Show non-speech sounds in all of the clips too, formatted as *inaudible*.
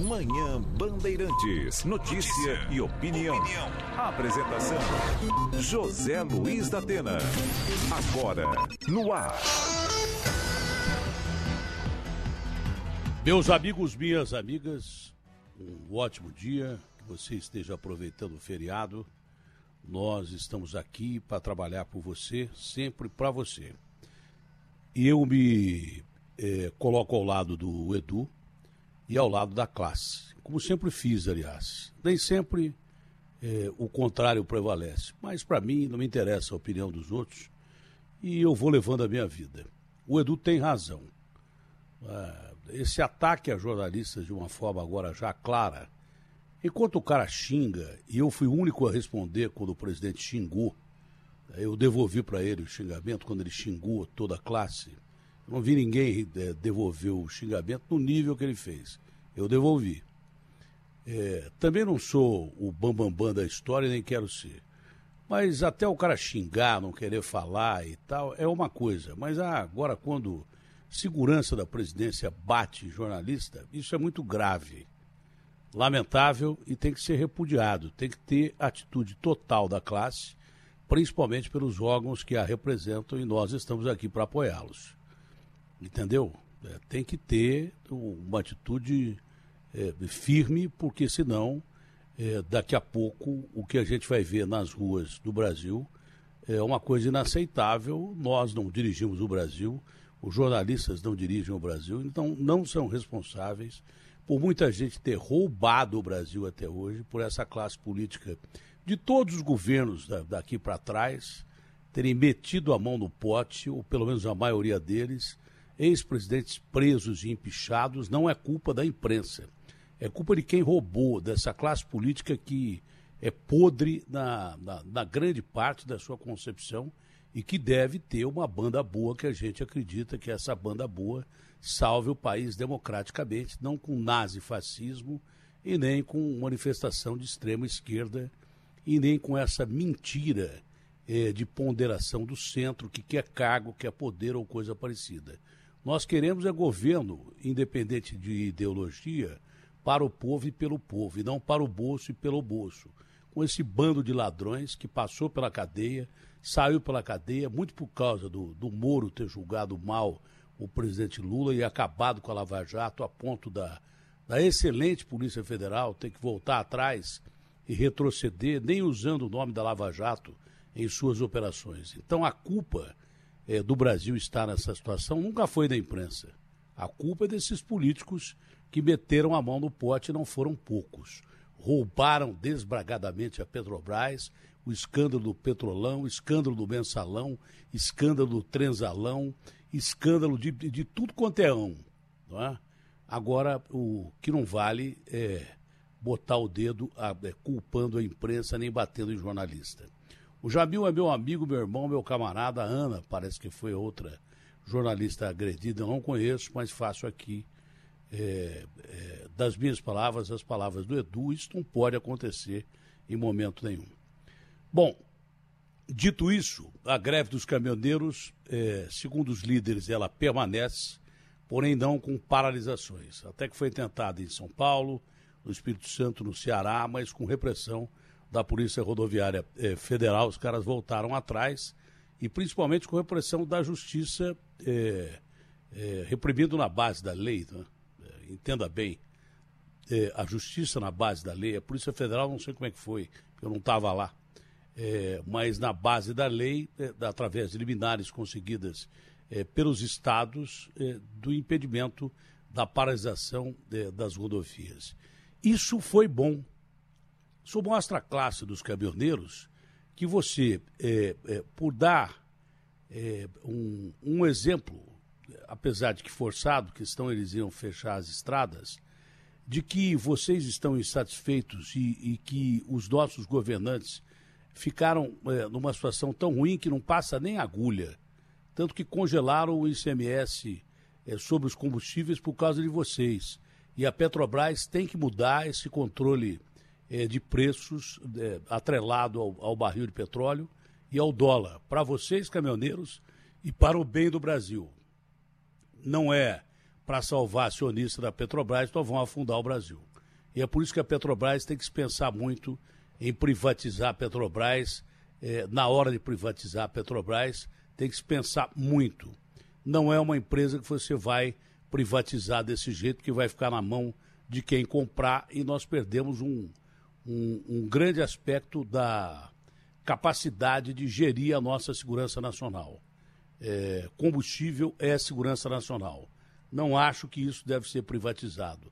Manhã Bandeirantes. Notícia e opinião. Apresentação: José Luiz da Atena. Agora, no ar. Meus amigos, minhas amigas, um ótimo dia. Que você esteja aproveitando o feriado. Nós estamos aqui para trabalhar por você, sempre para você. E eu me eh, coloco ao lado do Edu e ao lado da classe, como sempre fiz, aliás. Nem sempre eh, o contrário prevalece, mas para mim não me interessa a opinião dos outros e eu vou levando a minha vida. O Edu tem razão. Ah, esse ataque a jornalistas de uma forma agora já clara, enquanto o cara xinga, e eu fui o único a responder quando o presidente xingou, eu devolvi para ele o xingamento quando ele xingou toda a classe. Não vi ninguém é, devolver o xingamento no nível que ele fez. Eu devolvi. É, também não sou o bambambam bam, bam da história, nem quero ser. Mas até o cara xingar, não querer falar e tal, é uma coisa. Mas ah, agora, quando segurança da presidência bate jornalista, isso é muito grave. Lamentável e tem que ser repudiado. Tem que ter atitude total da classe principalmente pelos órgãos que a representam e nós estamos aqui para apoiá-los. Entendeu? É, tem que ter uma atitude é, firme, porque senão, é, daqui a pouco, o que a gente vai ver nas ruas do Brasil é uma coisa inaceitável. Nós não dirigimos o Brasil, os jornalistas não dirigem o Brasil, então não são responsáveis por muita gente ter roubado o Brasil até hoje, por essa classe política de todos os governos daqui para trás terem metido a mão no pote, ou pelo menos a maioria deles, ex-presidentes presos e empichados, não é culpa da imprensa. É culpa de quem roubou, dessa classe política que é podre na, na, na grande parte da sua concepção e que deve ter uma banda boa que a gente acredita que essa banda boa salve o país democraticamente, não com nazifascismo e nem com manifestação de extrema esquerda e nem com essa mentira é, de ponderação do centro que quer cargo, quer poder ou coisa parecida. Nós queremos é governo, independente de ideologia, para o povo e pelo povo, e não para o bolso e pelo bolso. Com esse bando de ladrões que passou pela cadeia, saiu pela cadeia, muito por causa do, do Moro ter julgado mal o presidente Lula e acabado com a Lava Jato, a ponto da, da excelente Polícia Federal ter que voltar atrás e retroceder, nem usando o nome da Lava Jato em suas operações. Então a culpa é, do Brasil estar nessa situação nunca foi da imprensa. A culpa é desses políticos que meteram a mão no pote não foram poucos. Roubaram desbragadamente a Petrobras, o escândalo do Petrolão, o escândalo do Mensalão, escândalo do Transalão, escândalo de, de tudo quanto é um. Não é? Agora, o que não vale é botar o dedo a, é, culpando a imprensa nem batendo em jornalista. O Jamil é meu amigo, meu irmão, meu camarada. Ana parece que foi outra jornalista agredida. Eu não conheço, mas faço aqui é, é, das minhas palavras as palavras do Edu. Isso não pode acontecer em momento nenhum. Bom, dito isso, a greve dos caminhoneiros, é, segundo os líderes, ela permanece, porém não com paralisações. Até que foi tentada em São Paulo, no Espírito Santo, no Ceará, mas com repressão da Polícia Rodoviária eh, Federal. Os caras voltaram atrás e principalmente com repressão da justiça, é, é, reprimindo na base da lei. Né? É, entenda bem, é, a justiça na base da lei, a Polícia Federal, não sei como é que foi, eu não estava lá, é, mas na base da lei, através de liminares conseguidas pelos estados, do impedimento da paralisação das rodovias. Isso foi bom. Isso mostra a classe dos caminhoneiros que você, é, é, por dar é, um, um, exemplo, apesar de que forçado, que estão eles iam fechar as estradas, de que vocês estão insatisfeitos e, e que os nossos governantes ficaram é, numa situação tão ruim que não passa nem agulha, tanto que congelaram o ICMS é, sobre os combustíveis por causa de vocês. E a Petrobras tem que mudar esse controle é, de preços é, atrelado ao, ao, barril de petróleo e ao dólar, para vocês, caminhoneiros, e para o bem do Brasil. Não é para salvar acionista da Petrobras, então vão afundar o Brasil. E é por isso que a Petrobras tem que se pensar muito em privatizar a Petrobras. É, na hora de privatizar a Petrobras, tem que se pensar muito. Não é uma empresa que você vai privatizar desse jeito, que vai ficar na mão de quem comprar e nós perdemos um, um, um grande aspecto da capacidade de gerir a nossa segurança nacional. É, combustível é segurança nacional. Não acho que isso deve ser privatizado.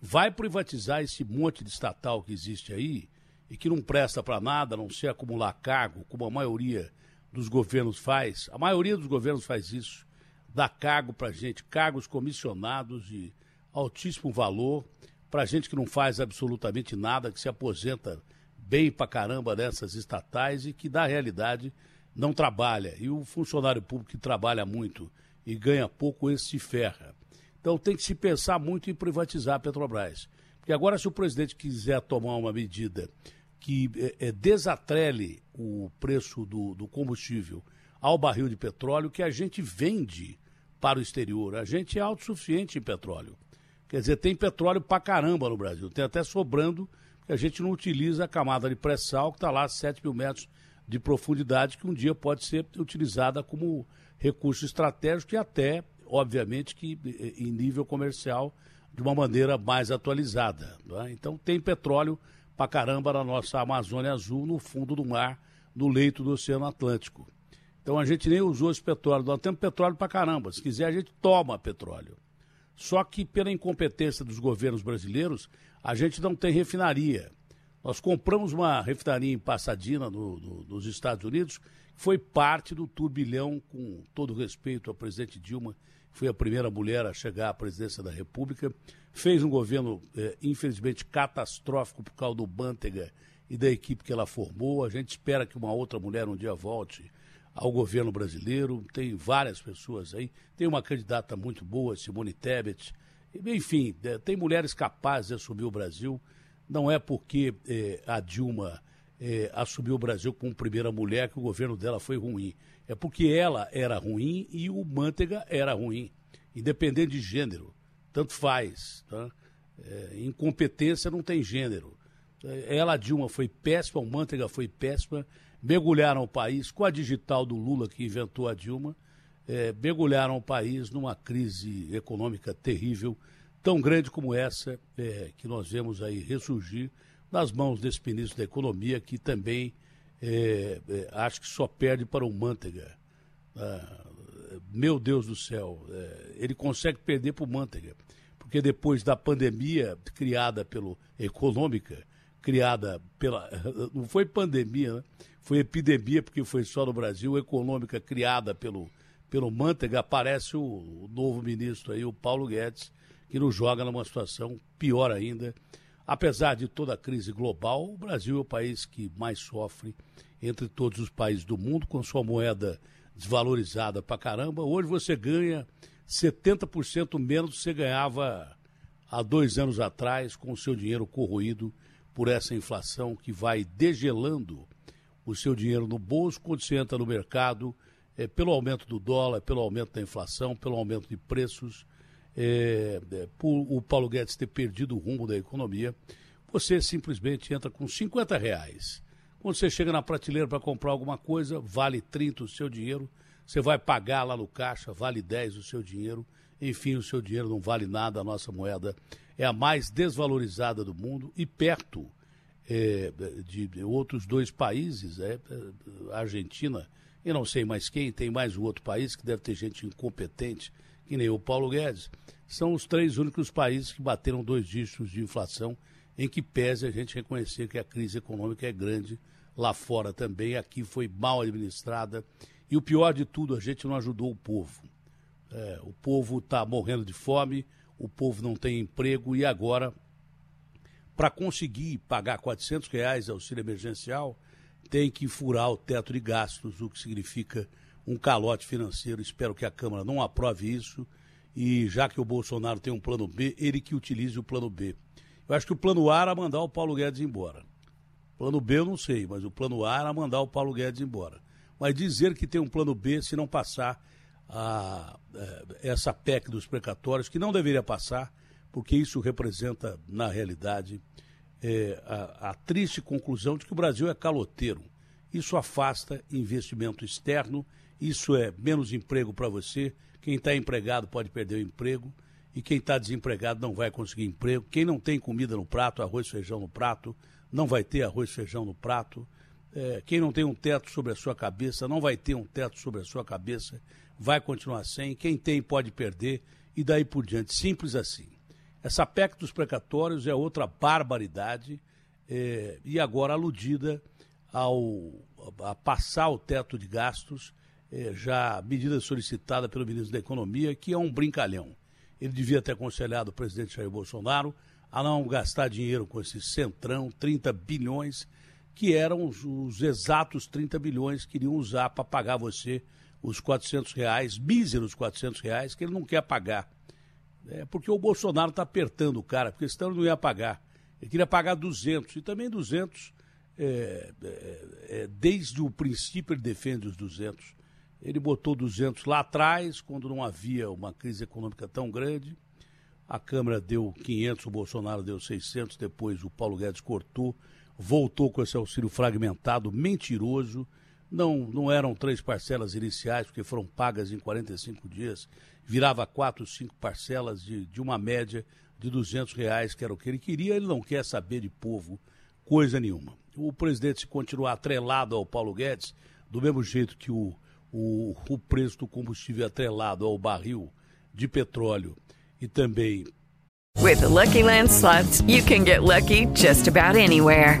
Vai privatizar esse monte de estatal que existe aí e que não presta para nada, a não ser acumular cargo, como a maioria dos governos faz. A maioria dos governos faz isso. Dá cargo para gente, cargos comissionados de altíssimo valor para gente que não faz absolutamente nada, que se aposenta bem pra caramba dessas estatais e que, na realidade, não trabalha. E o funcionário público que trabalha muito e ganha pouco, esse se ferra. Então tem que se pensar muito em privatizar a Petrobras. Porque agora, se o presidente quiser tomar uma medida que é, é, desatrele o preço do, do combustível ao barril de petróleo, que a gente vende para o exterior. A gente é autossuficiente em petróleo. Quer dizer, tem petróleo pra caramba no Brasil. Tem até sobrando, que a gente não utiliza a camada de pré-sal, que está lá a 7 mil metros de profundidade, que um dia pode ser utilizada como recurso estratégico e até, obviamente, que em nível comercial, de uma maneira mais atualizada. É? Então, tem petróleo pra caramba na nossa Amazônia Azul, no fundo do mar, no leito do Oceano Atlântico. Então, a gente nem usou esse petróleo. Nós temos petróleo pra caramba. Se quiser, a gente toma petróleo. Só que pela incompetência dos governos brasileiros, a gente não tem refinaria. Nós compramos uma refinaria em Pasadena, no, no, nos Estados Unidos, que foi parte do turbilhão, com todo respeito ao presidente Dilma, que foi a primeira mulher a chegar à presidência da República. Fez um governo, eh, infelizmente, catastrófico por causa do Bantega e da equipe que ela formou. A gente espera que uma outra mulher um dia volte ao governo brasileiro. Tem várias pessoas aí. Tem uma candidata muito boa, Simone Tebet. Enfim, é, tem mulheres capazes de assumir o Brasil. Não é porque é, a Dilma é, assumiu o Brasil como primeira mulher que o governo dela foi ruim. É porque ela era ruim e o Manteiga era ruim, independente de gênero. Tanto faz. Tá? É, incompetência não tem gênero. Ela, a Dilma, foi péssima, o Manteiga foi péssima mergulharam o país com a digital do Lula que inventou a Dilma, é, mergulharam o país numa crise econômica terrível, tão grande como essa é, que nós vemos aí ressurgir nas mãos desse ministro da Economia, que também é, é acho que só perde para o Manteiga. Ah, meu Deus do céu, é, ele consegue perder para o Manteiga, porque depois da pandemia criada pelo econômica, criada pela. *laughs* Não foi pandemia, né? Foi epidemia, porque foi só no Brasil, econômica criada pelo, pelo Mantega, aparece o, o novo ministro aí, o Paulo Guedes, que nos joga numa situação pior ainda. Apesar de toda a crise global, o Brasil é o país que mais sofre entre todos os países do mundo, com sua moeda desvalorizada pra caramba. Hoje você ganha 70% menos do que você ganhava há dois anos atrás, com o seu dinheiro corroído por essa inflação que vai degelando o seu dinheiro no bolso quando você entra no mercado, é, pelo aumento do dólar, pelo aumento da inflação, pelo aumento de preços, é, é, por o Paulo Guedes ter perdido o rumo da economia, você simplesmente entra com 50 reais. Quando você chega na prateleira para comprar alguma coisa, vale 30 o seu dinheiro. Você vai pagar lá no caixa, vale 10 o seu dinheiro. Enfim, o seu dinheiro não vale nada, a nossa moeda é a mais desvalorizada do mundo e perto é, de, de, outros dois países, é, Argentina e não sei mais quem, tem mais um outro país que deve ter gente incompetente, que nem o Paulo Guedes. São os três únicos países que bateram dois dígitos de inflação, em que pese a gente reconhecer que a crise econômica é grande lá fora também, aqui foi mal administrada. E o pior de tudo, a gente não ajudou o povo. É, o povo está morrendo de fome, o povo não tem emprego e agora, para conseguir pagar 400 reais auxílio emergencial, tem que furar o teto de gastos, o que significa um calote financeiro. Espero que a Câmara não aprove isso e já que o Bolsonaro tem um plano B, ele que utilize o plano B. Eu acho que o plano A era mandar o Paulo Guedes embora. Plano B eu não sei, mas o plano A era mandar o Paulo Guedes embora. Mas dizer que tem um plano B se não passar a, eh, essa PEC dos precatórios, que não deveria passar, porque isso representa, na realidade, é, a, a triste conclusão de que o Brasil é caloteiro. Isso afasta investimento externo, isso é menos emprego para você. Quem está empregado pode perder o emprego e quem está desempregado não vai conseguir emprego. Quem não tem comida no prato, arroz e feijão no prato, não vai ter arroz e feijão no prato. É, quem não tem um teto sobre a sua cabeça, não vai ter um teto sobre a sua cabeça vai continuar sem, quem tem pode perder e daí por diante. Simples assim. Essa PEC dos precatórios é outra barbaridade é, e agora aludida ao a passar o teto de gastos, é, já medida solicitada pelo ministro da Economia, que é um brincalhão. Ele devia ter aconselhado o presidente Jair Bolsonaro a não gastar dinheiro com esse centrão, 30 bilhões, que eram os, os exatos 30 bilhões que iriam usar para pagar você os 400 reais, míseros 400 reais, que ele não quer pagar. É porque o Bolsonaro está apertando o cara, porque senão ele não ia pagar. Ele queria pagar 200, e também 200, é, é, é, desde o princípio ele defende os 200. Ele botou 200 lá atrás, quando não havia uma crise econômica tão grande. A Câmara deu 500, o Bolsonaro deu 600, depois o Paulo Guedes cortou, voltou com esse auxílio fragmentado, mentiroso, não, não eram três parcelas iniciais, porque foram pagas em 45 dias. Virava quatro, cinco parcelas de, de uma média de 200 reais, que era o que ele queria. Ele não quer saber de povo coisa nenhuma. O presidente, se continuar atrelado ao Paulo Guedes, do mesmo jeito que o, o, o preço do combustível é atrelado ao barril de petróleo e também. With the Lucky Land slots, you can get lucky just about anywhere.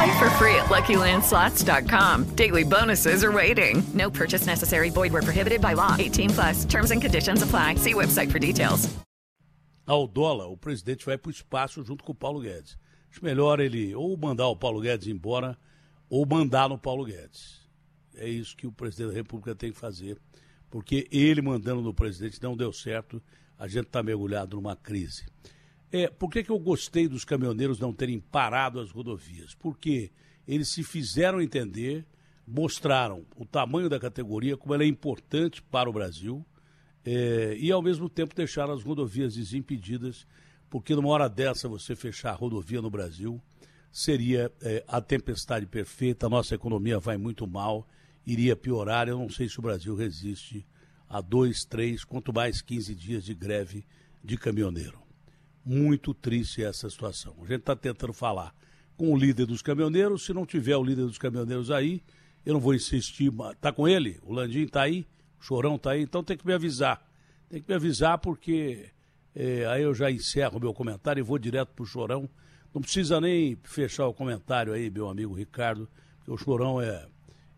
Play for free at LuckyLandSlots.com. Daily bonuses are waiting. No purchase necessary. Void where prohibited by law. 18 plus. Terms and conditions apply. See website for details. Ao dólar, o presidente vai para o espaço junto com o Paulo Guedes. Acho melhor ele ou mandar o Paulo Guedes embora ou mandar no Paulo Guedes. É isso que o presidente da República tem que fazer, porque ele mandando no presidente não deu certo. A gente está mergulhado numa crise. É, por que, que eu gostei dos caminhoneiros não terem parado as rodovias? Porque eles se fizeram entender, mostraram o tamanho da categoria, como ela é importante para o Brasil, é, e ao mesmo tempo deixaram as rodovias desimpedidas, porque numa hora dessa você fechar a rodovia no Brasil seria é, a tempestade perfeita, a nossa economia vai muito mal, iria piorar. Eu não sei se o Brasil resiste a dois, três, quanto mais 15 dias de greve de caminhoneiro muito triste essa situação. A gente está tentando falar com o líder dos caminhoneiros. Se não tiver o líder dos caminhoneiros aí, eu não vou insistir. Está com ele? O Landim está aí? O Chorão está aí? Então tem que me avisar. Tem que me avisar porque é, aí eu já encerro meu comentário e vou direto para o Chorão Não precisa nem fechar o comentário aí, meu amigo Ricardo, porque o Chorão é,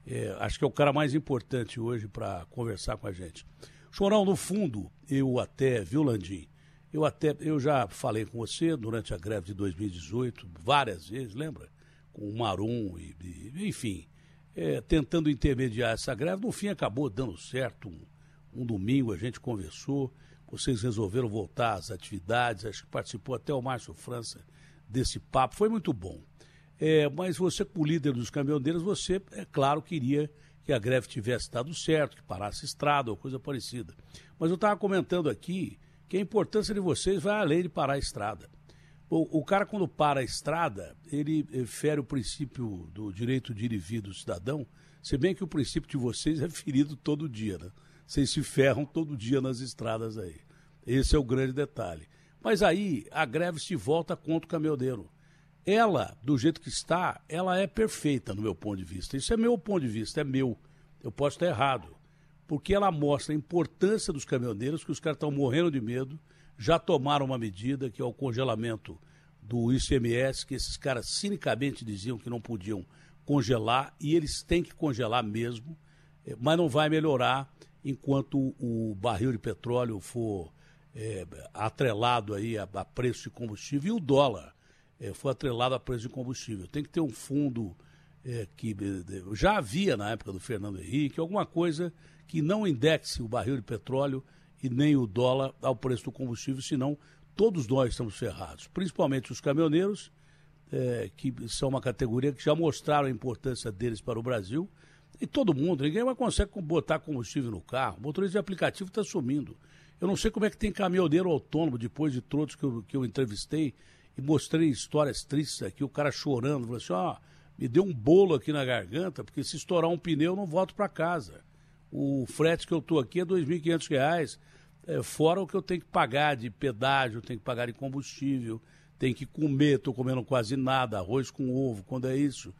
é acho que é o cara mais importante hoje para conversar com a gente. Chorão, no fundo, eu até, viu, Landim? Eu até, eu já falei com você durante a greve de 2018, várias vezes, lembra? Com o Marum, e, e enfim, é, tentando intermediar essa greve. No fim, acabou dando certo. Um, um domingo a gente conversou, vocês resolveram voltar às atividades, acho que participou até o Márcio França desse papo, foi muito bom. É, mas você, como líder dos caminhoneiros, você, é claro, queria que a greve tivesse dado certo, que parasse estrada ou coisa parecida. Mas eu estava comentando aqui que a importância de vocês vai além de parar a estrada. O, o cara, quando para a estrada, ele fere o princípio do direito de ir e vir do cidadão, se bem que o princípio de vocês é ferido todo dia, né? Vocês se ferram todo dia nas estradas aí. Esse é o grande detalhe. Mas aí a greve se volta contra o caminhoneiro. Ela, do jeito que está, ela é perfeita no meu ponto de vista. Isso é meu ponto de vista, é meu. Eu posso estar errado. Porque ela mostra a importância dos caminhoneiros, que os caras estão morrendo de medo, já tomaram uma medida, que é o congelamento do ICMS, que esses caras cinicamente diziam que não podiam congelar, e eles têm que congelar mesmo, eh, mas não vai melhorar enquanto o barril de petróleo for é, atrelado aí a, a, preço de combustível e o dólar é, for atrelado a preço de combustível. Tem que ter um fundo é, que já havia na época do Fernando Henrique, alguma coisa que não indexe o barril de petróleo e nem o dólar ao preço do combustível, senão todos nós estamos ferrados, principalmente os caminhoneiros, é, que são uma categoria que já mostraram a importância deles para o Brasil, e todo mundo, ninguém mais consegue botar combustível no carro. O motorista de aplicativo está sumindo. Eu não sei como é que tem caminhoneiro autônomo, depois de todos que eu, que eu entrevistei, e mostrei histórias tristes aqui, o cara chorando, falou assim, ó, me deu um bolo aqui na garganta, porque se estourar um pneu eu não volto para casa. O frete que eu estou aqui é R$ 2.500, é, fora o que eu tenho que pagar de pedágio, tenho que pagar de combustível, tenho que comer, estou comendo quase nada, arroz com ovo, quando é isso.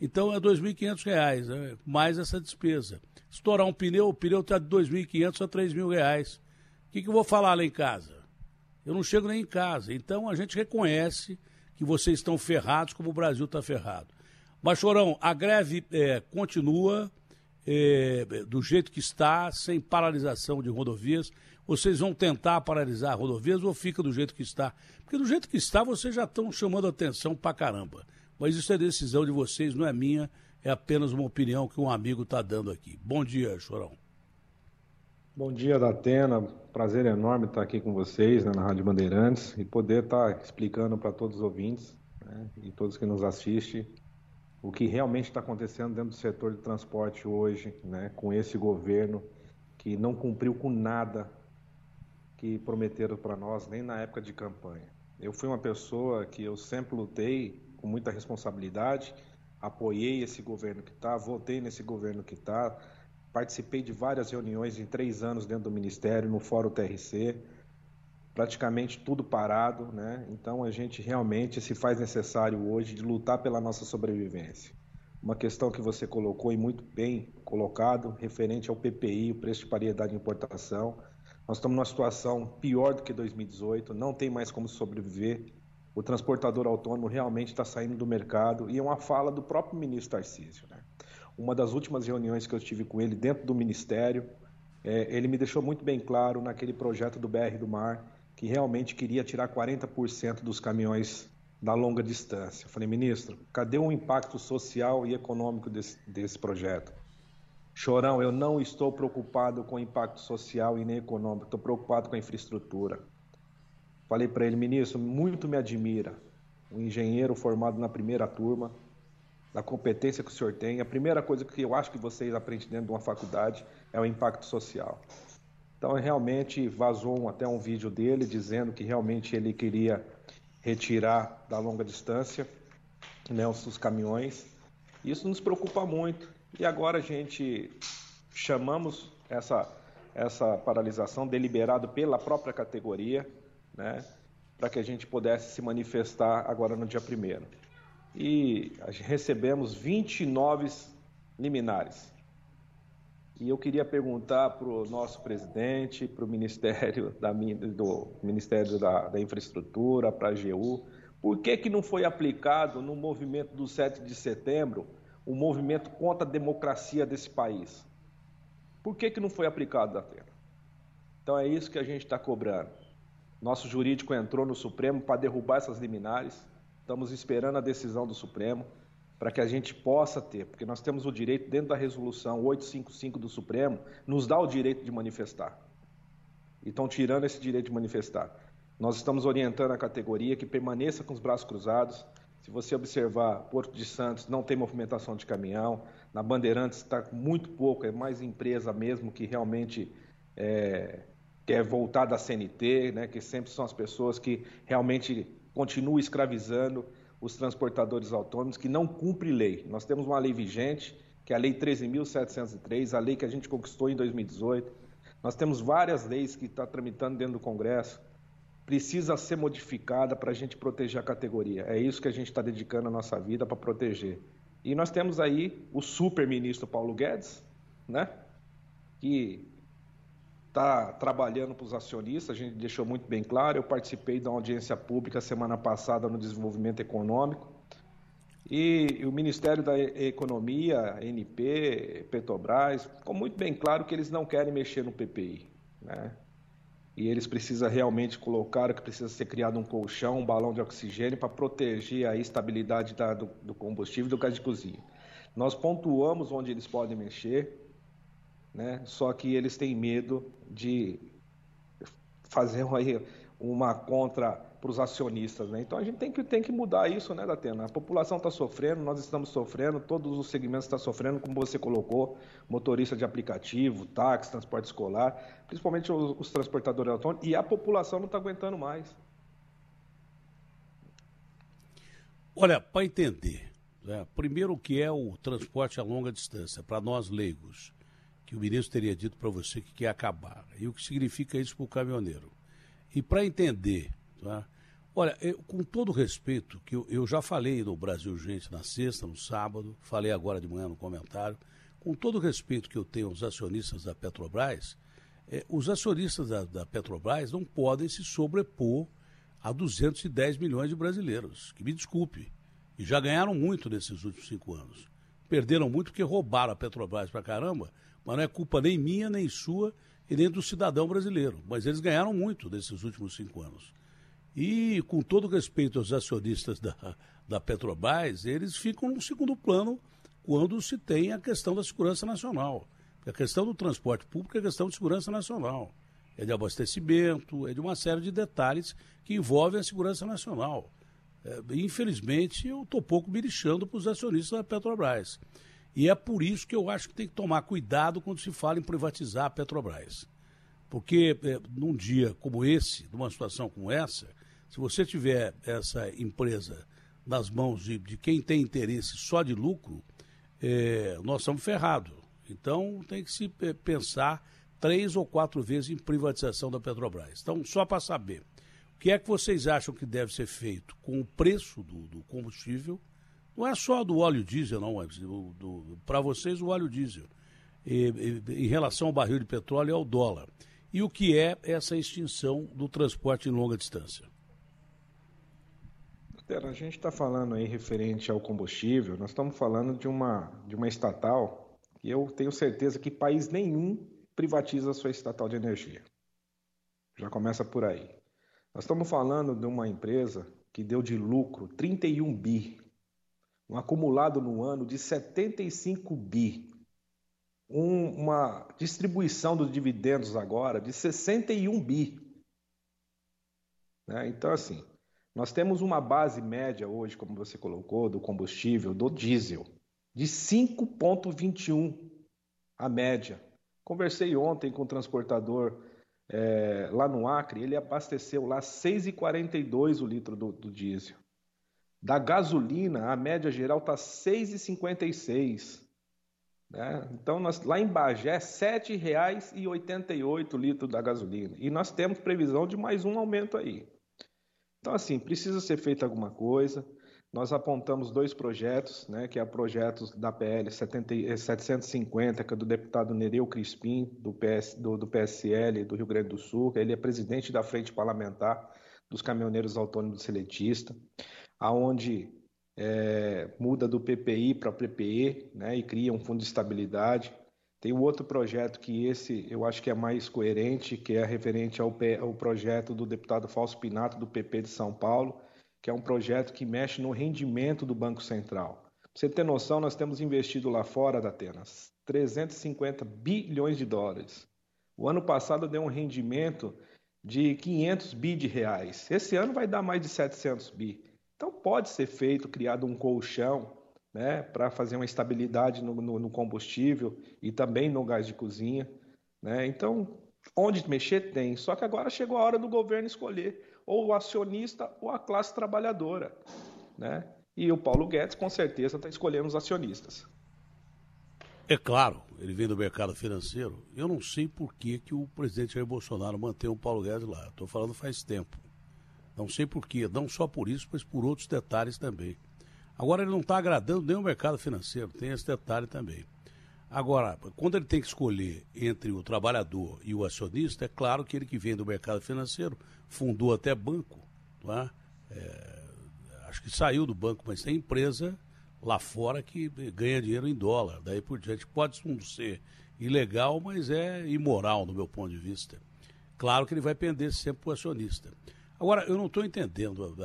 Então é R$ 2.500, né? mais essa despesa. Estourar um pneu, o pneu está de R$ 2.500 a R$ 3.000. O que, que eu vou falar lá em casa? Eu não chego nem em casa. Então a gente reconhece que vocês estão ferrados como o Brasil está ferrado. Mas, Chorão, a greve é, continua é, do jeito que está, sem paralisação de rodovias vocês vão tentar paralisar rodovias ou fica do jeito que está? Porque do jeito que está, vocês já estão chamando atenção pra caramba. Mas isso é decisão de vocês, não é minha, é apenas uma opinião que um amigo está dando aqui. Bom dia, Chorão. Bom dia, Datena. Prazer enorme estar aqui com vocês né, na Rádio Bandeirantes e poder estar explicando para todos os ouvintes né, e todos que nos assistem o que realmente está acontecendo dentro do setor de transporte hoje, né, com esse governo que não cumpriu com nada que prometeram para nós nem na época de campanha. Eu fui uma pessoa que eu sempre lutei com muita responsabilidade, apoiei esse governo que está, votei nesse governo que está, participei de várias reuniões em três anos dentro do Ministério, no Fórum TRC, praticamente tudo parado, né? Então a gente realmente se faz necessário hoje de lutar pela nossa sobrevivência. Uma questão que você colocou e muito bem colocado, referente ao PPI, o preço de paridade de importação. Nós estamos numa situação pior do que 2018, não tem mais como sobreviver. O transportador autônomo realmente está saindo do mercado e é uma fala do próprio ministro Tarcísio. Né? Uma das últimas reuniões que eu tive com ele dentro do ministério, é, ele me deixou muito bem claro naquele projeto do BR do Mar que realmente queria tirar 40% dos caminhões da longa distância. Eu falei, ministro, cadê o impacto social e econômico desse, desse projeto? Chorão, eu não estou preocupado com o impacto social e nem econômico, estou preocupado com a infraestrutura. Falei para ele, ministro, muito me admira, um engenheiro formado na primeira turma, da competência que o senhor tem. A primeira coisa que eu acho que vocês aprendem dentro de uma faculdade é o impacto social. Então, realmente vazou até um vídeo dele dizendo que realmente ele queria retirar da longa distância né, os caminhões. Isso nos preocupa muito. E agora a gente chamamos essa, essa paralisação deliberado pela própria categoria, né, para que a gente pudesse se manifestar agora no dia 1 E recebemos 29 liminares. E eu queria perguntar para o nosso presidente, para o Ministério, *laughs* da, do Ministério da, da Infraestrutura, para a AGU, Por que, que não foi aplicado no movimento do 7 de setembro, o movimento contra a democracia desse país? Por que, que não foi aplicado, Datena? Então é isso que a gente está cobrando. Nosso jurídico entrou no Supremo para derrubar essas liminares. Estamos esperando a decisão do Supremo para que a gente possa ter, porque nós temos o direito, dentro da resolução 855 do Supremo, nos dá o direito de manifestar. E estão tirando esse direito de manifestar. Nós estamos orientando a categoria que permaneça com os braços cruzados. Se você observar, Porto de Santos não tem movimentação de caminhão, na Bandeirantes está muito pouco, é mais empresa mesmo que realmente é, quer voltar da CNT, né, que sempre são as pessoas que realmente continuam escravizando os transportadores autônomos que não cumprem lei. Nós temos uma lei vigente, que é a Lei 13.703, a lei que a gente conquistou em 2018. Nós temos várias leis que estão tá tramitando dentro do Congresso. Precisa ser modificada para a gente proteger a categoria. É isso que a gente está dedicando a nossa vida para proteger. E nós temos aí o super-ministro Paulo Guedes, né? que está trabalhando para os acionistas, a gente deixou muito bem claro. Eu participei da audiência pública semana passada no desenvolvimento econômico. E o Ministério da Economia, NP, Petrobras, ficou muito bem claro que eles não querem mexer no PPI. Né? E eles precisam realmente colocar que precisa ser criado um colchão, um balão de oxigênio para proteger a estabilidade da, do, do combustível e do gás de cozinha. Nós pontuamos onde eles podem mexer, né? Só que eles têm medo de fazer *laughs* uma, uma contra para os acionistas, né? Então a gente tem que, tem que mudar isso, né, Datena? A população está sofrendo, nós estamos sofrendo, todos os segmentos estão sofrendo, como você colocou, motorista de aplicativo, táxi, transporte escolar, principalmente os, os transportadores autônomos, e a população não está aguentando mais. Olha, para entender, né, primeiro o que é o transporte a longa distância, para nós leigos que o ministro teria dito para você que quer acabar. E o que significa isso para o caminhoneiro. E para entender, tá? olha, eu, com todo respeito, que eu, eu, já falei no Brasil Gente na sexta, no sábado, falei agora de manhã no comentário, com todo respeito que eu tenho aos acionistas da Petrobras, é, os acionistas da, da Petrobras não podem se sobrepor a 210 milhões de brasileiros. Que me desculpe. E já ganharam muito nesses últimos cinco anos. Perderam muito porque roubaram a Petrobras para caramba mas não é culpa nem minha, nem sua e nem do cidadão brasileiro. Mas eles ganharam muito nesses últimos cinco anos. E, com todo respeito aos acionistas da, da Petrobras, eles ficam no segundo plano quando se tem a questão da segurança nacional. a questão do transporte público é questão de segurança nacional. É de abastecimento, é de uma série de detalhes que envolvem a segurança nacional. É, infelizmente, eu estou pouco me lixando para os acionistas da Petrobras. E é por isso que eu acho que tem que tomar cuidado quando se fala em privatizar a Petrobras. Porque é, num dia como esse, numa situação como essa, se você tiver essa empresa nas mãos de, de quem tem interesse só de lucro, é, nós estamos ferrados. Então tem que se é, pensar três ou quatro vezes em privatização da Petrobras. Então, só para saber, o que é que vocês acham que deve ser feito com o preço do, do combustível não é só do óleo diesel, não. Para vocês, o óleo diesel. E, e, em relação ao barril de petróleo, é o dólar. E o que é essa extinção do transporte em longa distância? A gente está falando aí referente ao combustível, nós estamos falando de uma, de uma estatal e eu tenho certeza que país nenhum privatiza a sua estatal de energia. Já começa por aí. Nós estamos falando de uma empresa que deu de lucro 31 bi um acumulado no ano de 75 bi, um, uma distribuição dos dividendos agora de 61 bi. Né? Então, assim, nós temos uma base média hoje, como você colocou, do combustível, do diesel, de 5,21 a média. Conversei ontem com o transportador é, lá no Acre, ele abasteceu lá 6,42 o litro do, do diesel. Da gasolina, a média geral está 6,56. Né? Então, nós, lá em Bagé, R$ 7,88 o litro da gasolina. E nós temos previsão de mais um aumento aí. Então, assim, precisa ser feita alguma coisa. Nós apontamos dois projetos, né, que é projetos da PL 70, 750, que é do deputado Nereu Crispim, do, PS, do, do PSL do Rio Grande do Sul, ele é presidente da frente parlamentar dos caminhoneiros autônomos seletistas, aonde é, muda do PPI para PPE né, e cria um fundo de estabilidade. Tem um outro projeto que esse eu acho que é mais coerente, que é referente ao, ao projeto do deputado Fausto Pinato, do PP de São Paulo, que é um projeto que mexe no rendimento do Banco Central. Pra você ter noção, nós temos investido lá fora da Atenas 350 bilhões de dólares. O ano passado deu um rendimento de 500 bi de reais. Esse ano vai dar mais de 700 bi. Então pode ser feito, criado um colchão, né, para fazer uma estabilidade no, no, no, combustível e também no gás de cozinha, né? Então onde mexer tem. Só que agora chegou a hora do governo escolher ou o acionista ou a classe trabalhadora, né? E o Paulo Guedes com certeza está escolhendo os acionistas. É claro, ele vem do mercado financeiro. Eu não sei por que, que o presidente Jair Bolsonaro mantém o Paulo Guedes lá. Estou falando faz tempo. Não sei porquê, não só por isso, mas por outros detalhes também. Agora ele não está agradando nem o mercado financeiro, tem esse detalhe também. Agora, quando ele tem que escolher entre o trabalhador e o acionista, é claro que ele que vem do mercado financeiro, fundou até banco, é? É, acho que saiu do banco, mas tem empresa lá fora que ganha dinheiro em dólar, daí por diante. Pode ser ilegal, mas é imoral no meu ponto de vista. Claro que ele vai pender sempre para o acionista. Agora, eu não estou entendendo.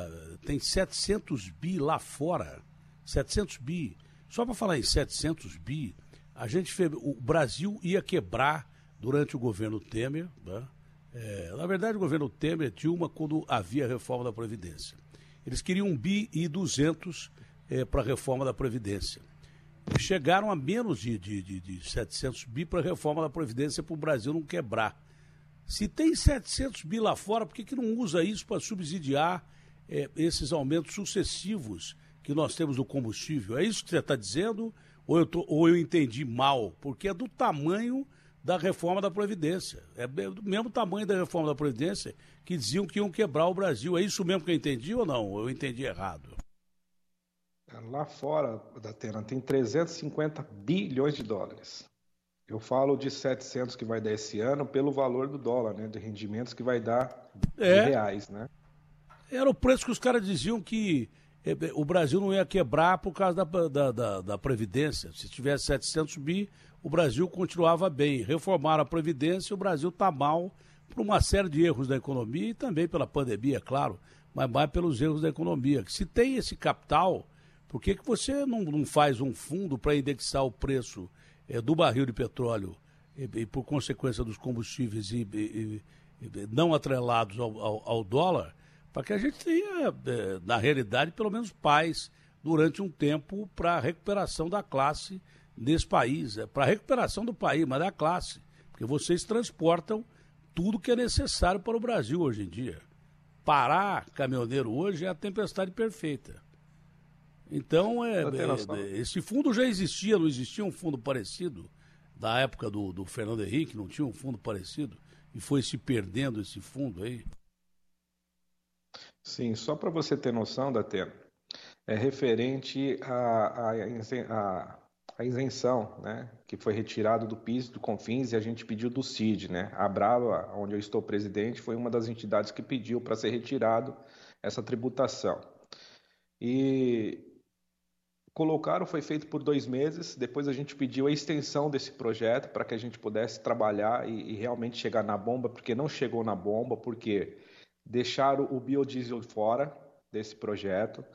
Tem 700 bi lá fora. 700 bi. Só para falar em 700 bi, a gente o Brasil ia quebrar durante o governo Temer. Né? É, na verdade, o governo Temer, Dilma, quando havia a reforma da Previdência. Eles queriam 1 bi e 200 é, para a reforma da Previdência. chegaram a menos de, de, de, de 700 bi para a reforma da Previdência para o Brasil não quebrar. Se tem 700 bi lá fora, por que, que não usa isso para subsidiar é, esses aumentos sucessivos que nós temos do combustível? É isso que você está dizendo? Ou eu, tô, ou eu entendi mal? Porque é do tamanho da reforma da Previdência. É do mesmo tamanho da reforma da Previdência que diziam que iam quebrar o Brasil. É isso mesmo que eu entendi ou não? Eu entendi errado. Lá fora da Atena tem 350 bilhões de dólares. Eu falo de 700 que vai dar esse ano pelo valor do dólar, né? De rendimentos que vai dar é. reais, né? Era o preço que os caras diziam que eh, eh, o Brasil não ia quebrar por causa da, da, da, da Previdência. Se tivesse 700 bi, o Brasil continuava bem. Reformaram a Previdência e o Brasil está mal por uma série de erros da economia e também pela pandemia, claro, mas mais pelos erros da economia. Se tem esse capital, por que, que você não, não faz um fundo para indexar o preço é, do barril de petróleo e, e, por consequência dos combustíveis e, e não atrelados ao, ao, ao dólar, para que a gente tenha, é, na realidade, pelo menos paz durante um tempo para a recuperação da classe nesse país, é, para a recuperação do país, mas da classe, porque vocês transportam tudo que é necessário para o Brasil hoje em dia. Parar caminhoneiro hoje é a tempestade perfeita. Então, é, é, esse fundo já existia, não existia um fundo parecido da época do, do Fernando Henrique, não tinha um fundo parecido e foi se perdendo esse fundo aí? Sim, só para você ter noção, Datena, é referente à, à, à isenção, né, que foi retirado do PIS, do Confins e a gente pediu do CID, né? A Brava, onde eu estou presidente, foi uma das entidades que pediu para ser retirado essa tributação. E Colocaram, foi feito por dois meses. Depois a gente pediu a extensão desse projeto para que a gente pudesse trabalhar e, e, realmente chegar na bomba, porque não chegou na bomba, porque deixaram o biodiesel fora desse projeto.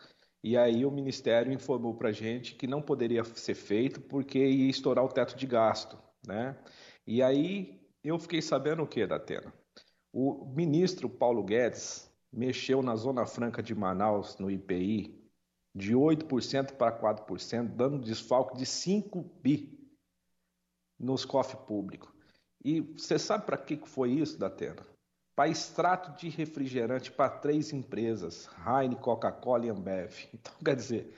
E aí o Ministério informou para a gente que não poderia ser feito porque ia estourar o teto de gasto. Né? E aí eu fiquei sabendo o que, Datena? O ministro Paulo Guedes mexeu na Zona Franca de Manaus, no IPI, de 8% para 4%, dando desfalque de 5 bi nos cofres públicos. E você sabe para que foi isso, Datena? Para extrato de refrigerante para três empresas, Heineken, Coca-Cola e Ambev. *laughs* Então, quer dizer,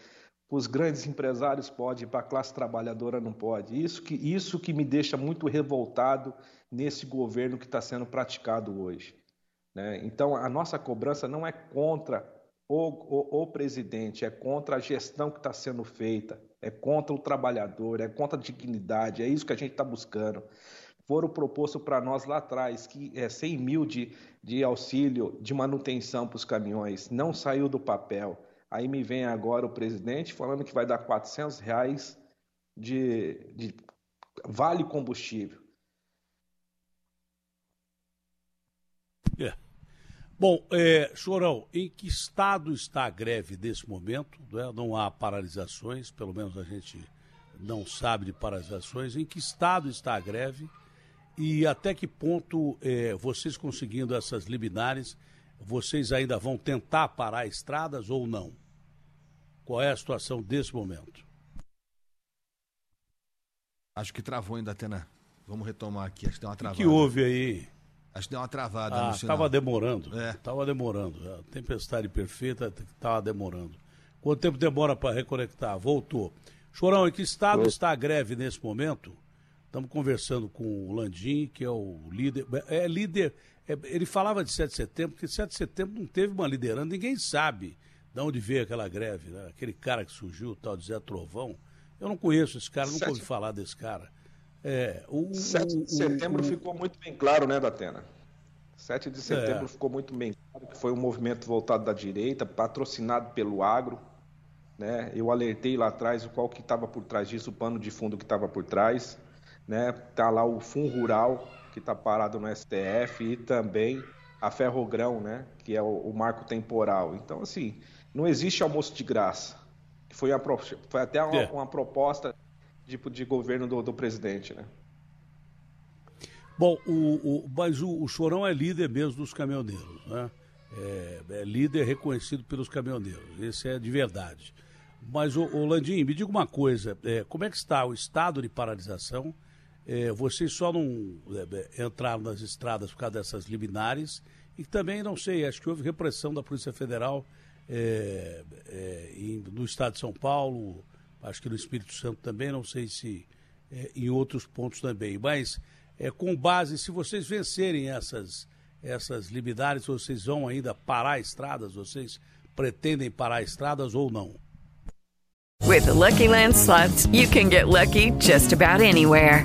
os grandes empresários podem, para a classe trabalhadora não pode. Isso que, isso que me deixa muito revoltado nesse governo que está sendo praticado hoje. Né? Então, a nossa cobrança não é contra o, presidente, é contra a gestão que está sendo feita, é contra o trabalhador, é contra a dignidade, é isso que a gente está buscando. foram propostos para nós lá atrás, que é 100 mil de, de auxílio de manutenção para os caminhões, não saiu do papel. Aí me vem agora o presidente falando que vai dar 400 reais de, de vale combustível. É. Bom, é, Chorão, em que estado está a greve nesse momento? Né? Não há paralisações, pelo menos a gente não sabe de paralisações. Em que estado está a greve? E até que ponto é, vocês conseguindo essas liminares, vocês ainda vão tentar parar estradas ou não? Qual é a situação desse momento? Acho que travou ainda, Atena. Vamos retomar aqui. Acho que deu uma travada. O que houve aí? Acho que deu uma travada ah, no sinal. Estava demorando. É. Estava demorando. A tempestade perfeita estava demorando. Quanto tempo demora para reconectar? Voltou. Chorão, em que estado está a greve nesse momento? Estamos conversando com o Landim, que é o líder. É líder. É, ele falava de 7 de setembro, porque 7 de setembro não teve uma liderança, ninguém sabe de onde veio aquela greve. Né? Aquele cara que surgiu, o tal de Zé Trovão. Eu não conheço esse cara, nunca ouvi falar desse cara. É, o, 7 de setembro o, ficou muito bem claro, né, Datena? 7 de setembro é. ficou muito bem claro que foi um movimento voltado da direita, patrocinado pelo agro. Né? Eu alertei lá atrás o qual que estava por trás disso, o pano de fundo que estava por trás né? Tá lá o Fun Rural que está parado no STF e também a Ferrogrão, né? Que é o, o, marco temporal. Então assim, não existe almoço de graça. Foi, a, foi até uma, é. uma proposta de, de governo do, do, presidente, né? Bom, o, o mas o, o, Chorão é líder mesmo dos caminhoneiros, né? É, é, líder reconhecido pelos caminhoneiros. Esse é de verdade. Mas, o, o Landim, me diga uma coisa: é, como é que está o estado de paralisação? é, vocês só não é, entraram nas estradas por causa dessas liminares e também, não sei, acho que houve repressão da Polícia Federal é, é, em, no estado de São Paulo, acho que no Espírito Santo também, não sei se é, em outros pontos também. Mas, é, com base, se vocês vencerem essas, essas liminares, vocês vão ainda parar estradas? Vocês pretendem parar estradas ou não? With the Lucky Land slots, you can get lucky just about anywhere.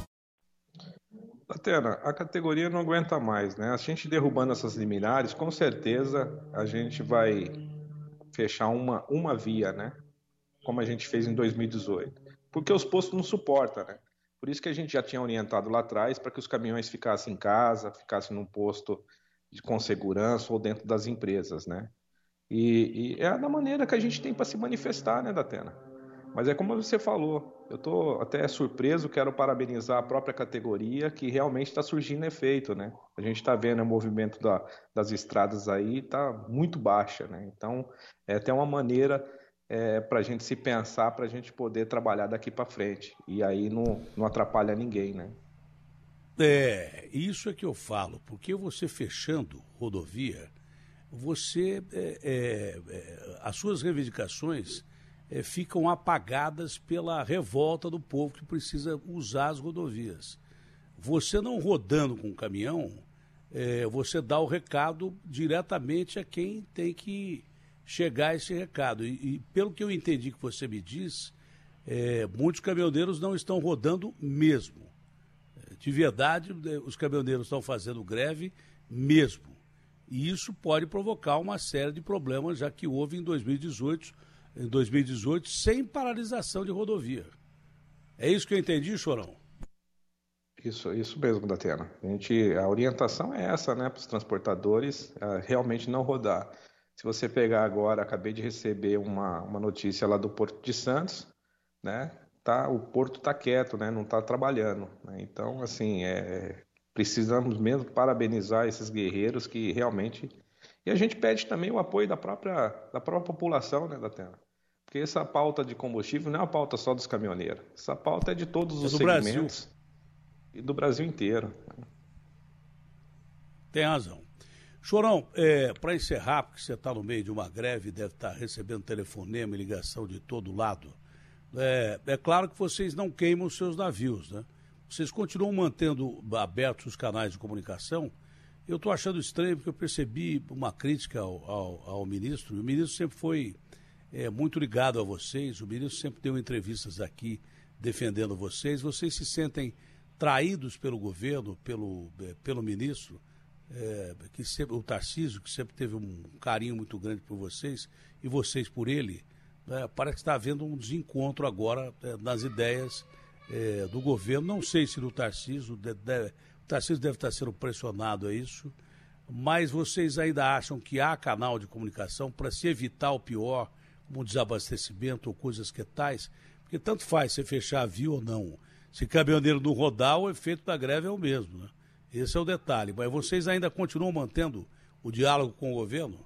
Atena, a categoria não aguenta mais, né? A gente derrubando essas liminares, com certeza a gente vai fechar uma, uma via, né? Como a gente fez em 2018. Porque os postos não suportam, né? Por isso que a gente já tinha orientado lá atrás para que os caminhões ficassem em casa, ficassem num posto de, com segurança ou dentro das empresas, né? E, e é da maneira que a gente tem para se manifestar, né, Datena? Mas é como você falou, eu estou até surpreso, quero parabenizar a própria categoria que realmente está surgindo efeito, né? A gente está vendo o movimento da, das estradas aí, está muito baixa, né? Então, é até uma maneira é, para a gente se pensar, para a gente poder trabalhar daqui para frente. E aí não, não atrapalha ninguém, né? É, isso é que eu falo, porque você fechando rodovia, você, é, é, é as suas reivindicações é, ficam apagadas pela revolta do povo que precisa usar as rodovias. Você não rodando com o caminhão, é, você dá o recado diretamente a quem tem que chegar esse recado. E, e pelo que eu entendi que você me diz, é, muitos caminhoneiros não estão rodando mesmo. De verdade, os caminhoneiros estão fazendo greve mesmo. E isso pode provocar uma série de problemas, já que houve em 2018 em 2018 sem paralisação de rodovia. É isso que eu entendi, Chorão? Isso, isso mesmo, Datena. A, gente, a orientação é essa, né, para os transportadores realmente não rodar. Se você pegar agora, acabei de receber uma, uma notícia lá do Porto de Santos, né, tá, o porto está quieto, né, não está trabalhando. Né? Então, assim, é, precisamos mesmo parabenizar esses guerreiros que realmente e a gente pede também o apoio da própria, da própria população né, da terra. Porque essa pauta de combustível não é uma pauta só dos caminhoneiros. Essa pauta é de todos é os segmentos Brasil. e do Brasil inteiro. Tem razão. Chorão, é, para encerrar, porque você está no meio de uma greve, deve estar tá recebendo telefonema e ligação de todo lado. É, é, claro que vocês não queimam os seus navios, né? Vocês continuam mantendo abertos os canais de comunicação. Eu estou achando estranho porque eu percebi uma crítica ao, ao, ao ministro. O ministro sempre foi é, muito ligado a vocês. O ministro sempre deu entrevistas aqui defendendo vocês. Vocês se sentem traídos pelo governo, pelo, é, pelo ministro? é, que sempre, o Tarcísio, que sempre teve um carinho muito grande por vocês, e vocês por ele, é, parece que está havendo um desencontro agora é, nas ideias é, do governo. Não sei se do Tarcísio, de, de, Tarcísio deve estar sendo pressionado a isso, mas vocês ainda acham que há canal de comunicação para se evitar o pior, como desabastecimento ou coisas que tais? Porque tanto faz você fechar a via ou não. Se caminhoneiro não rodar, o efeito da greve é o mesmo, né? Esse é o detalhe. Mas vocês ainda continuam mantendo o diálogo com o governo?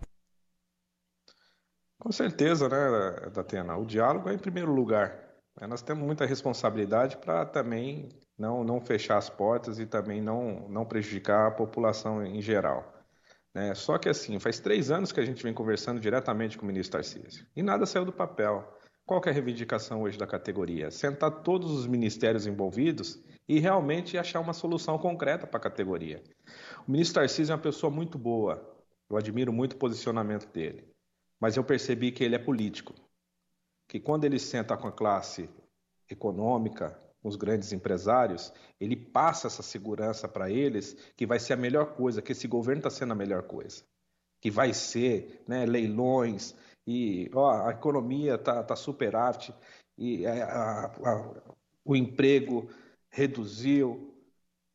Com certeza, né, Datena? O diálogo é em primeiro lugar. Nós temos muita responsabilidade para também não, não fechar as portas e também não, não prejudicar a população em geral. Né? Só que assim, faz três anos que a gente vem conversando diretamente com o ministro Tarcísio e nada saiu do papel. Qual é a reivindicação hoje da categoria? Sentar todos os ministérios envolvidos e realmente achar uma solução concreta para a categoria. O ministro Tarcísio é uma pessoa muito boa, eu admiro muito o posicionamento dele, mas eu percebi que ele é político, que quando ele senta com a classe econômica, os grandes empresários, ele passa essa segurança para eles que vai ser a melhor coisa, que esse governo está sendo a melhor coisa, que vai ser né, leilões e ó, a economia está tá superávit e a, a, a, o emprego reduziu.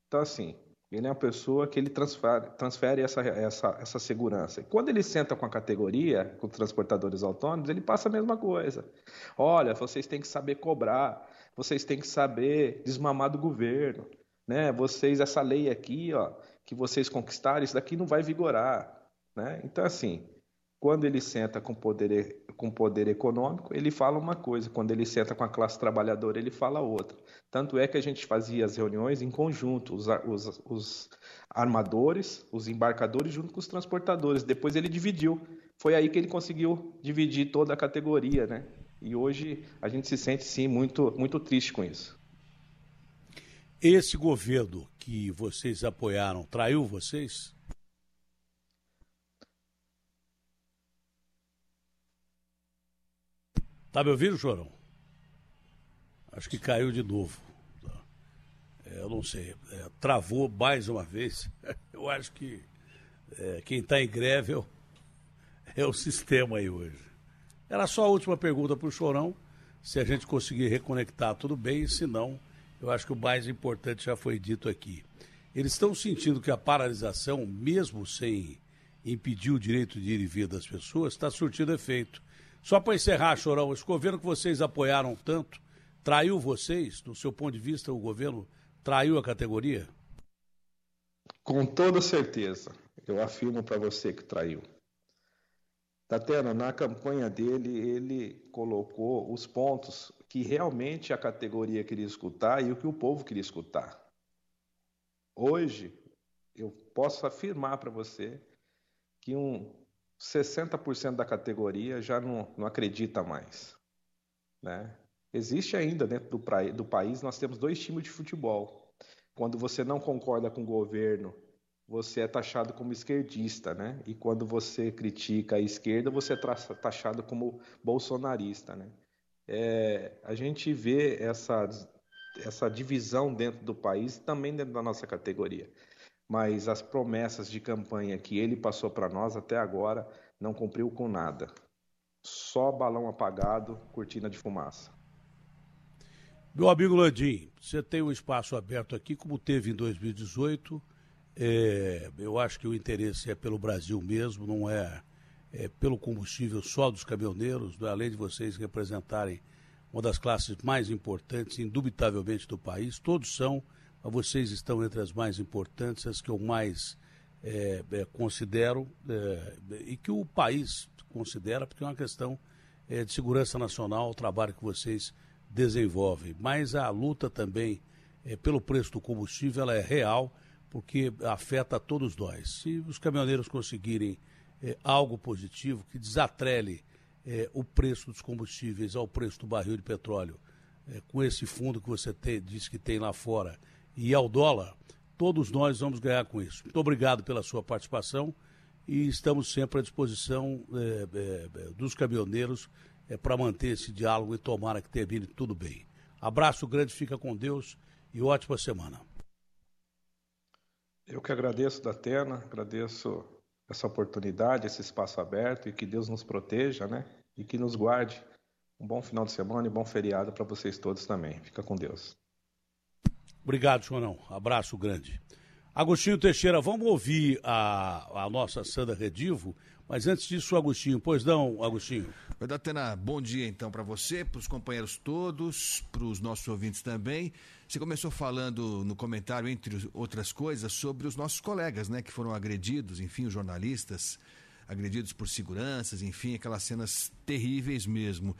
Então, assim, ele é uma pessoa que ele transfere, transfere essa, essa, essa segurança. E quando ele senta com a categoria, com transportadores autônomos, ele passa a mesma coisa. Olha, vocês têm que saber cobrar, vocês têm que saber desmamar do governo. Né? Vocês, essa lei aqui, ó, que vocês conquistaram, isso daqui não vai vigorar. Né? Então, assim, quando ele senta com poder, com poder econômico, ele fala uma coisa, quando ele senta com a classe trabalhadora, ele fala outra. Tanto é que a gente fazia as reuniões em conjunto, os, os, os armadores, os embarcadores, junto com os transportadores. Depois ele dividiu. Foi aí que ele conseguiu dividir toda a categoria, né? E hoje a gente se sente, sim, muito, muito triste com isso. Esse governo que vocês apoiaram traiu vocês? Tá me ouvindo, Chorão? Acho que caiu de novo. É, eu não sei. É, travou mais uma vez. *laughs* Eu acho que é, quem está em greve é o, é o sistema aí hoje. Era só a última pergunta para o Chorão. Se a gente conseguir reconectar, tudo bem. Se não, eu acho que o mais importante já foi dito aqui. Eles estão sentindo que a paralisação, mesmo sem impedir o direito de ir e vir das pessoas, está surtindo efeito. Só para encerrar, Chorão, esse governo que vocês apoiaram tanto, traiu vocês? Do seu ponto de vista, o governo traiu a categoria? Com toda certeza. Eu afirmo para você que traiu. Tatena, na campanha dele, ele colocou os pontos que realmente a categoria queria escutar e o que o povo queria escutar. Hoje, eu posso afirmar para você que um 60% da categoria já não, não acredita mais. Né? Existe ainda dentro do, pra, do país, nós temos dois times de futebol. Quando você não concorda com o governo, você é taxado como esquerdista, né? E quando você critica a esquerda, você é taxado como bolsonarista, né? É, a gente vê essa, essa divisão dentro do país, também dentro da nossa categoria mas as promessas de campanha que ele passou para nós até agora não cumpriu com nada. Só balão apagado, cortina de fumaça. Meu amigo Landim, você tem um espaço aberto aqui, como teve em 2018. É, eu acho que o interesse é pelo Brasil mesmo, não é, é pelo combustível só dos caminhoneiros, né? além de vocês representarem uma das classes mais importantes, indubitavelmente, do país. Todos são vocês estão entre as mais importantes, as que eu mais é, é, considero é, e que o país considera, porque é uma questão é, de segurança nacional, o trabalho que vocês desenvolvem. Mas a luta também é, pelo preço do combustível ela é real, porque afeta a todos nós. Se os caminhoneiros conseguirem é, algo positivo que desatrele o preço dos combustíveis ao preço do barril de petróleo, com esse fundo que você tem, diz que tem lá fora, e ao dólar, todos nós vamos ganhar com isso. Muito obrigado pela sua participação e estamos sempre à disposição dos caminhoneiros para manter esse diálogo e tomara que termine tudo bem. Abraço grande, fica com Deus e ótima semana. Eu que agradeço, Datena, agradeço essa oportunidade, esse espaço aberto e que Deus nos proteja, né? E que nos guarde. Um bom final de semana e bom feriado para vocês todos também. Fica com Deus. Obrigado, Chorão. Abraço grande. Agostinho Teixeira, vamos ouvir a, a nossa Sandra Redivo, mas antes disso, Agostinho, pois não, Agostinho? Datena, bom dia então para você, para os companheiros todos, para os nossos ouvintes também. Você começou falando no comentário, entre outras coisas, sobre os nossos colegas, né, que foram agredidos, enfim, os jornalistas agredidos por seguranças, enfim, aquelas cenas terríveis mesmo.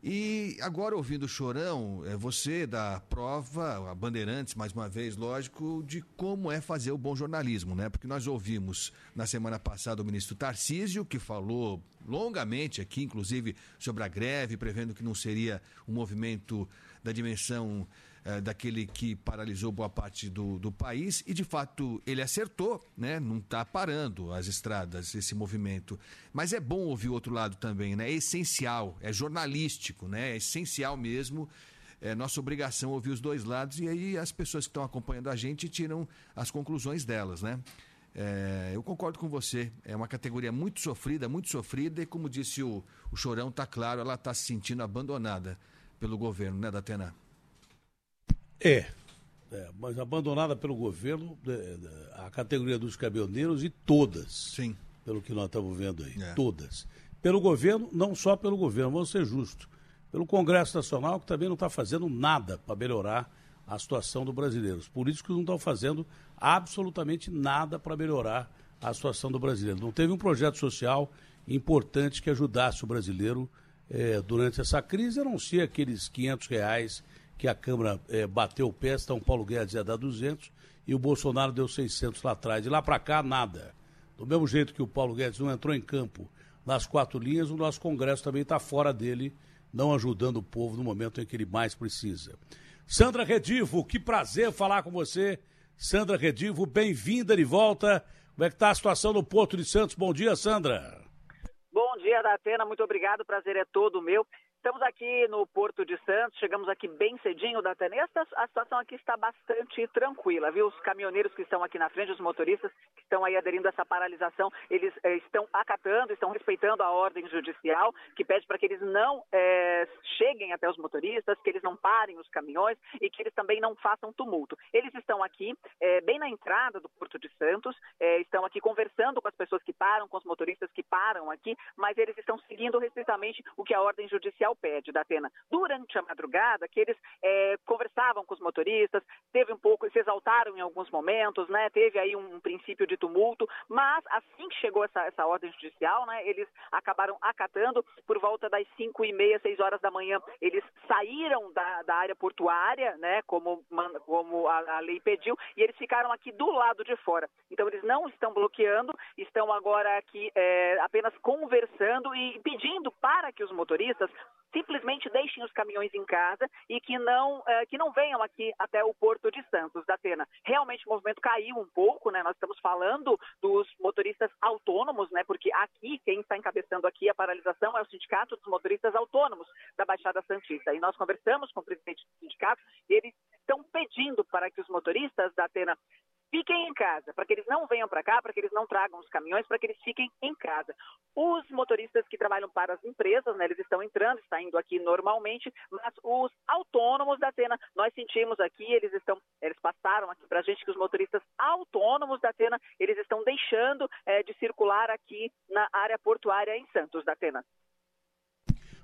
E agora, ouvindo o Chorão, é você da prova, a Bandeirantes, mais uma vez, lógico, de como é fazer o bom jornalismo, né? Porque nós ouvimos na semana passada o ministro Tarcísio, que falou longamente aqui, inclusive, sobre a greve, prevendo que não seria um movimento da dimensão é, daquele que paralisou boa parte do, do país e de fato ele acertou, né? Não está parando as estradas esse movimento, mas é bom ouvir o outro lado também, né? É essencial, é jornalístico, né? É essencial mesmo. É nossa obrigação ouvir os dois lados e aí as pessoas que estão acompanhando a gente tiram as conclusões delas, né? É, eu concordo com você. É uma categoria muito sofrida, muito sofrida, e como disse o, o Chorão, tá claro, ela está se sentindo abandonada pelo governo, né, Datena? É, é, mas abandonada pelo governo, é, é, a categoria dos caminhoneiros e todas. Sim. Pelo que nós estamos vendo aí. É. Todas. Pelo governo, não só pelo governo, vamos ser justos. Pelo Congresso Nacional, que também não está fazendo nada para melhorar a situação dos brasileiros. Os políticos não estão fazendo absolutamente nada para melhorar a situação do brasileiro. Não teve um projeto social importante que ajudasse o brasileiro é, durante essa crise, a não ser aqueles 500 reais que a Câmara é, bateu o pé, então Paulo Guedes ia dar 200 e o Bolsonaro deu 600 lá atrás. De lá para cá, nada. Do mesmo jeito que o Paulo Guedes não entrou em campo nas quatro linhas, o nosso Congresso também está fora dele, não ajudando o povo no momento em que ele mais precisa. Sandra Redivo, que prazer falar com você. Sandra Redivo, bem-vinda de volta. Como é que está a situação no Porto de Santos? Bom dia, Sandra. Bom dia, Datena. Muito obrigado. O prazer é todo meu. Estamos aqui no Porto de Santos, chegamos aqui bem cedinho da Tanesta. A situação aqui está bastante tranquila, viu? Os caminhoneiros que estão aqui na frente, os motoristas que estão aí aderindo a essa paralisação, eles eh, estão acatando, estão respeitando a ordem judicial, que pede para que eles não eh, cheguem até os motoristas, que eles não parem os caminhões e que eles também não façam tumulto. Eles estão aqui, eh, bem na entrada do Porto de Santos, estão aqui conversando com as pessoas que param, com os motoristas que param aqui, mas eles estão seguindo restritamente o que a ordem judicial pede da Atena durante a madrugada, que eles é, conversavam com os motoristas, teve um pouco, se exaltaram em alguns momentos, né? Teve aí um, um princípio de tumulto, mas assim que chegou essa, essa ordem judicial, né? Eles acabaram acatando por volta das 5 e meia, 6 horas da manhã. Eles saíram da, da área portuária, né? Como, como a, a lei pediu, e eles ficaram aqui do lado de fora. Então eles não estão bloqueando, estão agora aqui é, apenas conversando e pedindo para que os motoristas simplesmente deixem os caminhões em casa e que não, uh, que não venham aqui até o Porto de Santos, da Atena. Realmente o movimento caiu um pouco, né? Nós estamos falando dos motoristas autônomos, né? Porque aqui, quem está encabeçando aqui a paralisação é o Sindicato dos Motoristas Autônomos da Baixada Santista. E nós conversamos com o presidente do sindicato e eles estão pedindo para que os motoristas da Atena fiquem em casa, para que eles não venham para cá, para que eles não tragam os caminhões, para que eles fiquem em casa. Os motoristas que trabalham para as empresas, né, eles estão entrando, está indo aqui normalmente, mas os autônomos da Atena, nós sentimos aqui, eles estão, eles passaram aqui para a gente que os motoristas autônomos da Atena, eles estão deixando é, de circular aqui na área portuária em Santos da Atena.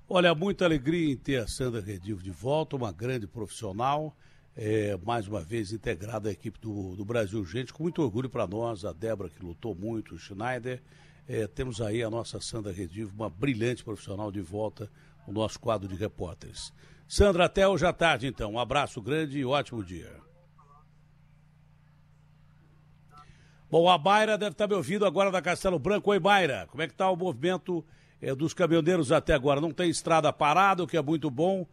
Olha, muita alegria em ter a Sandra Redivo de volta, uma grande profissional é, mais uma vez integrada à equipe do, do Brasil Gente, com muito orgulho para nós, a Débora que lutou muito, o Schneider. É, temos aí a nossa Sandra Redivo, uma brilhante profissional de volta no nosso quadro de repórteres. Sandra, até hoje à tarde então. Um abraço grande e ótimo dia. Bom, a Baira deve estar me ouvindo agora da Castelo Branco. Oi, Baira, como é que está o movimento é, dos caminhoneiros até agora? Não tem estrada parada, o que é muito bom,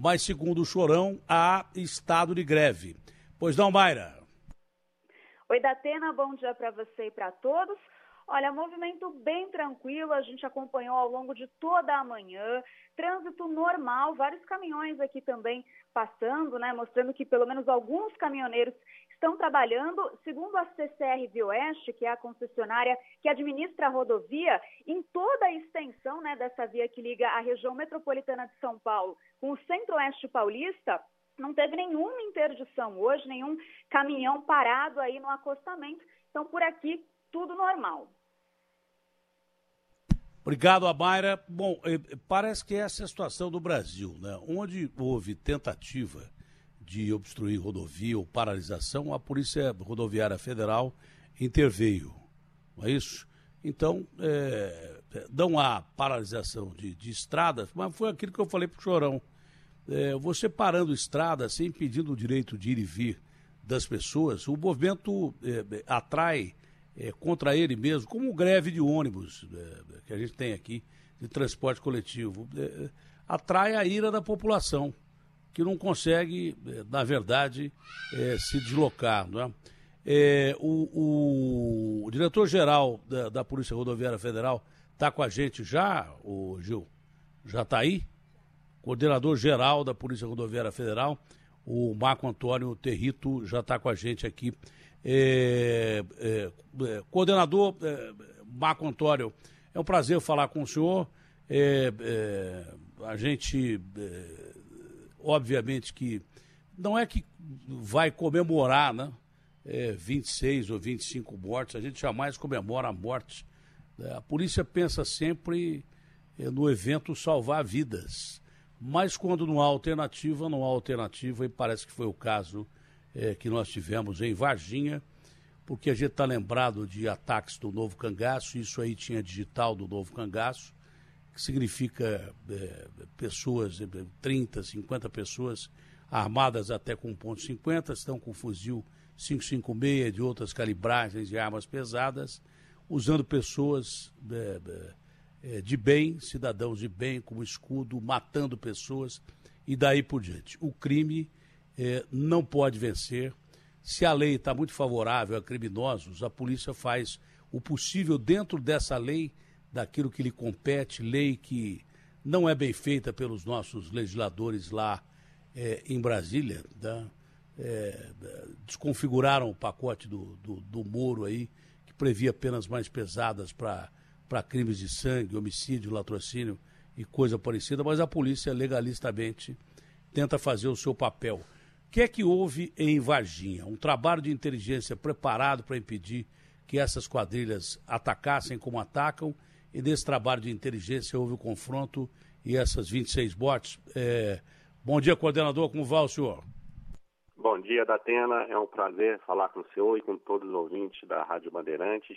mas segundo o Chorão, há estado de greve. Pois não, Baira? Oi, Datena, bom dia para você e para todos. Olha, movimento bem tranquilo, a gente acompanhou ao longo de toda a manhã, trânsito normal, vários caminhões aqui também passando, né, mostrando que pelo menos alguns caminhoneiros estão trabalhando, segundo a CCR Oeste, que é a concessionária que administra a rodovia, em toda a extensão né, dessa via que liga a região metropolitana de São Paulo com o centro-oeste paulista, não teve nenhuma interdição hoje, nenhum caminhão parado aí no acostamento. Então, por aqui, tudo normal. Obrigado, Amaira. Bom, eh, parece que essa é a situação do Brasil, né? Onde houve tentativa de obstruir rodovia ou paralisação, a Polícia Rodoviária Federal interveio. Não é isso? Então, é, não há paralisação de, de, estradas, mas foi aquilo que eu falei para o Chorão. É, você parando estrada sem impedindo o direito de ir e vir das pessoas, o movimento é, atrai é, contra ele mesmo, como greve de ônibus é, que a gente tem aqui, de transporte coletivo, é, atrai a ira da população que não consegue, eh, na verdade, é, se deslocar. Não é? É, o, o diretor-geral da, da, Polícia Rodoviária Federal está com a gente já, o Gil? Já está aí? Coordenador-geral da Polícia Rodoviária Federal, o Marco Antônio Territo, já está com a gente aqui. É, coordenador Marco Antônio, é um prazer falar com o senhor. a gente obviamente que não é que vai comemorar, né? É, 26 ou 25 mortes, a gente jamais comemora a morte. É, a polícia pensa sempre é, no evento salvar vidas. Mas quando não há alternativa, não há alternativa, e parece que foi o caso é, que nós tivemos em Varginha, porque a gente está lembrado de ataques do novo cangaço, isso aí tinha digital do novo cangaço, que significa é, pessoas, 30, 50 pessoas armadas até com ponto .50, estão com fuzil 556 de outras calibragens de armas pesadas, usando pessoas é, é, de bem, cidadãos de bem, como escudo, matando pessoas e daí por diante. O crime é, não pode vencer. Se a lei está muito favorável a criminosos, a polícia faz o possível dentro dessa lei daquilo que lhe compete, lei que não é bem feita pelos nossos legisladores lá é, em Brasília, tá? é, desconfiguraram o pacote do, do, do Moro aí, que previa penas mais pesadas para crimes de sangue, homicídio, latrocínio e coisa parecida, mas a polícia legalistamente tenta fazer o seu papel. O que é que houve em Varginha? Um trabalho de inteligência preparado para impedir que essas quadrilhas atacassem como atacam e nesse trabalho de inteligência houve o confronto e essas 26 mortes. É... Bom dia, coordenador, como vai o senhor? Bom dia, Datena. É um prazer falar com o senhor e com todos os ouvintes da Rádio Bandeirantes.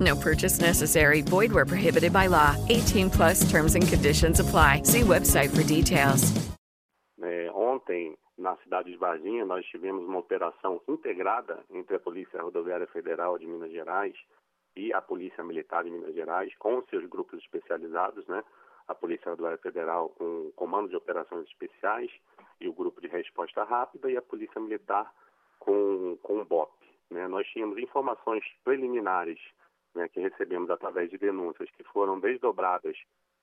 No purchase necessary. Void where prohibited by law. 18 plus terms and conditions apply. See website for details. É, ontem, na cidade de Varginha, nós tivemos uma operação integrada entre a Polícia Rodoviária Federal de Minas Gerais e a Polícia Militar de Minas Gerais, com seus grupos especializados, né? A Polícia Rodoviária Federal com o Comando de Operações Especiais e o Grupo de Resposta Rápida e a Polícia Militar com, com o BOP. Né? Nós tínhamos informações preliminares né, que recebemos através de denúncias que foram desdobradas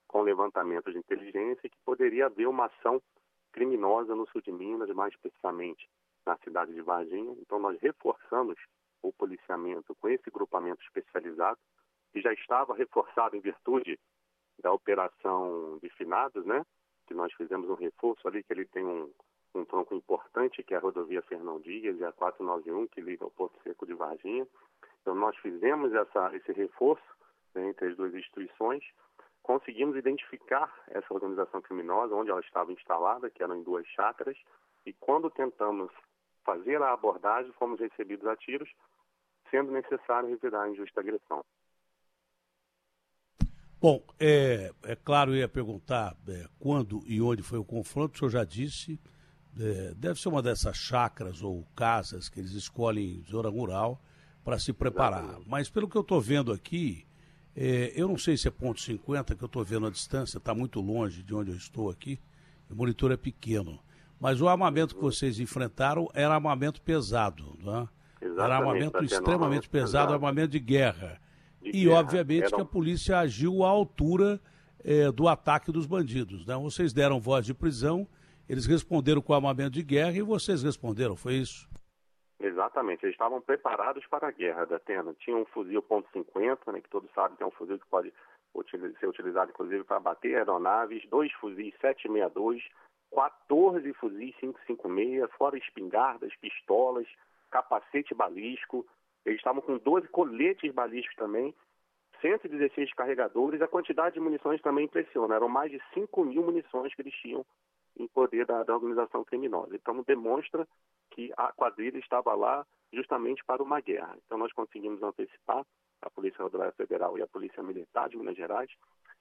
com levantamentos de inteligência e que poderia haver uma ação criminosa no sul de Minas, mais especificamente na cidade de Varginha. Então, nós reforçamos o policiamento com esse grupamento especializado, que já estava reforçado em virtude da operação de finados, né? Que nós fizemos um reforço ali, que ele tem um, um tronco importante, que é a rodovia Fernão Dias e a 491, que liga ao Porto Seco de Varginha. Então, nós fizemos essa, esse reforço né, entre as duas instituições. conseguimos identificar essa organização criminosa, onde ela estava instalada, que eram em duas chácaras, e quando tentamos fazer a abordagem, fomos recebidos a tiros, sendo necessário revirar a injusta agressão. Bom, é, é claro, eu ia perguntar é, quando e onde foi o confronto, o senhor já disse, é, deve ser uma dessas chácaras ou casas que eles escolhem em zona rural para se preparar. Mas pelo que eu estou vendo aqui, é, eu não sei se é ponto 50, que eu estou vendo a distância, está muito longe de onde eu estou aqui, o monitor é pequeno. Mas o armamento que vocês enfrentaram era armamento pesado, né? Era armamento extremamente pesado, pesado, armamento de guerra. De e, guerra. obviamente, que a polícia agiu à altura é, do ataque dos bandidos. Né? Vocês deram voz de prisão, eles responderam com armamento de guerra e vocês responderam, foi isso? Exatamente, eles estavam preparados para a guerra da Atena. Tinha um fuzil .50, né, que todos sabem que é um fuzil que pode ser utilizado, inclusive, para bater aeronaves, dois fuzis 762, 14 fuzis 556, fora espingardas, pistolas, capacete balístico. Eles estavam com 12 coletes balísticos também, 116 carregadores. A quantidade de munições também impressiona. Eram mais de 5 mil munições que eles tinham em poder da, da organização criminosa. Então, demonstra que a quadrilha estava lá justamente para uma guerra. Então, nós conseguimos antecipar a Polícia Rodoviária Federal e a Polícia Militar de Minas Gerais,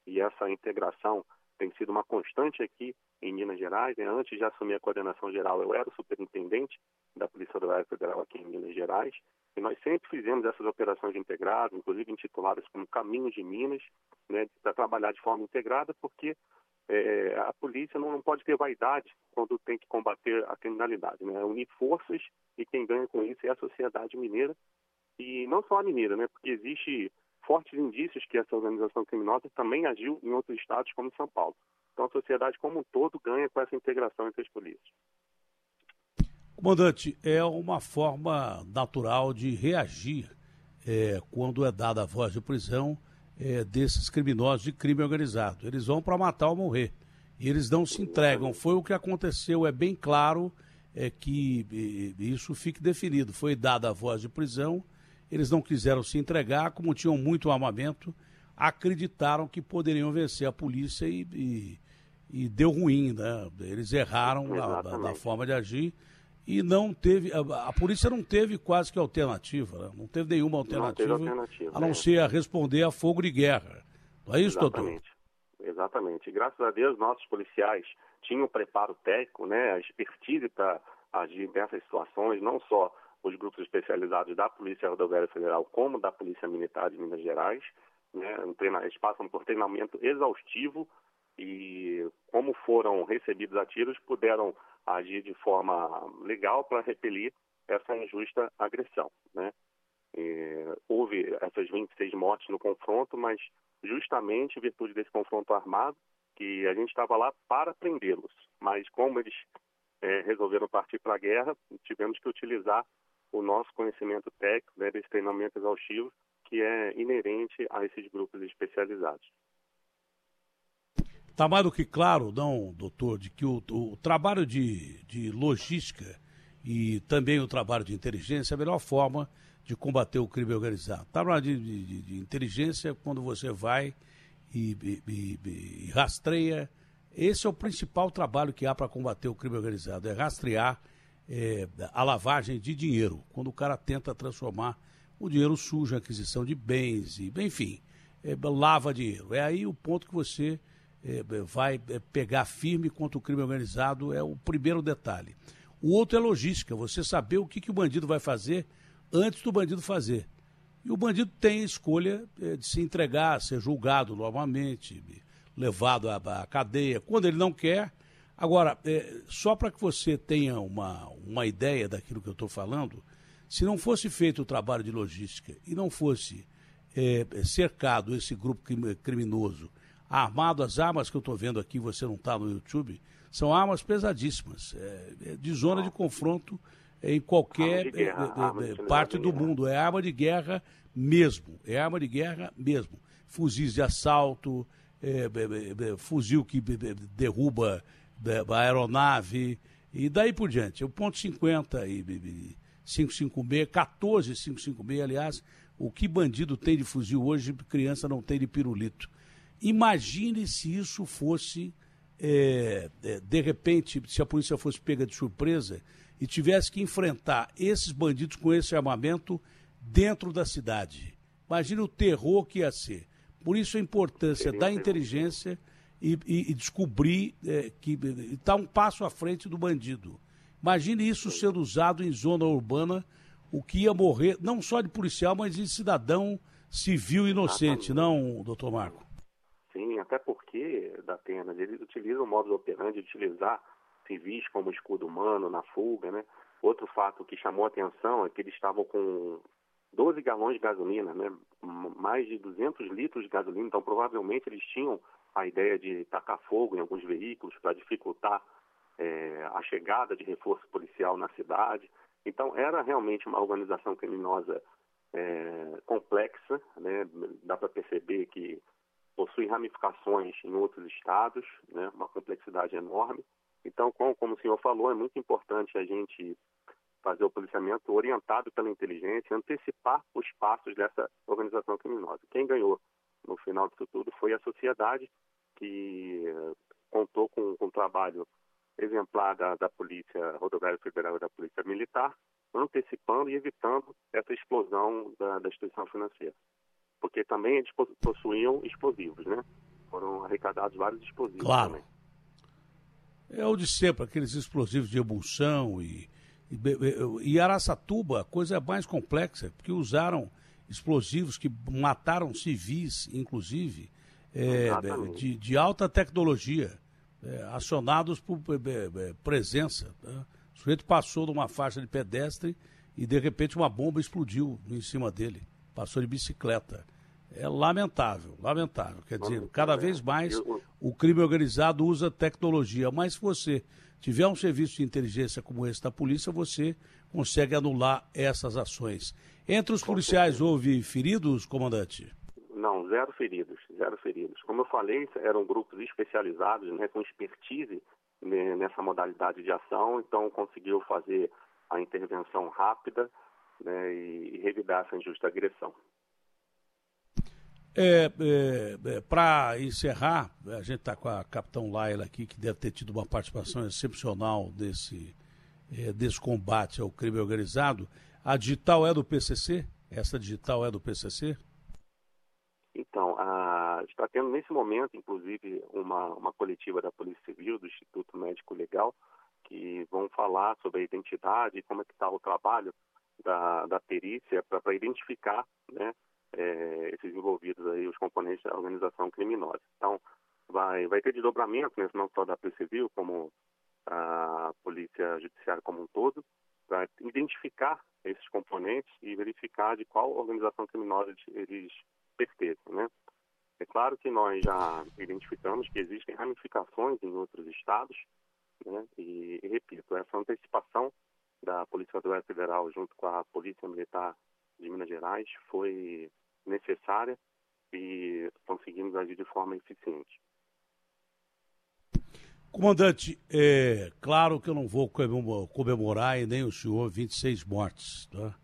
e essa integração tem sido uma constante aqui em Minas Gerais. Né? Antes de assumir a coordenação geral, eu era o superintendente da Polícia Rodoviária Federal aqui em Minas Gerais, e nós sempre fizemos essas operações integradas, inclusive intituladas como Caminhos de Minas, né, para trabalhar de forma integrada, porque é, a polícia não, não, pode ter vaidade quando tem que combater a criminalidade, né? Unir forças e quem ganha com isso é a sociedade mineira e não só a mineira, né? Porque existe fortes indícios que essa organização criminosa também agiu em outros estados como São Paulo. Então a sociedade como um todo ganha com essa integração entre as polícias. Comandante, é uma forma natural de reagir é, quando é dada a voz de prisão é, desses criminosos de crime organizado. Eles vão para matar ou morrer. E eles não se entregam. Foi o que aconteceu, é bem claro é, que e, isso fique definido. Foi dada a voz de prisão, eles não quiseram se entregar, como tinham muito armamento, acreditaram que poderiam vencer a polícia e, e, e deu ruim, né? Eles erraram na, na forma de agir e não teve, a, a, polícia não teve quase que alternativa, né? não teve nenhuma alternativa, não alternativa a não é. ser a responder a fogo de guerra. Não é isso, Exatamente. doutor? Exatamente. Graças a Deus, nossos policiais tinham preparo técnico, né, a expertise para agir nessas situações, não só os grupos especializados da Polícia Rodoviária Federal, como da Polícia Militar de Minas Gerais. Né, eles passam por treinamento exaustivo e, como foram recebidos a tiros, puderam agir de forma legal para repelir essa injusta agressão. Né? E, houve essas 26 mortes no confronto, mas justamente em virtude desse confronto armado, que a gente estava lá para prendê-los. Mas como eles é, resolveram partir para a guerra, tivemos que utilizar o nosso conhecimento técnico, né, desse treinamento exaustivo, que é inerente a esses grupos especializados. Está mais do que claro, não, doutor, de que o, o trabalho de, de logística e também o trabalho de inteligência é a melhor forma de combater o crime organizado. Trabalho de, de, de inteligência quando você vai e, e, e, rastreia. Esse é o principal trabalho que há para combater o crime organizado, é rastrear é, a lavagem de dinheiro, quando o cara tenta transformar o dinheiro sujo em aquisição de bens, e, enfim, é, lava dinheiro. É aí o ponto que você vai é, pegar firme contra o crime organizado é o primeiro detalhe. O outro é logística, você saber o que, que o bandido vai fazer antes do bandido fazer. E o bandido tem a escolha é, de se entregar, ser julgado novamente, levado à, cadeia, quando ele não quer. Agora, só para que você tenha uma, uma ideia daquilo que eu estou falando, se não fosse feito o trabalho de logística e não fosse é, cercado esse grupo criminoso armado, as armas que eu estou vendo aqui, você não está no YouTube, são armas pesadíssimas, é, é de zona de confronto em qualquer guerra, é, é, parte do mundo. É arma de guerra mesmo, é arma de guerra mesmo. Fuzis de assalto, fuzil que derruba a aeronave e daí por diante. O ponto 50 e 55B, 14 55B, aliás, o que bandido tem de fuzil hoje, criança não tem de pirulito. Imagine se isso fosse, é, é, de repente, se a polícia fosse pega de surpresa e tivesse que enfrentar esses bandidos com esse armamento dentro da cidade. Imagine o terror que ia ser. Por isso a importância da inteligência e, e, e descobrir é, que está um passo à frente do bandido. Imagine isso sendo usado em zona urbana, o que ia morrer, não só de policial, mas de cidadão civil inocente, não, doutor Marco? Sim, até porque, da Atena, eles utilizam o modus operandi de utilizar civis como escudo humano na fuga, né? Outro fato que chamou atenção é que eles estavam com 12 galões de gasolina, né? mais de 200 litros de gasolina, então provavelmente eles tinham a ideia de tacar fogo em alguns veículos para dificultar é, a chegada de reforço policial na cidade. Então era realmente uma organização criminosa é, complexa, né? dá para perceber que possui ramificações em outros estados, né? uma complexidade enorme. Então, como, como o senhor falou, é muito importante a gente fazer o policiamento orientado pela inteligência, antecipar os passos dessa organização criminosa. Quem ganhou no final disso tudo foi a sociedade, que contou com, com um trabalho exemplar da, da Polícia Rodoviária Federal e da Polícia Militar, antecipando e evitando essa explosão da, da instituição financeira. Porque também eles possuíam explosivos, né? Foram arrecadados vários explosivos claro. também. É o de sempre, aqueles explosivos de emulsão e e Araçatuba, a coisa é mais complexa, porque usaram explosivos que mataram civis, inclusive, é, de, de, alta tecnologia, é, acionados por é, presença. Né? O sujeito passou numa faixa de pedestre e, de repente, uma bomba explodiu em cima dele. Passou de bicicleta. É lamentável, lamentável. Quer dizer, cada vez mais o crime organizado usa tecnologia. Mas se você tiver um serviço de inteligência como esse da polícia, você consegue anular essas ações. Entre os policiais houve feridos, comandante? Não, zero feridos, zero feridos. Como eu falei, eram grupos especializados, né, com expertise né, nessa modalidade de ação, então conseguiu fazer a intervenção rápida né, e revidar essa injusta agressão. É, é, é, Para encerrar, a gente está com a capitão Laila aqui, que deve ter tido uma participação excepcional desse, é, desse combate ao crime organizado. A digital é do PCC? Essa digital é do PCC? Então, a, está tendo nesse momento, inclusive, uma, uma coletiva da Polícia Civil, do Instituto Médico Legal, que vão falar sobre a identidade como é que está o trabalho da, da perícia para identificar né, é, esses envolvidos aí, os componentes da organização criminosa. Então, vai, vai ter desdobramento, né, não só da Polícia Civil, como a Polícia Judiciária como um todo, para identificar esses componentes e verificar de qual organização criminosa eles pertencem, né? É claro que nós já identificamos que existem ramificações em outros estados, né? E, e repito, essa antecipação da Polícia Federal junto com a Polícia Militar de Minas Gerais foi necessária e conseguimos agir de forma eficiente. Comandante, é claro que eu não vou comemorar e nem o senhor 26 mortes, tá?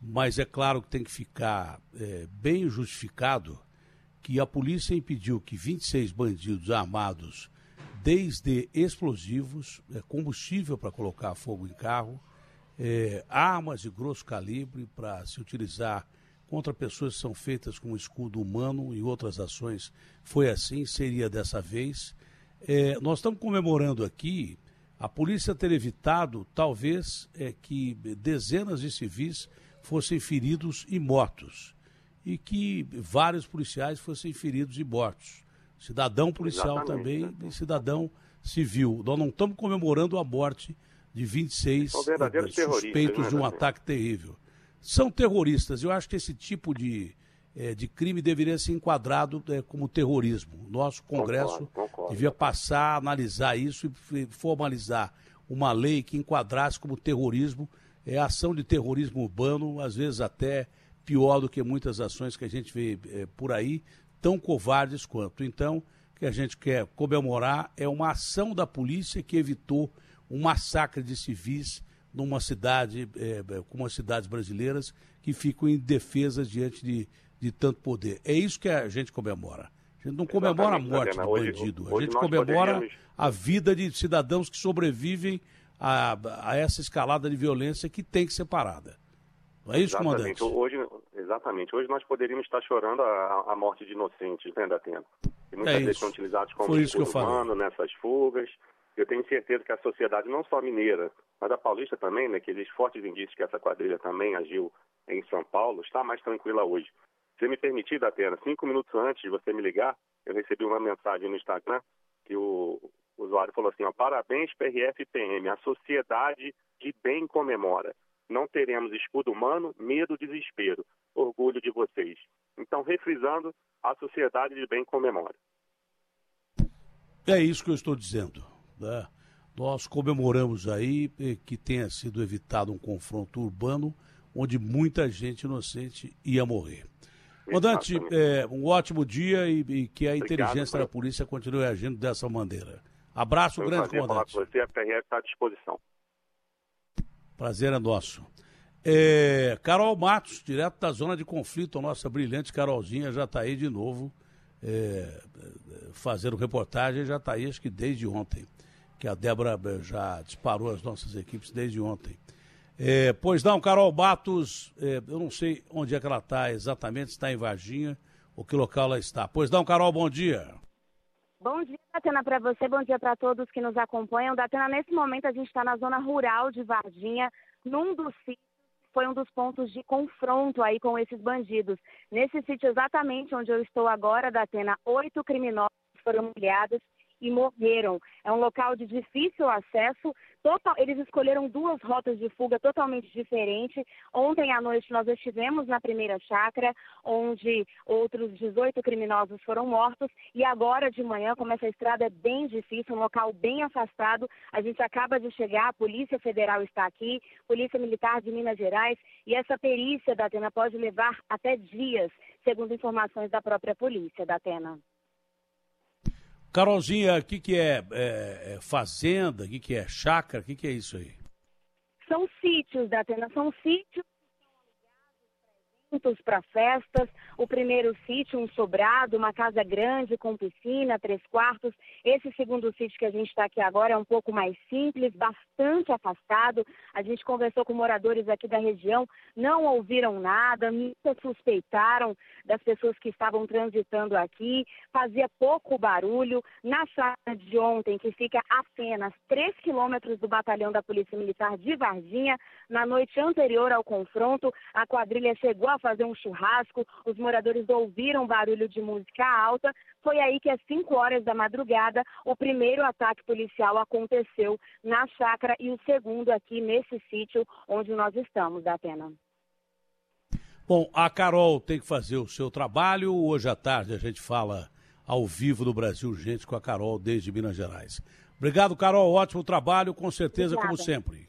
mas é claro que tem que ficar é, bem justificado que a polícia impediu que 26 bandidos armados, desde explosivos, é, combustível para colocar fogo em carro, é, armas de grosso calibre para se utilizar contra pessoas que são feitas com escudo humano e outras ações. Foi assim, seria dessa vez. É, nós estamos comemorando aqui a polícia ter evitado, talvez, é, que dezenas de civis fossem feridos e mortos. E que vários policiais fossem feridos e mortos. Cidadão policial Exatamente, também né? e cidadão civil. Nós não estamos comemorando a morte de 26 é, suspeitos né, de um ataque terrível são terroristas. Eu acho que esse tipo de, é, de crime deveria ser enquadrado é, como terrorismo. Nosso Congresso concordo, concordo. devia passar a analisar isso e formalizar uma lei que enquadrasse como terrorismo, é ação de terrorismo urbano, às vezes até pior do que muitas ações que a gente vê é, por aí, tão covardes quanto. Então, o que a gente quer comemorar é uma ação da polícia que evitou um massacre de civis numa cidade, é, é, como as cidades brasileiras, que ficam indefesas diante de, de tanto poder. É isso que a gente comemora. A gente não comemora a morte do hoje, bandido, hoje a gente comemora poderíamos... a vida de cidadãos que sobrevivem a, a, essa escalada de violência que tem que ser parada. Não é isso, exatamente. comandante? Hoje, exatamente. Hoje nós poderíamos estar chorando a, a morte de inocentes, né, Datena? E muitas É vezes isso. são utilizados como Foi isso que eu falei. humano nessas fugas. Eu tenho certeza que a sociedade, não só mineira, mas a paulista também, né, que existe fortes indícios que essa quadrilha também agiu em São Paulo, está mais tranquila hoje. Se me permitir, Datena, cinco minutos antes de você me ligar, eu recebi uma mensagem no Instagram que o usuário falou assim, ó, parabéns PRF e PM, a sociedade de bem comemora. Não teremos escudo humano, medo, desespero. Orgulho de vocês. Então, refrisando, a sociedade de bem comemora. É isso que eu estou dizendo. Né? Nós comemoramos aí eh, que tenha sido evitado um confronto urbano onde muita gente inocente ia morrer. Comandante, eh, um ótimo dia e, e que a inteligência da polícia continue agindo dessa maneira. Abraço Foi grande, prazer falar comandante. com você, a PRF está à disposição. Prazer é nosso. É, Carol Matos, direto da zona de conflito, a nossa brilhante Carolzinha já está aí de novo, é, fazendo reportagem, já está aí acho que desde ontem, que a Débora eh, já disparou as nossas equipes desde ontem. É, pois não, Carol Matos, é, eu não sei onde é que ela está exatamente, está em Varginha ou que local ela está. Pois não, Carol, bom dia. Bom dia, Datena, para você, bom dia para todos que nos acompanham. Datena, nesse momento a gente está na zona rural de Varginha, num dos sítios foi um dos pontos de confronto aí com esses bandidos. Nesse sítio exatamente onde eu estou agora, Datena, oito criminosos foram humilhados e morreram. É um local de difícil acesso. Total, eles escolheram duas rotas de fuga totalmente diferentes. Ontem à noite nós estivemos na primeira chácara, onde outros 18 criminosos foram mortos. E agora de manhã, como essa estrada é bem difícil, um local bem afastado, a gente acaba de chegar, a Polícia Federal está aqui, Polícia Militar de Minas Gerais, e essa perícia da Atena pode levar até dias, segundo informações da própria polícia da Atena. Carolzinha, o que, que é, é, é fazenda, o que, que é chácara, o que, que é isso aí? São sítios da Atena, são sítios para festas. O primeiro sítio, um sobrado, uma casa grande com piscina, três quartos. Esse segundo sítio que a gente está aqui agora é um pouco mais simples, bastante afastado. A gente conversou com moradores aqui da região, não ouviram nada, nunca suspeitaram das pessoas que estavam transitando aqui. Fazia pouco barulho. Na chácara de ontem, que fica apenas 3 quilômetros do batalhão da Polícia Militar de Varginha, na noite anterior ao confronto, a quadrilha chegou a fazer um churrasco, os moradores ouviram barulho de música alta. Foi aí que, às 5 horas da madrugada, o primeiro ataque policial aconteceu na chácara e o segundo aqui nesse sítio onde nós estamos, da Atena. Bom, a Carol tem que fazer o seu trabalho. Hoje à tarde a gente fala ao vivo do Brasil Gente com a Carol desde Minas Gerais. Obrigado, Carol. Ótimo trabalho, com certeza, como sempre.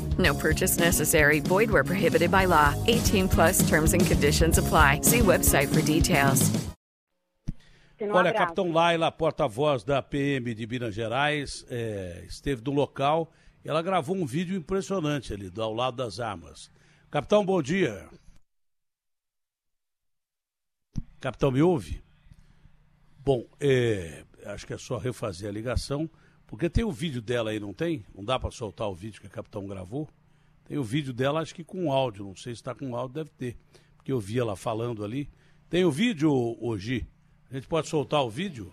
No purchase necessary. Void where prohibited by law. 18 plus terms and conditions apply. See website for details. Olha, Capitão Laila, porta-voz da PM de Minas Gerais, é, esteve no local e ela gravou um vídeo impressionante ali, do- ao lado das armas. Capitão, bom dia. Capitão, me ouve? Bom, é, acho que é só refazer a ligação, porque tem o vídeo dela aí, não tem? Não dá para soltar o vídeo que a Capitão gravou? Tem o vídeo dela, acho que com áudio, não sei se está com áudio, deve ter, porque eu vi ela falando ali. Tem o vídeo, hoje? A gente pode soltar o vídeo?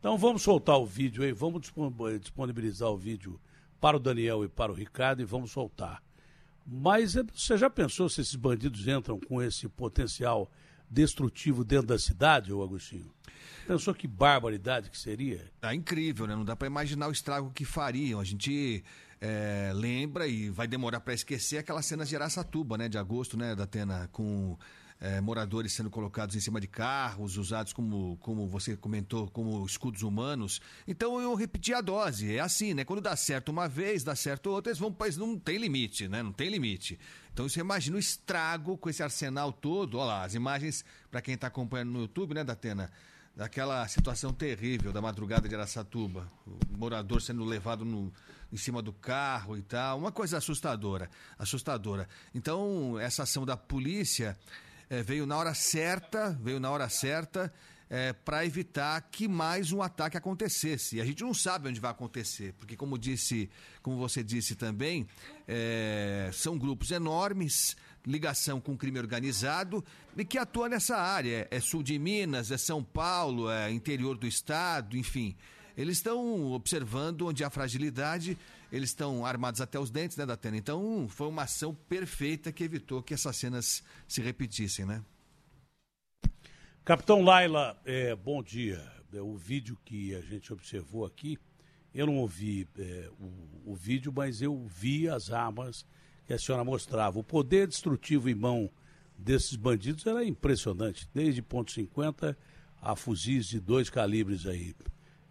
Então vamos soltar o vídeo aí, vamos dispon- disponibilizar o vídeo para o Daniel e para o Ricardo e vamos soltar. Mas eh, você já pensou se esses bandidos entram com esse potencial destrutivo dentro da cidade, ô Agostinho? Pensou que barbaridade que seria? É incrível, né? Não dá para imaginar o estrago que fariam. A gente é, lembra e vai demorar para esquecer aquelas cenas de Araçatuba, né? De agosto, né, da Atena, com é, moradores sendo colocados em cima de carros, usados como, como você comentou, como escudos humanos. Então eu repeti a dose. É assim, né? Quando dá certo uma vez, dá certo outra, eles vão para não tem limite, né? Não tem limite. Então você imagina o estrago com esse arsenal todo. Olha lá, as imagens, para quem está acompanhando no YouTube, né, Datena? Daquela situação terrível da madrugada de Aracatuba. O morador sendo levado no, em cima do carro e tal. Uma coisa assustadora. Assustadora. Então, essa ação da polícia é, veio na hora certa, veio na hora certa é, para evitar que mais um ataque acontecesse. E a gente não sabe onde vai acontecer, porque como disse, como você disse também, é, são grupos enormes, ligação com crime organizado e que atua nessa área. É sul de Minas, é São Paulo, é interior do estado, enfim. Eles estão observando onde há fragilidade eles estão armados até os dentes, né, Datena? Então, foi uma ação perfeita que evitou que essas cenas se repetissem, né? Capitão Laila, é, bom dia. É, o vídeo que a gente observou aqui, eu não ouvi é, o, o, vídeo, mas eu vi as armas que a senhora mostrava. O poder destrutivo em mão desses bandidos era impressionante, desde ponto .50 a fuzis de dois calibres aí.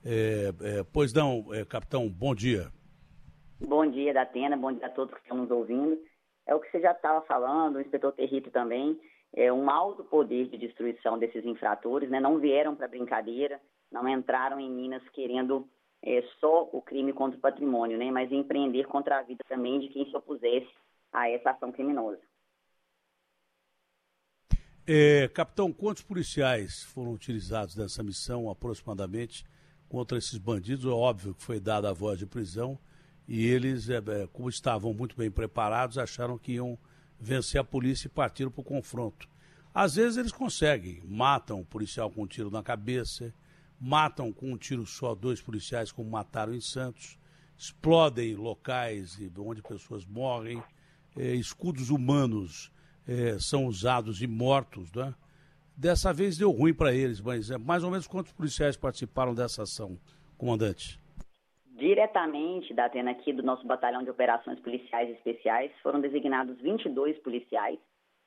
É, é, pois não, é, capitão, bom dia. Bom dia, Datena, bom dia a todos que estão nos ouvindo. É o que você já estava falando, o inspetor Territo também, é um alto poder de destruição desses infratores, né? não vieram para brincadeira, não entraram em Minas querendo é, só o crime contra o patrimônio, né? mas empreender contra a vida também de quem se opusesse a essa ação criminosa. É, capitão, quantos policiais foram utilizados nessa missão aproximadamente contra esses bandidos? É óbvio que foi dada a voz de prisão, e eles, é, é, como estavam muito bem preparados, acharam que iam vencer a polícia e partiram para o confronto. Às vezes eles conseguem, matam o policial com um tiro na cabeça, matam com um tiro só dois policiais, como mataram em Santos, explodem locais onde pessoas morrem, é, escudos humanos é, são usados e mortos. Né? Dessa vez deu ruim para eles, mas é, mais ou menos quantos policiais participaram dessa ação, comandante? Diretamente da Atena aqui do nosso batalhão de operações policiais especiais, foram designados 22 policiais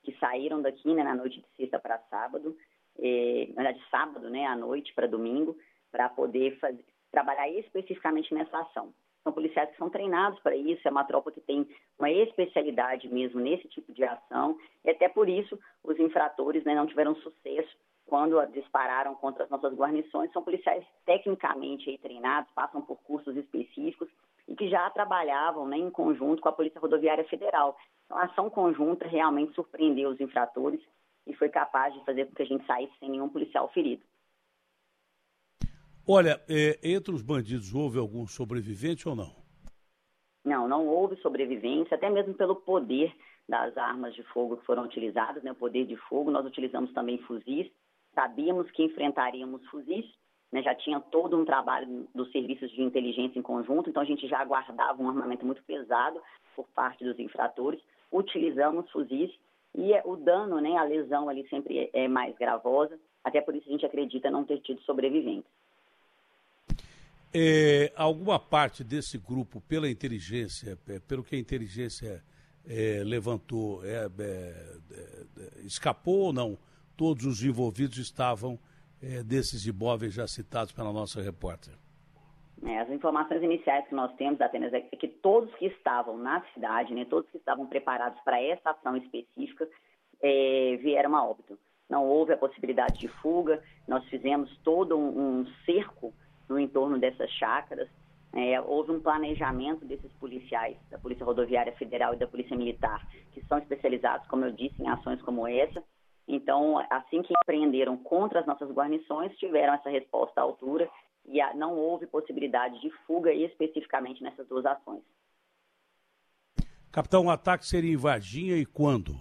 que saíram daqui né, na noite de sexta para sábado, eh, na verdade sábado, né, à noite para domingo, para poder fazer, trabalhar especificamente nessa ação. São policiais que são treinados para isso, é uma tropa que tem uma especialidade mesmo nesse tipo de ação, e até por isso os infratores né, não tiveram sucesso quando dispararam contra as nossas guarnições, são policiais tecnicamente treinados, passam por cursos específicos e que já trabalhavam né, em conjunto com a Polícia Rodoviária Federal. Então, a ação conjunta realmente surpreendeu os infratores e foi capaz de fazer com que a gente saísse sem nenhum policial ferido. Olha, é, entre os bandidos houve algum sobrevivente ou não? Não, não houve sobrevivência, até mesmo pelo poder das armas de fogo que foram utilizadas, né, o poder de fogo. Nós utilizamos também fuzis sabíamos que enfrentaríamos fuzis, né, já tinha todo um trabalho dos serviços de inteligência em conjunto, então a gente já aguardava um armamento muito pesado por parte dos infratores, utilizamos fuzis e o dano, né, a lesão ali sempre é mais gravosa, até por isso a gente acredita não ter tido sobreviventes. É, alguma parte desse grupo, pela inteligência, é, pelo que a inteligência é, levantou, é, é, é, escapou ou não? todos os envolvidos estavam desses imóveis já citados pela nossa repórter? As informações iniciais que nós temos, Apenas, é que todos que estavam na cidade, né, todos que estavam preparados para essa ação específica, vieram a óbito. Não houve a possibilidade de fuga, nós fizemos todo um, um cerco no entorno dessas chácaras, é, houve um planejamento desses policiais, da Polícia Rodoviária Federal e da Polícia Militar, que são especializados, como eu disse, em ações como essa, então, assim que empreenderam contra as nossas guarnições, tiveram essa resposta à altura e não houve possibilidade de fuga especificamente nessas duas ações. Capitão, o ataque seria em Varginha e quando?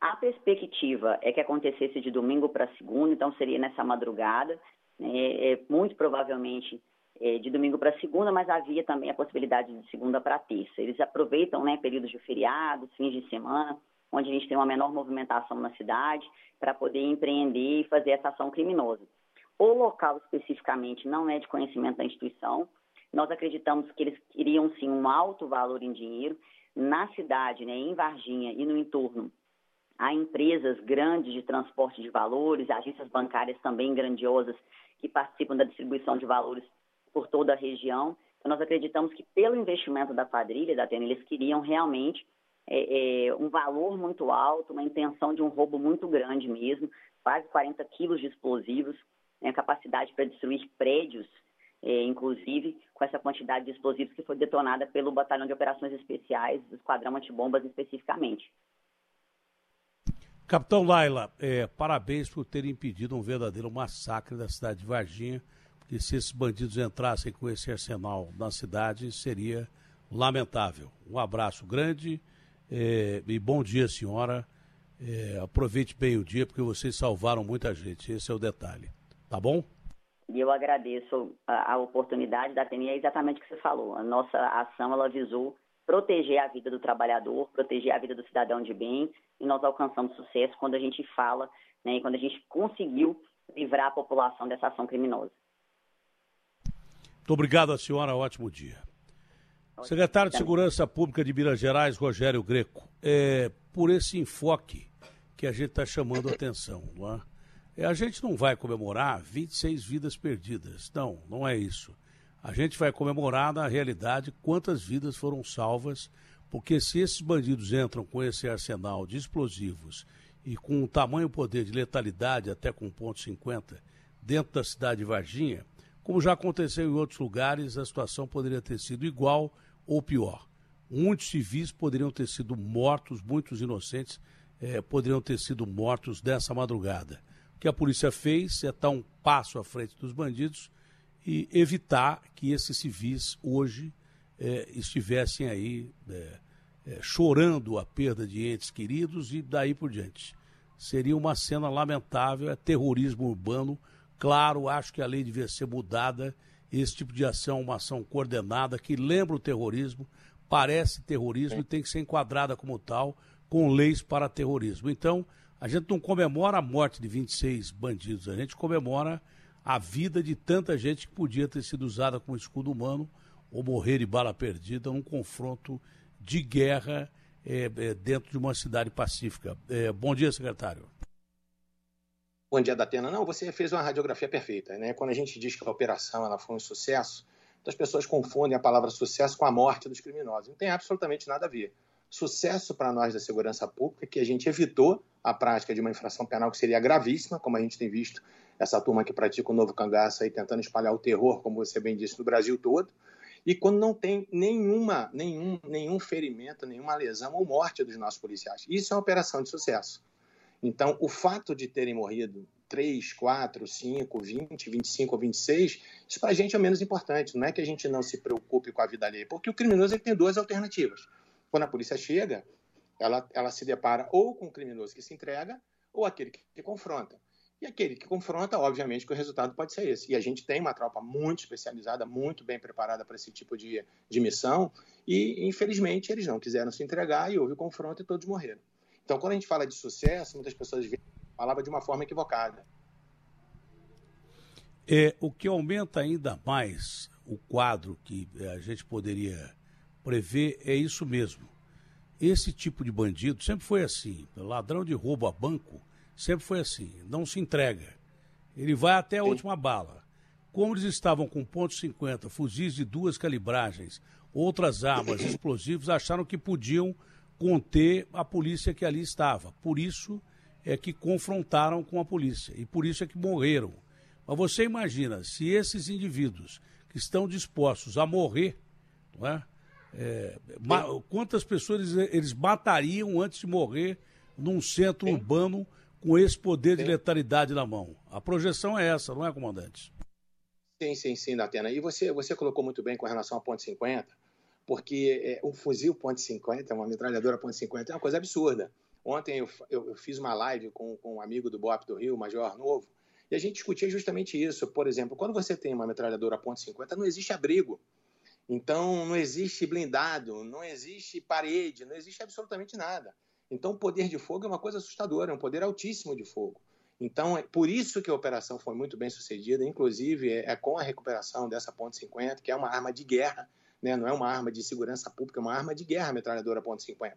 A perspectiva é que acontecesse de domingo para segunda, então seria nessa madrugada, né, é, muito provavelmente é, de domingo para segunda, mas havia também a possibilidade de segunda para terça. Eles aproveitam né, períodos de feriado, fins de semana, onde a gente tem uma menor movimentação na cidade, para poder empreender e fazer essa ação criminosa. O local especificamente não é de conhecimento da instituição. Nós acreditamos que eles queriam sim um alto valor em dinheiro. Na cidade, né, em Varginha e no entorno, a empresas grandes de transporte de valores, agências bancárias também grandiosas que participam da distribuição de valores por toda a região. Então, nós acreditamos que pelo investimento da quadrilha, da Atena, eles queriam realmente é, é, um valor muito alto, uma intenção de um roubo muito grande mesmo, quase 40 quilos de explosivos, né, capacidade para destruir prédios, é, inclusive com essa quantidade de explosivos que foi detonada pelo Batalhão de Operações Especiais, do Esquadrão Antibombas especificamente. Capitão Laila, é, parabéns por ter impedido um verdadeiro massacre da cidade de Varginha, porque se esses bandidos entrassem com esse arsenal na cidade, seria lamentável. Um abraço grande é, e bom dia, senhora. É, aproveite bem o dia, porque vocês salvaram muita gente. Esse é o detalhe. Tá bom? E eu agradeço a, a oportunidade da TNI, é exatamente o que você falou. A nossa ação, ela visou proteger a vida do trabalhador, proteger a vida do cidadão de bem, e nós alcançamos sucesso quando a gente fala, né, quando a gente conseguiu livrar a população dessa ação criminosa. Muito obrigado, a senhora. Ótimo dia. Secretário de Segurança Pública de Minas Gerais, Rogério Greco, é por esse enfoque que a gente está chamando a atenção. Não é? é? A gente não vai comemorar 26 vidas perdidas. Não, não é isso. A gente vai comemorar, na realidade, quantas vidas foram salvas, porque se esses bandidos entram com esse arsenal de explosivos e com um tamanho poder de letalidade, até com ponto .50, dentro da cidade de Varginha, como já aconteceu em outros lugares, a situação poderia ter sido igual ou pior. Muitos civis poderiam ter sido mortos, muitos inocentes eh, poderiam ter sido mortos nessa madrugada. O que a polícia fez é estar um passo à frente dos bandidos e evitar que esses civis hoje é, estivessem aí é, é, chorando a perda de entes queridos e daí por diante. Seria uma cena lamentável, é terrorismo urbano. Claro, acho que a lei devia ser mudada. Esse tipo de ação é uma ação coordenada que lembra o terrorismo, parece terrorismo e tem que ser enquadrada como tal, com leis para terrorismo. Então, a gente não comemora a morte de 26 bandidos, a gente comemora a vida de tanta gente que podia ter sido usada como escudo humano ou morrer de bala perdida num confronto de guerra é, é, dentro de uma cidade pacífica. É, bom dia, secretário. Bom dia, Datena. Não, você fez uma radiografia perfeita. Né? Quando a gente diz que a operação ela foi um sucesso, as pessoas confundem a palavra sucesso com a morte dos criminosos. Não tem absolutamente nada a ver. Sucesso para nós da segurança pública é que a gente evitou a prática de uma infração penal que seria gravíssima, como a gente tem visto essa turma que pratica o novo cangaço aí tentando espalhar o terror, como você bem disse, no Brasil todo. E quando não tem nenhuma, nenhum, nenhum ferimento, nenhuma lesão ou morte dos nossos policiais. Isso é uma operação de sucesso. Então, o fato de terem morrido 3, 4, 5, 20, 25 ou 26, isso para a gente é o menos importante. Não é que a gente não se preocupe com a vida alheia, porque o criminoso ele tem duas alternativas. Quando a polícia chega, ela, ela se depara ou com o criminoso que se entrega ou aquele que, que confronta. E aquele que confronta, obviamente, que o resultado pode ser esse. E a gente tem uma tropa muito especializada, muito bem preparada para esse tipo de, de missão, e infelizmente eles não quiseram se entregar e houve o confronto e todos morreram. Então, quando a gente fala de sucesso, muitas pessoas veem a palavra de uma forma equivocada. É, o que aumenta ainda mais o quadro que a gente poderia prever é isso mesmo. Esse tipo de bandido sempre foi assim. Ladrão de roubo a banco Sempre foi assim, não se entrega. Ele vai até a Sim. última bala. Como eles estavam com ponto .50, fuzis de duas calibragens, outras armas, *coughs* explosivos, acharam que podiam conter a polícia que ali estava. Por isso é que confrontaram com a polícia e por isso é que morreram. Mas você imagina, se esses indivíduos que estão dispostos a morrer, não é? é quantas pessoas eles, eles matariam antes de morrer num centro Sim. urbano com esse poder sim. de letalidade na mão. A projeção é essa, não é, comandante? Sim, sim, sim, Datena. E você, você colocou muito bem com relação ao ponto .50, porque é, um fuzil ponto .50, uma metralhadora ponto .50 é uma coisa absurda. Ontem eu, eu, eu fiz uma live com, com um amigo do BOP do Rio, Major Novo, e a gente discutia justamente isso. Por exemplo, quando você tem uma metralhadora ponto .50, não existe abrigo. Então, não existe blindado, não existe parede, não existe absolutamente nada. Então, o poder de fogo é uma coisa assustadora, é um poder altíssimo de fogo. Então, é por isso que a operação foi muito bem sucedida, inclusive é, é com a recuperação dessa ponte .50, que é uma arma de guerra, né? não é uma arma de segurança pública, é uma arma de guerra, a metralhadora ponto .50.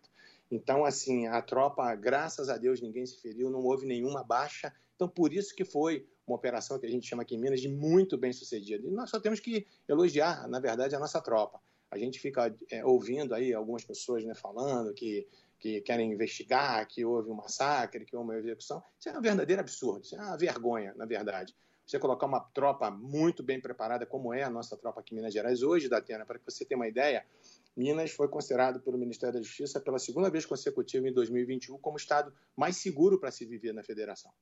Então, assim, a tropa, graças a Deus, ninguém se feriu, não houve nenhuma baixa. Então, por isso que foi uma operação que a gente chama aqui em Minas de muito bem sucedida. E nós só temos que elogiar, na verdade, a nossa tropa. A gente fica é, ouvindo aí algumas pessoas né, falando que, que querem investigar, que houve um massacre, que houve uma execução. Isso é um verdadeiro absurdo, isso é uma vergonha, na verdade. Você colocar uma tropa muito bem preparada, como é a nossa tropa aqui em Minas Gerais hoje, Datena, para que você tenha uma ideia, Minas foi considerado pelo Ministério da Justiça pela segunda vez consecutiva em 2021 como o estado mais seguro para se viver na federação.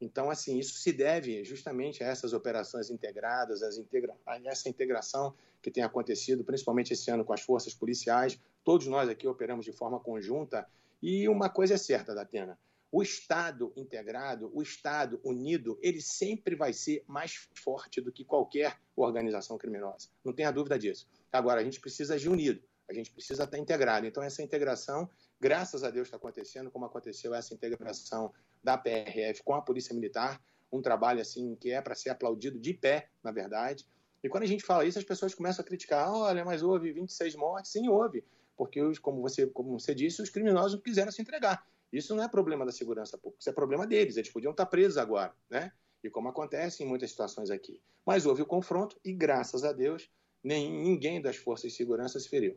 Então, assim, isso se deve justamente a essas operações integradas, integra a essa integração que tem acontecido, principalmente esse ano com as forças policiais. Todos nós aqui operamos de forma conjunta. E uma coisa é certa, Datena: o Estado integrado, o Estado unido, ele sempre vai ser mais forte do que qualquer organização criminosa. Não tenha dúvida disso. Agora, a gente precisa agir unido. A gente precisa estar integrado. Então, essa integração, graças a Deus, está acontecendo, como aconteceu essa integração da PRF com a Polícia Militar, um trabalho assim que é para ser aplaudido de pé, na verdade. E quando a gente fala isso, as pessoas começam a criticar: olha, mas houve 26 mortes. Sim, houve, porque, como, você, como você disse, os criminosos não quiseram se entregar. Isso não é problema da segurança pública, isso é problema deles. Eles podiam estar presos agora, né? E como acontece em muitas situações aqui. Mas houve o confronto e, graças a Deus, nem, ninguém das forças de segurança se feriu.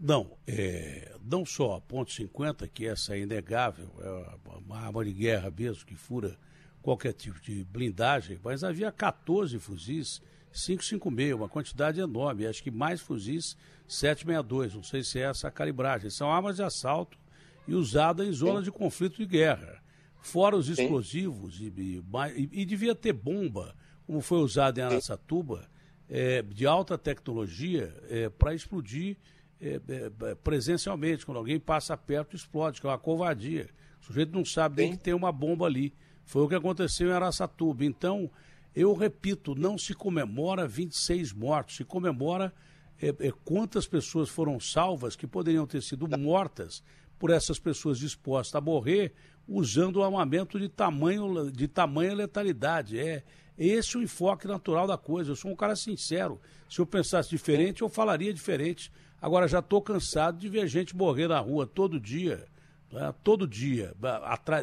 Não, é, não só a ponto 50, que essa é inegável, é uma arma de guerra mesmo que fura qualquer tipo de blindagem, mas havia 14 fuzis 556, uma quantidade enorme, acho que mais fuzis 762, não sei se é essa a calibragem. São armas de assalto e usadas em zonas de conflito de guerra. Fora os explosivos, e, e, e devia ter bomba, como foi usado em Araçatuba, é, de alta tecnologia, é, para explodir é, é, é, presencialmente. Quando alguém passa perto, explode, que é uma covardia. O sujeito não sabe nem que tem uma bomba ali. Foi o que aconteceu em Araçatuba. Então, eu repito, não se comemora 26 mortos, se comemora é, é, quantas pessoas foram salvas que poderiam ter sido mortas por essas pessoas dispostas a morrer usando o armamento de tamanho de tamanha letalidade. É esse o enfoque natural da coisa. Eu sou um cara sincero. Se eu pensasse diferente, eu falaria diferente. Agora, já estou cansado de ver gente morrer na rua todo dia, né? todo dia,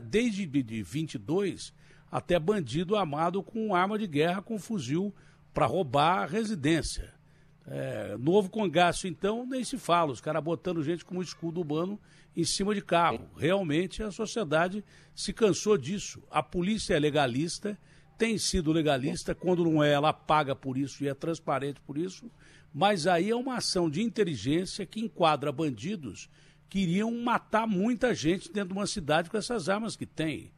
desde de 22 até bandido armado com arma de guerra, com fuzil, para roubar a residência. É, novo Congaço, então, nem se fala, os caras botando gente como escudo humano em cima de carro. Realmente a sociedade se cansou disso. A polícia é legalista, tem sido legalista, quando não é, ela paga por isso e é transparente por isso, mas aí é uma ação de inteligência que enquadra bandidos que iriam matar muita gente dentro de uma cidade com essas armas que tem.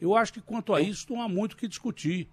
Eu acho que quanto a isso não há muito o que discutir.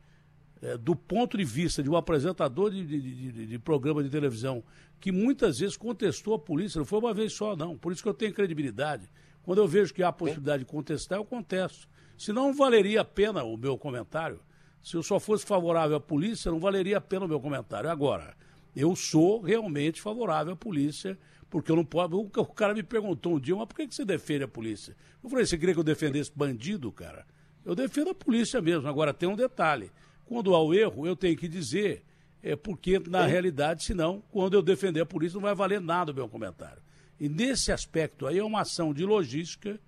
É, do ponto de vista de um apresentador de, de, de, de, programa de televisão que muitas vezes contestou a polícia, não foi uma vez só, não. Por isso que eu tenho credibilidade. Quando eu vejo que há a possibilidade de contestar, eu contesto. Senão não valeria a pena o meu comentário. Se eu só fosse favorável à polícia, não valeria a pena o meu comentário. Agora, eu sou realmente favorável à polícia, porque eu não posso. O cara me perguntou um dia, mas por que você defende a polícia? Eu falei, você queria que eu defendesse bandido, cara? Eu defendo a polícia mesmo. Agora tem um detalhe. Quando há o erro, eu tenho que dizer, é porque, na é. realidade, senão, quando eu defender a polícia, não vai valer nada o meu comentário. E nesse aspecto aí é uma ação de logística.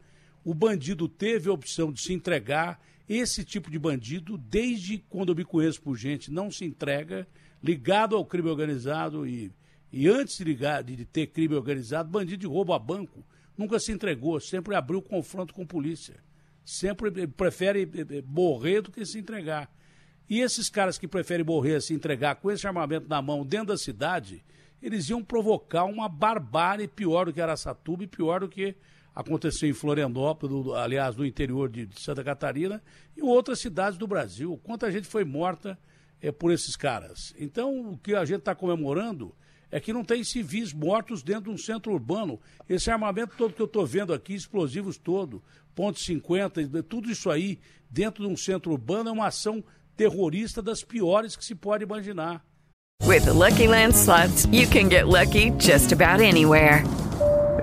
O bandido teve a opção de se entregar. Esse tipo de bandido, desde quando eu me conheço por gente, não se entrega ligado ao crime organizado e, e antes de, ligar, de ter crime organizado, bandido de roubo a banco, nunca se entregou, sempre abriu confronto com polícia. Sempre prefere eh, eh, morrer do que se entregar. E esses caras que preferem morrer se entregar com esse armamento na mão dentro da cidade, eles iam provocar uma barbárie pior do que Araçatuba e pior do que aconteceu em Florianópolis, aliás, no interior de Santa Catarina e outras cidades do Brasil. Quanta gente foi morta é, por esses caras. Então, o que a gente está comemorando é que não tem civis mortos dentro de um centro urbano. Esse armamento todo que eu estou vendo aqui, explosivos todo, ponto 50, tudo isso aí, dentro de um centro urbano, é uma ação terrorista das piores que se pode imaginar. With the Lucky Land slots, you can get lucky just about anywhere.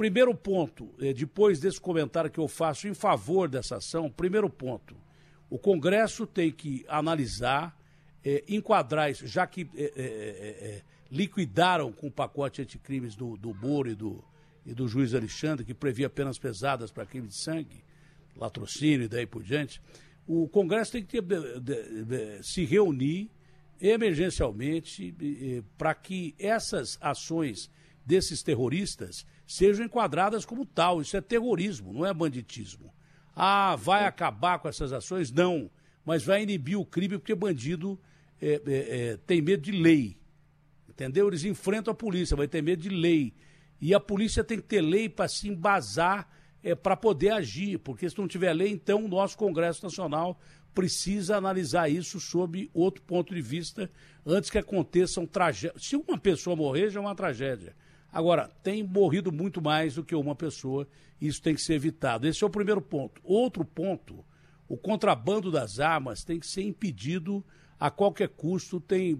Primeiro ponto, eh, depois desse comentário que eu faço em favor dessa ação, primeiro ponto, o Congresso tem que analisar, eh, enquadrar isso, já que eh, liquidaram com o pacote anticrimes do, do Moro e do, e do juiz Alexandre, que previa penas pesadas para crime de sangue, latrocínio e daí por diante, o Congresso tem que ter, de, de, se reunir emergencialmente para que essas ações desses terroristas sejam enquadradas como tal. Isso é terrorismo, não é banditismo. Ah, vai acabar com essas ações? Não. Mas vai inibir o crime porque bandido é, é, é, tem medo de lei. Entendeu? Eles enfrentam a polícia, vai ter medo de lei. E a polícia tem que ter lei para se embasar é, para poder agir, porque se não tiver lei, então o nosso Congresso Nacional precisa analisar isso sob outro ponto de vista antes que aconteçam tragédias. Se uma pessoa morrer, já é uma tragédia. Agora, tem morrido muito mais do que uma pessoa, e isso tem que ser evitado. Esse é o primeiro ponto. Outro ponto, o contrabando das armas tem que ser impedido a qualquer custo. Tem,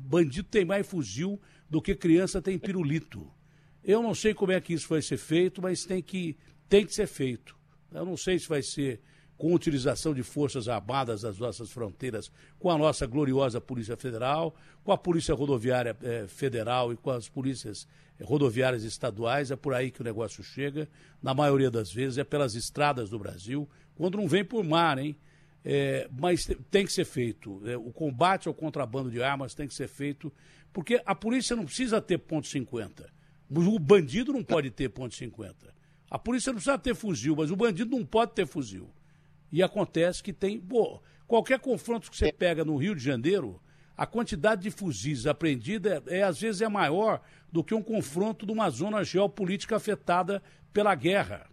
bandido tem mais fuzil do que criança tem pirulito. Eu não sei como é que isso vai ser feito, mas tem que tem que ser feito. Eu não sei se vai ser com utilização de forças armadas das nossas fronteiras, com a nossa gloriosa Polícia Federal, com a Polícia Rodoviária eh, Federal e com as polícias eh, rodoviárias estaduais. É por aí que o negócio chega. Na maioria das vezes é pelas estradas do Brasil, quando não vem por mar, hein? É, mas tem que ser feito. É, o combate ao contrabando de armas tem que ser feito, porque a polícia não precisa ter ponto .50. O bandido não pode ter ponto .50. A polícia não precisa ter fuzil, mas o bandido não pode ter fuzil. E acontece que tem. Pô, qualquer confronto que você pega no Rio de Janeiro, a quantidade de fuzis apreendida é, é, às vezes é maior do que um confronto de uma zona geopolítica afetada pela guerra,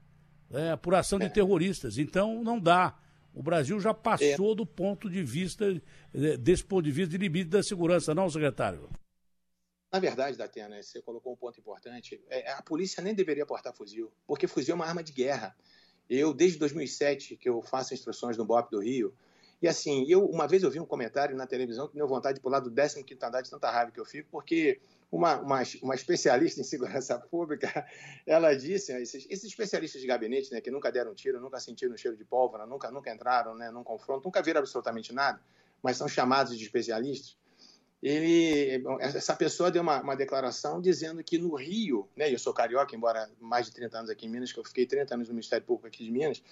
é, por ação de terroristas. Então não dá. O Brasil já passou do ponto de vista, é, desse ponto de vista de limite da segurança, não, secretário? Na verdade, Datena, você colocou um ponto importante. É, a polícia nem deveria portar fuzil, porque fuzil é uma arma de guerra. Eu, desde 2007, que eu faço instruções no BOP do Rio, e assim, eu uma vez eu vi um comentário na televisão que me deu vontade de pular do 15º andar de tanta raiva que eu fico, porque uma, uma, uma, especialista em segurança *laughs* pública, ela disse, esses, esses, especialistas de gabinete, né, que nunca deram tiro, nunca sentiram cheiro de pólvora, nunca, nunca entraram né, num confronto, nunca viram absolutamente nada, mas são chamados de especialistas, ele, essa pessoa deu uma, uma, declaração dizendo que no Rio, né, eu sou carioca, embora mais de 30 anos aqui em Minas, que eu fiquei 30 anos no Ministério Público aqui de Minas,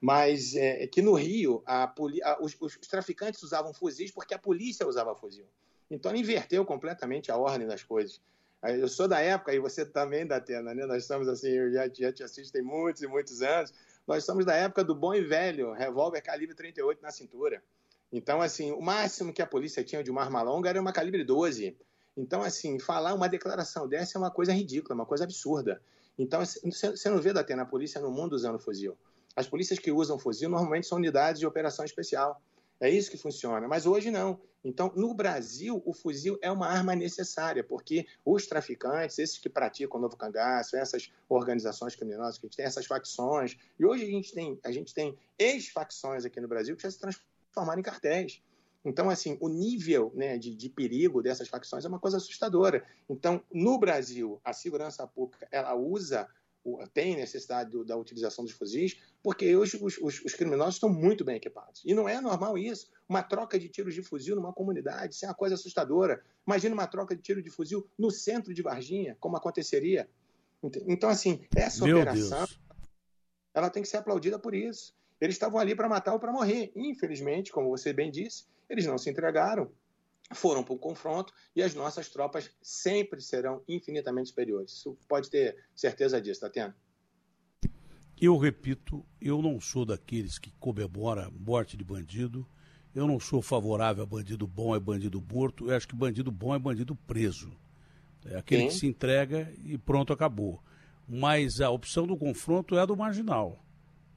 mas é, que no Rio a, a, os, os, traficantes usavam fuzis porque a polícia usava fuzil. Então ele inverteu completamente a ordem das coisas. Eu sou da época, e você também da Atena, né? Nós estamos assim, eu já, já te assisto tem muitos e muitos anos. Nós somos da época do bom e velho revólver calibre 38 na cintura. Então, assim, o máximo que a polícia tinha de uma arma longa era uma calibre 12. Então, assim, falar uma declaração dessa é uma coisa ridícula, uma coisa absurda. Então, você não vê, Datena, a polícia no mundo usando fuzil. As polícias que usam fuzil normalmente são unidades de operação especial. É isso que funciona. Mas hoje não. Então, no Brasil, o fuzil é uma arma necessária, porque os traficantes, esses que praticam o novo cangaço, essas organizações criminosas que a gente tem, essas facções, e hoje a gente tem, a gente tem ex-facções aqui no Brasil que já se transformam transformaram em cartéis. Então, assim, o nível né, de, de, perigo dessas facções é uma coisa assustadora. Então, no Brasil, a segurança pública ela usa, tem necessidade do, da utilização dos fuzis, porque hoje os, os, os, criminosos estão muito bem equipados. E não é normal isso. Uma troca de tiros de fuzil numa comunidade, isso é uma coisa assustadora. Imagina uma troca de tiro de fuzil no centro de Varginha, como aconteceria. Então, assim, essa Meu operação Deus. ela tem que ser aplaudida por isso. Eles estavam ali para matar ou para morrer. Infelizmente, como você bem disse, eles não se entregaram, foram para o confronto e as nossas tropas sempre serão infinitamente superiores. Isso pode ter certeza disso, Tatiana. Eu repito, eu não sou daqueles que comemora morte de bandido. Eu não sou favorável a bandido bom é bandido morto. Eu acho que bandido bom é bandido preso. É aquele Sim. que se entrega e pronto, acabou. Mas a opção do confronto é a do marginal.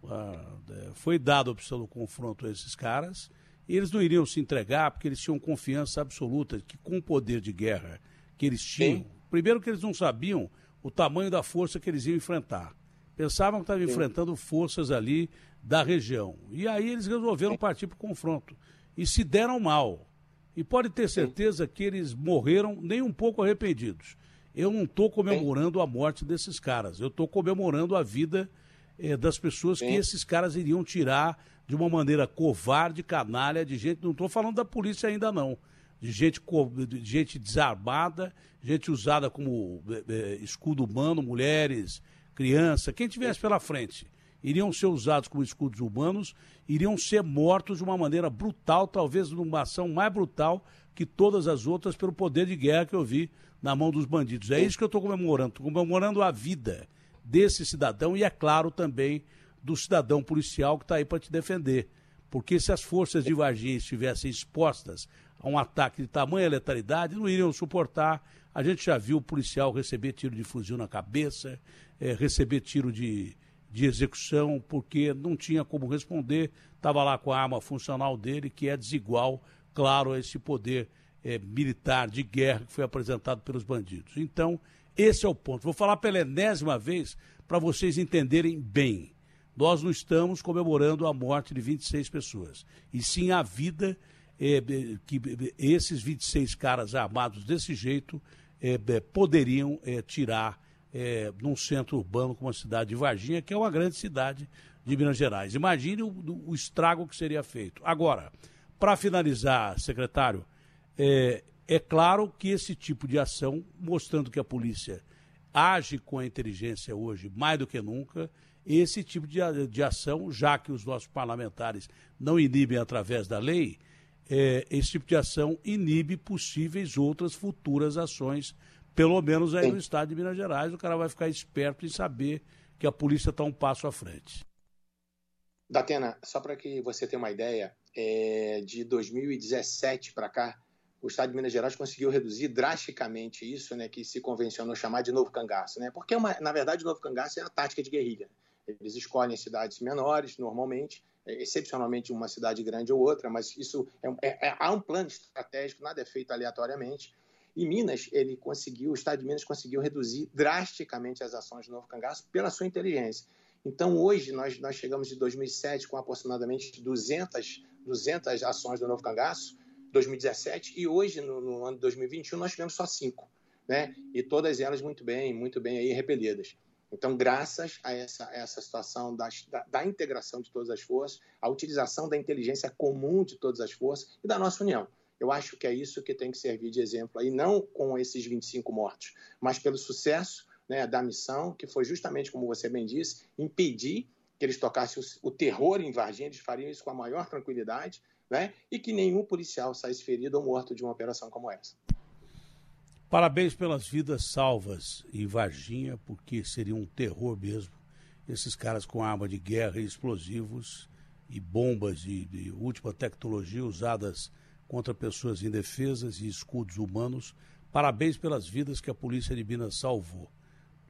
Ah, é, foi dada a opção do confronto a esses caras, e eles não iriam se entregar porque eles tinham confiança absoluta que com o poder de guerra que eles tinham, Sim. primeiro que eles não sabiam o tamanho da força que eles iam enfrentar. Pensavam que estavam enfrentando forças ali da região. E aí eles resolveram partir para o confronto. E se deram mal. E pode ter certeza que eles morreram nem um pouco arrependidos. Eu não estou comemorando a morte desses caras. Eu estou comemorando a vida eh, das pessoas Sim. que esses caras iriam tirar de uma maneira covarde, canalha, de gente. Não estou falando da polícia ainda, não. De gente, de gente desarmada, gente usada como eh, escudo humano, mulheres, criança, quem tivesse pela frente iriam ser usados como escudos humanos, iriam ser mortos de uma maneira brutal, talvez numa ação mais brutal que todas as outras, pelo poder de guerra que eu vi na mão dos bandidos. É isso que eu estou comemorando, estou comemorando a vida desse cidadão e, é claro, também do cidadão policial que está aí para te defender. Porque se as forças de Varginha estivessem expostas a um ataque de tamanha letalidade, não iriam suportar. A gente já viu o policial receber tiro de fuzil na cabeça, é, receber tiro de, de execução, porque não tinha como responder, estava lá com a arma funcional dele, que é desigual, claro, a esse poder é, militar de guerra que foi apresentado pelos bandidos. Então, esse é o ponto. Vou falar pela enésima vez para vocês entenderem bem. Nós não estamos comemorando a morte de 26 pessoas, e sim a vida é, que esses 26 caras armados desse jeito é, poderiam tirar é, num centro urbano como a cidade de Varginha, que é uma grande cidade de Minas Gerais. Imagine o, o estrago que seria feito. Agora, para finalizar, secretário, é, é claro que esse tipo de ação, mostrando que a polícia age com a inteligência hoje mais do que nunca, esse tipo de, de ação, já que os nossos parlamentares não inibem através da lei, é, esse tipo de ação inibe possíveis outras futuras ações pelo menos aí Sim. no estado de Minas Gerais, o cara vai ficar esperto em saber que a polícia está um passo à frente. Datena, só para que você tenha uma ideia, é, de 2017 para cá, o Estado de Minas Gerais conseguiu reduzir drasticamente isso, né, que se convencionou chamar de novo cangaço, né? Porque uma, na verdade o novo cangaço é a tática de guerrilha. Eles escolhem cidades menores, normalmente, é, excepcionalmente uma cidade grande ou outra, mas isso é, é, é, há um plano estratégico, nada é feito aleatoriamente. E Minas, ele conseguiu, o Estado de Minas conseguiu reduzir drasticamente as ações do Novo Cangaço pela sua inteligência. Então, hoje, nós, nós chegamos de 2007 com aproximadamente 200, 200 ações do Novo Cangaço, 2017, e hoje, no, no ano de 2021, nós tivemos só cinco, né? E todas elas muito bem, muito bem aí repelidas. Então, graças a essa, essa situação da, da, integração de todas as forças, a utilização da inteligência comum de todas as forças e da nossa união. Eu acho que é isso que tem que servir de exemplo aí, não com esses 25 mortos, mas pelo sucesso né, da missão, que foi justamente, como você bem disse, impedir que eles tocassem o, o terror em Varginha, eles fariam isso com a maior tranquilidade, né, e que nenhum policial saísse ferido ou morto de uma operação como essa. Parabéns pelas vidas salvas em Varginha, porque seria um terror mesmo. Esses caras com arma de guerra e explosivos e bombas de, de última tecnologia usadas contra pessoas indefesas e escudos humanos. Parabéns pelas vidas que a Polícia de Minas salvou.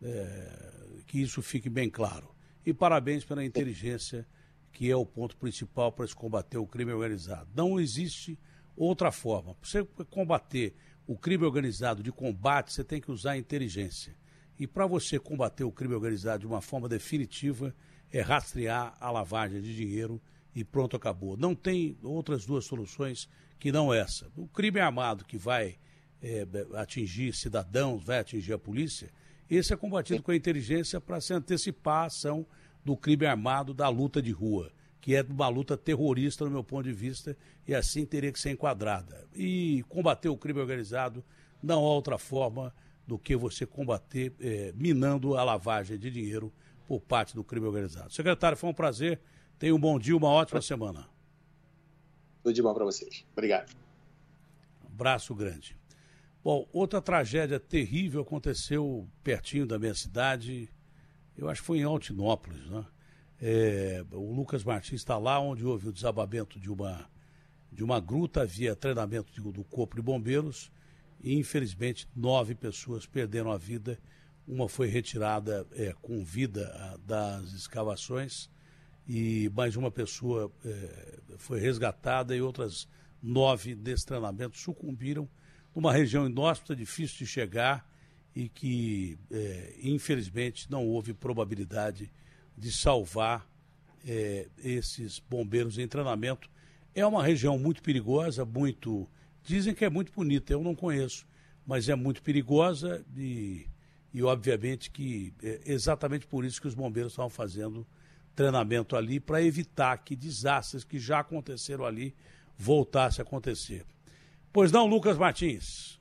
É, que isso fique bem claro. E parabéns pela inteligência, que é o ponto principal para se combater o crime organizado. Não existe outra forma. Para você combater o crime organizado de combate, você tem que usar a inteligência. E para você combater o crime organizado de uma forma definitiva, é rastrear a lavagem de dinheiro e pronto, acabou. Não tem outras duas soluções que não essa. O crime armado que vai é, atingir cidadãos, vai atingir a polícia, esse é combatido com a inteligência para se antecipar a ação do crime armado da luta de rua, que é uma luta terrorista, no meu ponto de vista, e assim teria que ser enquadrada. E combater o crime organizado não há outra forma do que você combater é, minando a lavagem de dinheiro por parte do crime organizado. Secretário, foi um prazer. Tenha um bom dia, uma ótima semana. Tudo de bom para vocês. Obrigado. Abraço grande. Bom, outra tragédia terrível aconteceu pertinho da minha cidade. Eu acho que foi em Altinópolis, né? É, o Lucas Martins está lá onde houve o desabamento de uma, de uma gruta, havia treinamento de, do Corpo de Bombeiros e, infelizmente, nove pessoas perderam a vida. Uma foi retirada é, com vida das escavações e mais uma pessoa é, foi resgatada e outras nove desse treinamento sucumbiram numa região inóspita, difícil de chegar e que, é, infelizmente, não houve probabilidade de salvar é, esses bombeiros em treinamento. É uma região muito perigosa, muito. Dizem que é muito bonita, eu não conheço, mas é muito perigosa e, e obviamente que é exatamente por isso que os bombeiros estavam fazendo treinamento ali para evitar que desastres que já aconteceram ali voltassem a acontecer. Pois não, Lucas Martins.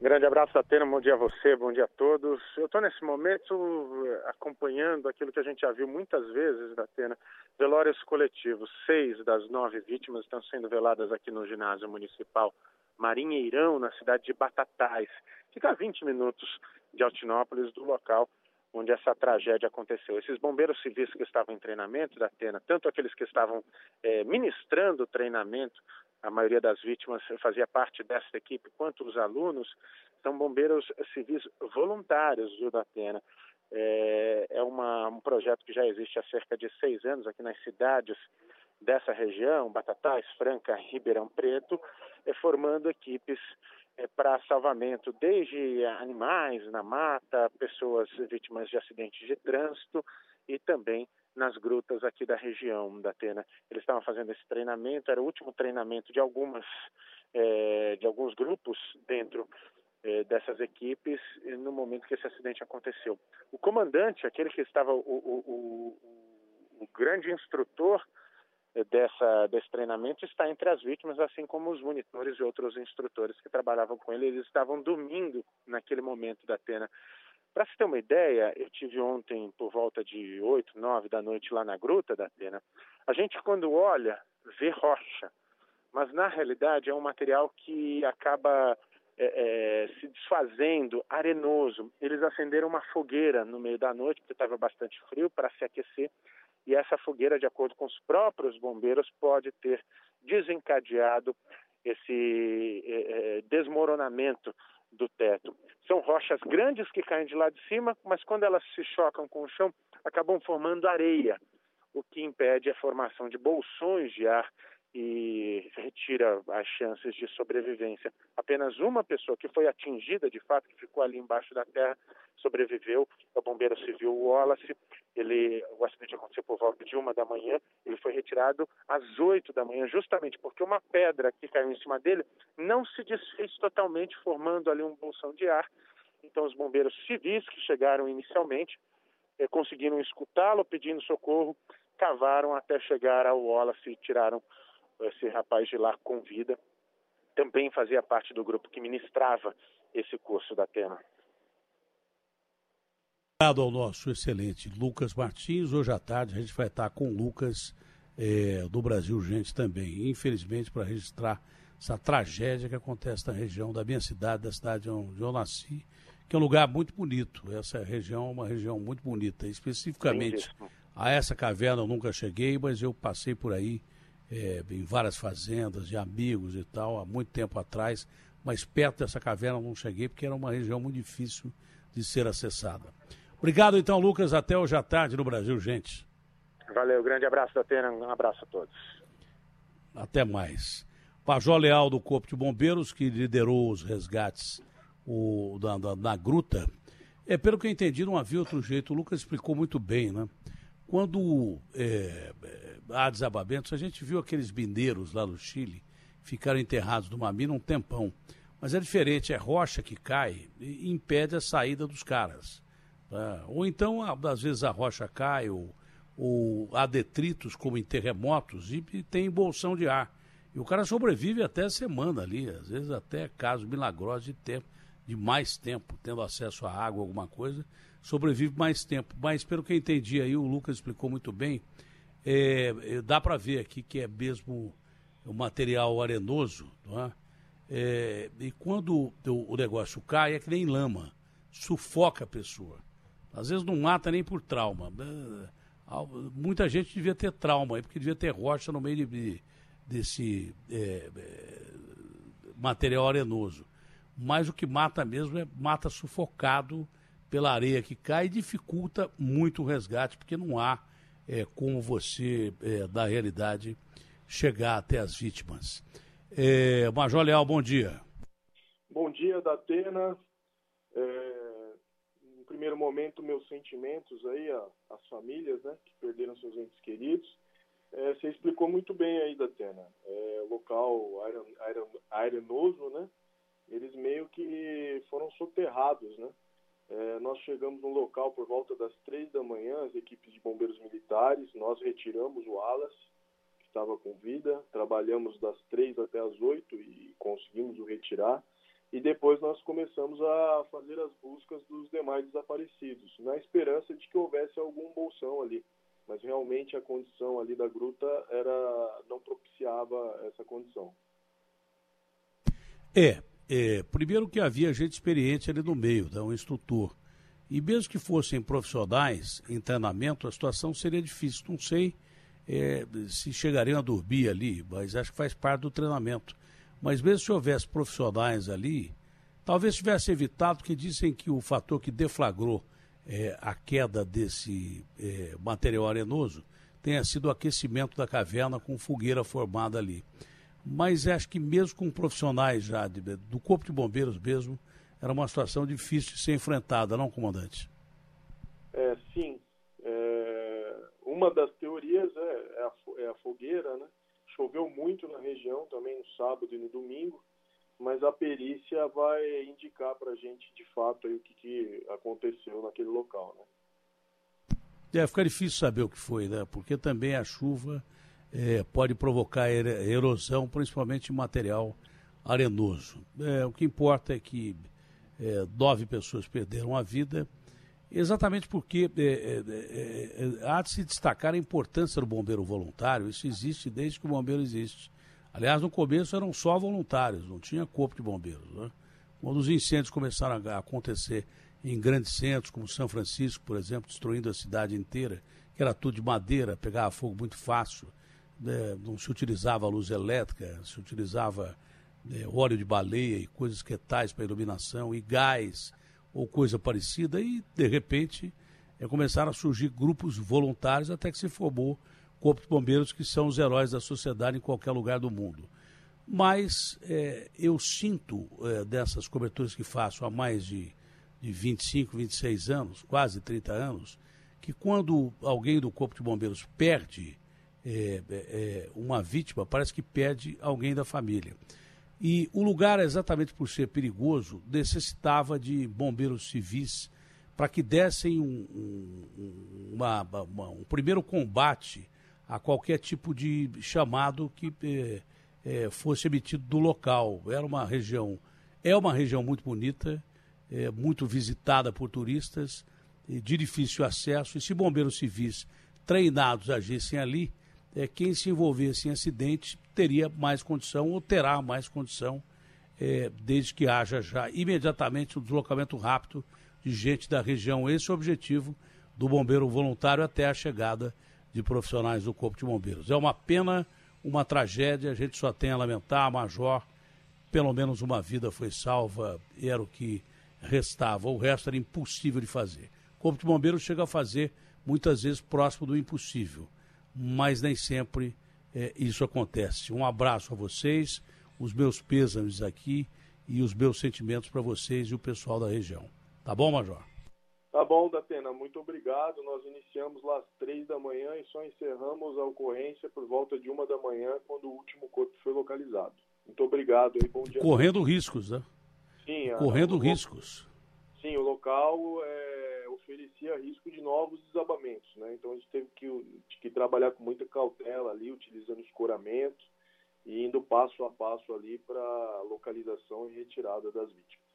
Grande abraço, Atena. Bom dia a você, bom dia a todos. Eu estou nesse momento eh, acompanhando aquilo que a gente já viu muitas vezes, Atena, velórios coletivos. Seis das nove vítimas estão sendo veladas aqui no ginásio municipal Marinheirão, na cidade de Batatais. Fica a 20 minutos de Altinópolis, do local onde essa tragédia aconteceu. Esses bombeiros civis que estavam em treinamento da Atena, tanto aqueles que estavam é, ministrando o treinamento a maioria das vítimas fazia parte dessa equipe, quanto os alunos, são bombeiros civis voluntários do Datena. É, é uma, um projeto que já existe há cerca de seis anos aqui nas cidades dessa região, Batatais, Franca, Ribeirão Preto, é, formando equipes é, para salvamento desde animais na mata, pessoas vítimas de acidentes de trânsito e também nas grutas aqui da região da Atena. Eles estavam fazendo esse treinamento, era o último treinamento de algumas é, de alguns grupos dentro é, dessas equipes no momento que esse acidente aconteceu. O comandante, aquele que estava o, o, o, o grande instrutor é, dessa, desse treinamento está entre as vítimas, assim como os monitores e outros instrutores que trabalhavam com ele. Eles estavam dormindo naquele momento da Atena. Para se ter uma ideia, eu tive ontem por volta de 8, 9 da noite lá na Gruta da Atena. A gente, quando olha, vê rocha, mas na realidade é um material que acaba é, é, se desfazendo, arenoso. Eles acenderam uma fogueira no meio da noite, porque estava bastante frio, para se aquecer, e essa fogueira, de acordo com os próprios bombeiros, pode ter desencadeado esse é, é desmoronamento do teto. São rochas grandes que caem de lá de cima, mas quando elas se chocam com o chão, acabam formando areia, o que impede a formação de bolsões de ar e retira as chances de sobrevivência. Apenas uma pessoa que foi atingida, de fato, que ficou ali embaixo da terra, sobreviveu, é o bombeiro civil Wallace. Ele, o acidente aconteceu por volta de uma da manhã, ele foi retirado às oito da manhã, justamente porque uma pedra que caiu em cima dele não se desfez totalmente, formando ali um bolsão de ar. Então, os bombeiros civis que chegaram inicialmente eh, conseguiram escutá-lo pedindo socorro, cavaram até chegar ao Wallace e tiraram esse rapaz de lá com vida, também fazia parte do grupo que ministrava esse curso da Tema. Obrigado ao nosso excelente Lucas Martins. Hoje à tarde a gente vai estar com o Lucas é, do Brasil Gente também. Infelizmente, para registrar essa tragédia que acontece na região da minha cidade, da cidade onde eu nasci, que é um lugar muito bonito. Essa região é uma região muito bonita. Especificamente a essa caverna eu nunca cheguei, mas eu passei por aí é, em várias fazendas de amigos e tal, há muito tempo atrás, mas perto dessa caverna não cheguei porque era uma região muito difícil de ser acessada. Obrigado então, Lucas. Até hoje à tarde no Brasil, gente. Valeu, grande abraço da Atena, um abraço a todos. Até mais. Pajó Leal do Corpo de Bombeiros, que liderou os resgates o, na, na, na gruta. É, pelo que eu entendi, não havia outro jeito. O Lucas explicou muito bem, né? Quando é, há desabamentos, a gente viu aqueles mineiros lá no Chile ficaram enterrados numa mina um tempão. Mas é diferente, é rocha que cai e impede a saída dos caras. Tá? Ou então, às vezes, a rocha cai, ou, ou há detritos, como em terremotos, e, e tem bolsão de ar. E o cara sobrevive até a semana ali, às vezes até casos milagrosos de tempo, de mais tempo, tendo acesso a água, alguma coisa, sobrevive mais tempo. Mas pelo que eu entendi aí, o Lucas explicou muito bem, é, é, dá para ver aqui que é mesmo o material arenoso, é? É, e quando o, o, negócio cai, é que nem lama, sufoca a pessoa. Às vezes não mata nem por trauma. É, muita gente devia ter trauma aí, porque devia ter rocha no meio de, desse é, é, material arenoso. Mas o que mata mesmo é mata sufocado pela areia que cai e dificulta muito o resgate, porque não há é, como você, é, da realidade, chegar até as vítimas. É, Major Leal, bom dia. Bom dia, Datena. É, primeiro momento, meus sentimentos aí às famílias, né, que perderam seus entes queridos. É, você explicou muito bem aí, Datena. É, local arenoso, né? Eles meio que foram soterrados, né? É, nós chegamos no local por volta das três da manhã, as equipes de bombeiros militares, nós retiramos o Alas, que estava com vida, trabalhamos das três até as oito e conseguimos o retirar, e depois nós começamos a fazer as buscas dos demais desaparecidos, na esperança de que houvesse algum bolsão ali, mas realmente a condição ali da gruta era não propiciava essa condição. É, é, primeiro que havia gente experiente ali no meio, né, um instrutor. E mesmo que fossem profissionais em treinamento, a situação seria difícil. Não sei é, se chegariam a dormir ali, mas acho que faz parte do treinamento. Mas mesmo se houvesse profissionais ali, talvez tivesse evitado, porque dizem que o fator que deflagrou é, a queda desse é, material arenoso tenha sido o aquecimento da caverna com fogueira formada ali mas acho que mesmo com profissionais já de, do Corpo de Bombeiros mesmo, era uma situação difícil de ser enfrentada, não, comandante? É, sim. É, uma das teorias é, é, a, é, a, fogueira, né? Choveu muito na região também no sábado e no domingo, mas a perícia vai indicar para a gente de fato aí, o que, que aconteceu naquele local, né? É, fica difícil saber o que foi, né? Porque também a chuva é, pode provocar erosão, principalmente em material arenoso. É, o que importa é que é, nove pessoas perderam a vida, exatamente porque é, é, é, há de se destacar a importância do bombeiro voluntário. Isso existe desde que o bombeiro existe. Aliás, no começo eram só voluntários, não tinha corpo de bombeiros. Né? Quando os incêndios começaram a acontecer em grandes centros, como São Francisco, por exemplo, destruindo a cidade inteira, que era tudo de madeira, pegava fogo muito fácil né, não se utilizava luz elétrica, se utilizava né, óleo de baleia e coisas que tais para iluminação, e gás ou coisa parecida, e de repente é, começaram a surgir grupos voluntários até que se formou Corpo de Bombeiros, que são os heróis da sociedade em qualquer lugar do mundo. Mas é, eu sinto é, dessas coberturas que faço há mais de, de 25, 26 anos, quase 30 anos, que quando alguém do Corpo de Bombeiros perde é, é, é, uma vítima, parece que perde alguém da família. E o lugar, exatamente por ser perigoso, necessitava de bombeiros civis para que dessem um, um, uma, uma, um, primeiro combate a qualquer tipo de chamado que é, é, fosse emitido do local. Era uma região, é uma região muito bonita, muito visitada por turistas, de difícil acesso, e se bombeiros civis treinados agissem ali, é, quem se envolvesse em acidente teria mais condição ou terá mais condição, é, desde que haja já imediatamente o um deslocamento rápido de gente da região. Esse é o objetivo do bombeiro voluntário até a chegada de profissionais do Corpo de Bombeiros. É uma pena, uma tragédia, a gente só tem a lamentar, Major, pelo menos uma vida foi salva, era o que restava, o resto era impossível de fazer. O Corpo de Bombeiros chega a fazer muitas vezes próximo do impossível mas nem sempre é, isso acontece. Um abraço a vocês, os meus pêsames aqui e os meus sentimentos para vocês e o pessoal da região. Tá bom, Major? Tá bom, Datena, muito obrigado. Nós iniciamos lá às três da manhã e só encerramos a ocorrência por volta de uma da manhã, quando o último corpo foi localizado. Muito obrigado e bom dia. Correndo riscos, né? Sim. Correndo a... riscos. Sim, o local é, oferecia risco de novos desabamentos, né? Então a gente teve que, que trabalhar com muita cautela ali, utilizando escoramento e indo passo a passo ali para localização e retirada das vítimas.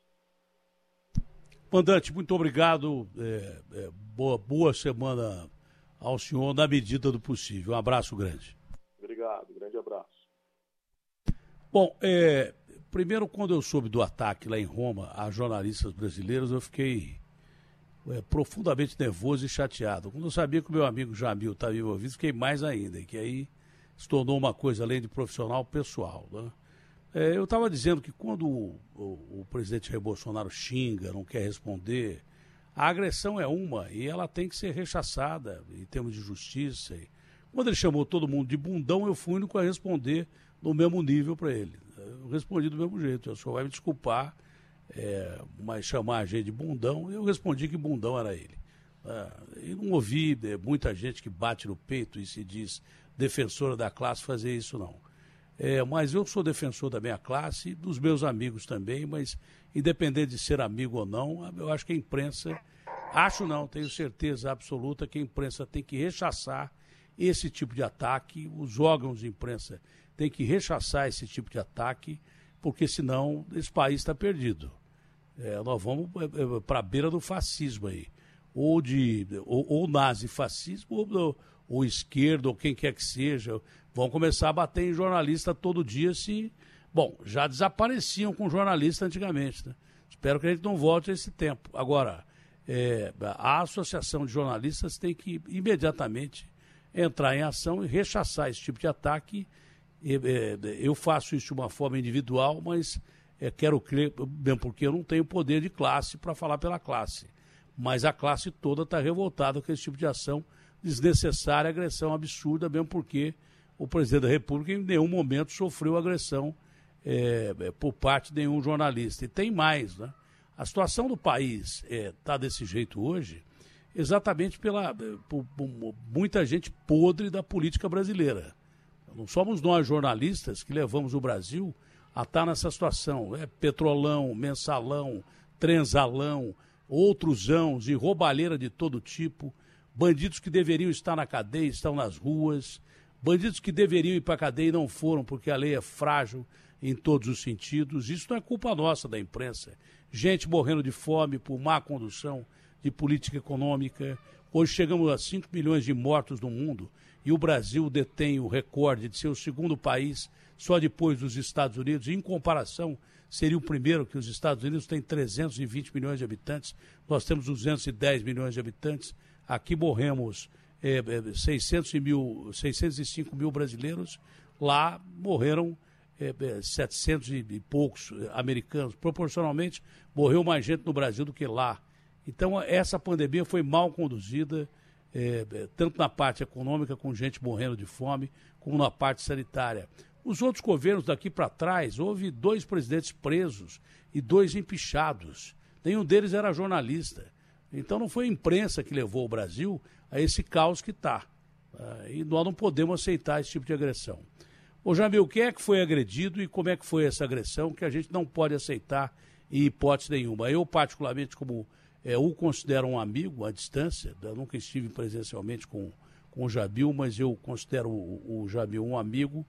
Mandante, muito obrigado. É, é, boa, boa semana ao senhor na medida do possível. Um abraço grande. Obrigado, grande abraço. Bom, é, Primeiro, quando eu soube do ataque lá em Roma a jornalistas brasileiros, eu fiquei é, profundamente nervoso e chateado. Quando eu sabia que o meu amigo Jamil estava envolvido, fiquei mais ainda, que aí se tornou uma coisa além de profissional, pessoal. Né? É, eu estava dizendo que quando o, o, o presidente Jair Bolsonaro xinga, não quer responder, a agressão é uma e ela tem que ser rechaçada em termos de justiça. Quando ele chamou todo mundo de bundão, eu fui único a responder no mesmo nível para ele eu respondi do mesmo jeito. O senhor vai me desculpar, é, mas chamar a gente de bundão, eu respondi que bundão era ele. Ah, e não ouvi é, muita gente que bate no peito e se diz defensora da classe fazer isso, não. É, mas eu sou defensor da minha classe dos meus amigos também, mas independente de ser amigo ou não, eu acho que a imprensa, acho não, tenho certeza absoluta que a imprensa tem que rechaçar esse tipo de ataque, os órgãos de imprensa têm que rechaçar esse tipo de ataque, porque senão esse país está perdido. É, nós vamos é, é, para a beira do fascismo aí. Ou de ou, ou nazi-fascismo, ou, ou ou quem quer que seja. Vão começar a bater em jornalista todo dia se. Bom, já desapareciam com jornalista antigamente. Né? Espero que a gente não volte a esse tempo. Agora, é, a Associação de Jornalistas tem que imediatamente entrar em ação e rechaçar esse tipo de ataque. Eu faço isso de uma forma individual, mas é, quero crer, mesmo porque eu não tenho poder de classe para falar pela classe. Mas a classe toda está revoltada com esse tipo de ação desnecessária, agressão absurda, mesmo porque o presidente da República em nenhum momento sofreu agressão é, é por parte de nenhum jornalista. E tem mais, né? A situação do país está é, tá desse jeito hoje exatamente pela por, por muita gente podre da política brasileira. Não somos nós jornalistas que levamos o Brasil a estar nessa situação. É petrolão, mensalão, transalão, outros ãos e roubalheira de todo tipo. Bandidos que deveriam estar na cadeia estão nas ruas. Bandidos que deveriam ir para a cadeia e não foram porque a lei é frágil em todos os sentidos. Isso não é culpa nossa da imprensa. Gente morrendo de fome por má condução de política econômica. Hoje chegamos a 5 milhões de mortos no mundo e o Brasil detém o recorde de ser o segundo país, só depois dos Estados Unidos. Em comparação, seria o primeiro que os Estados Unidos têm 320 milhões de habitantes, nós temos 210 milhões de habitantes. Aqui morremos é, 600 mil, 605 mil brasileiros, lá morreram é, 700 e poucos americanos. Proporcionalmente, morreu mais gente no Brasil do que lá. Então, essa pandemia foi mal conduzida, é, é, tanto na parte econômica, com gente morrendo de fome, como na parte sanitária. Os outros governos daqui para trás, houve dois presidentes presos e dois empichados. Nenhum deles era jornalista. Então, não foi a imprensa que levou o Brasil a esse caos que está. Ah, e nós não podemos aceitar esse tipo de agressão. Ô Jamil, quem é que foi agredido e como é que foi essa agressão que a gente não pode aceitar em hipótese nenhuma? Eu, particularmente, como é, o considero um amigo à distância, eu nunca estive presencialmente com, com o Jabil, mas eu considero o, o Jabil um amigo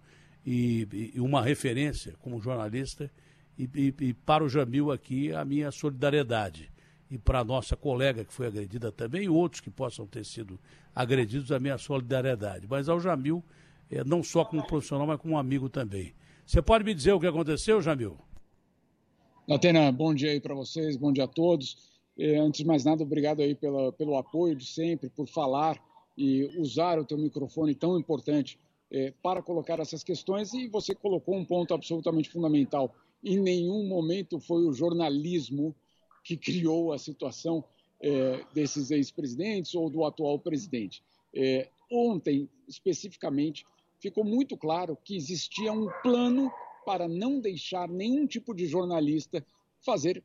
e, e, uma referência como jornalista. E, e, e, para o Jamil aqui, a minha solidariedade. E para a nossa colega que foi agredida também, e outros que possam ter sido agredidos, a minha solidariedade. Mas ao Jamil, é, não só como profissional, mas como amigo também. Você pode me dizer o que aconteceu, Jamil? Natena, bom dia aí para vocês, bom dia a todos. É, antes de mais nada, obrigado aí pela, pelo apoio de sempre, por falar e usar o teu microfone tão importante é, para colocar essas questões. E você colocou um ponto absolutamente fundamental. Em nenhum momento foi o jornalismo que criou a situação é, desses ex-presidentes ou do atual presidente. É, ontem, especificamente, ficou muito claro que existia um plano para não deixar nenhum tipo de jornalista fazer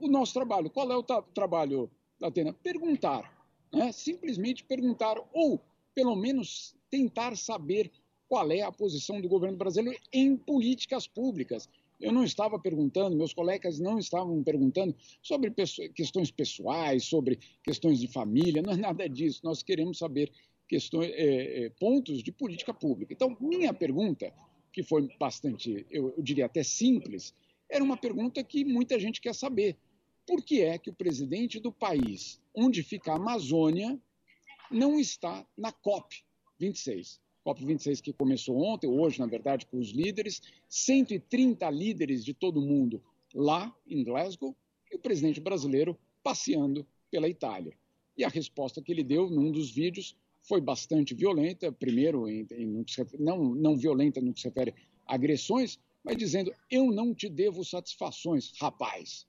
o nosso trabalho. Qual é o trabalho, Atena? Perguntar. Né? Simplesmente perguntar, ou pelo menos tentar saber qual é a posição do governo brasileiro em políticas públicas. Eu não estava perguntando, meus colegas não estavam perguntando sobre questões pessoais, sobre questões de família, *laughs* não é nada disso. Nós queremos saber questões, é, é, pontos de política pública. Então, minha pergunta, que foi bastante, eu, eu diria até simples, era uma pergunta que muita gente quer saber por que é que o presidente do país onde fica a Amazônia não está na COP 26. COP 26 que começou ontem, hoje, na verdade, com os líderes, 130 líderes de todo o mundo lá em Glasgow e o presidente brasileiro passeando pela Itália. E a resposta que ele deu num dos vídeos foi bastante violenta, primeiro, em, em, não, não violenta no que se refere a agressões, mas dizendo: Eu não te devo satisfações, rapaz.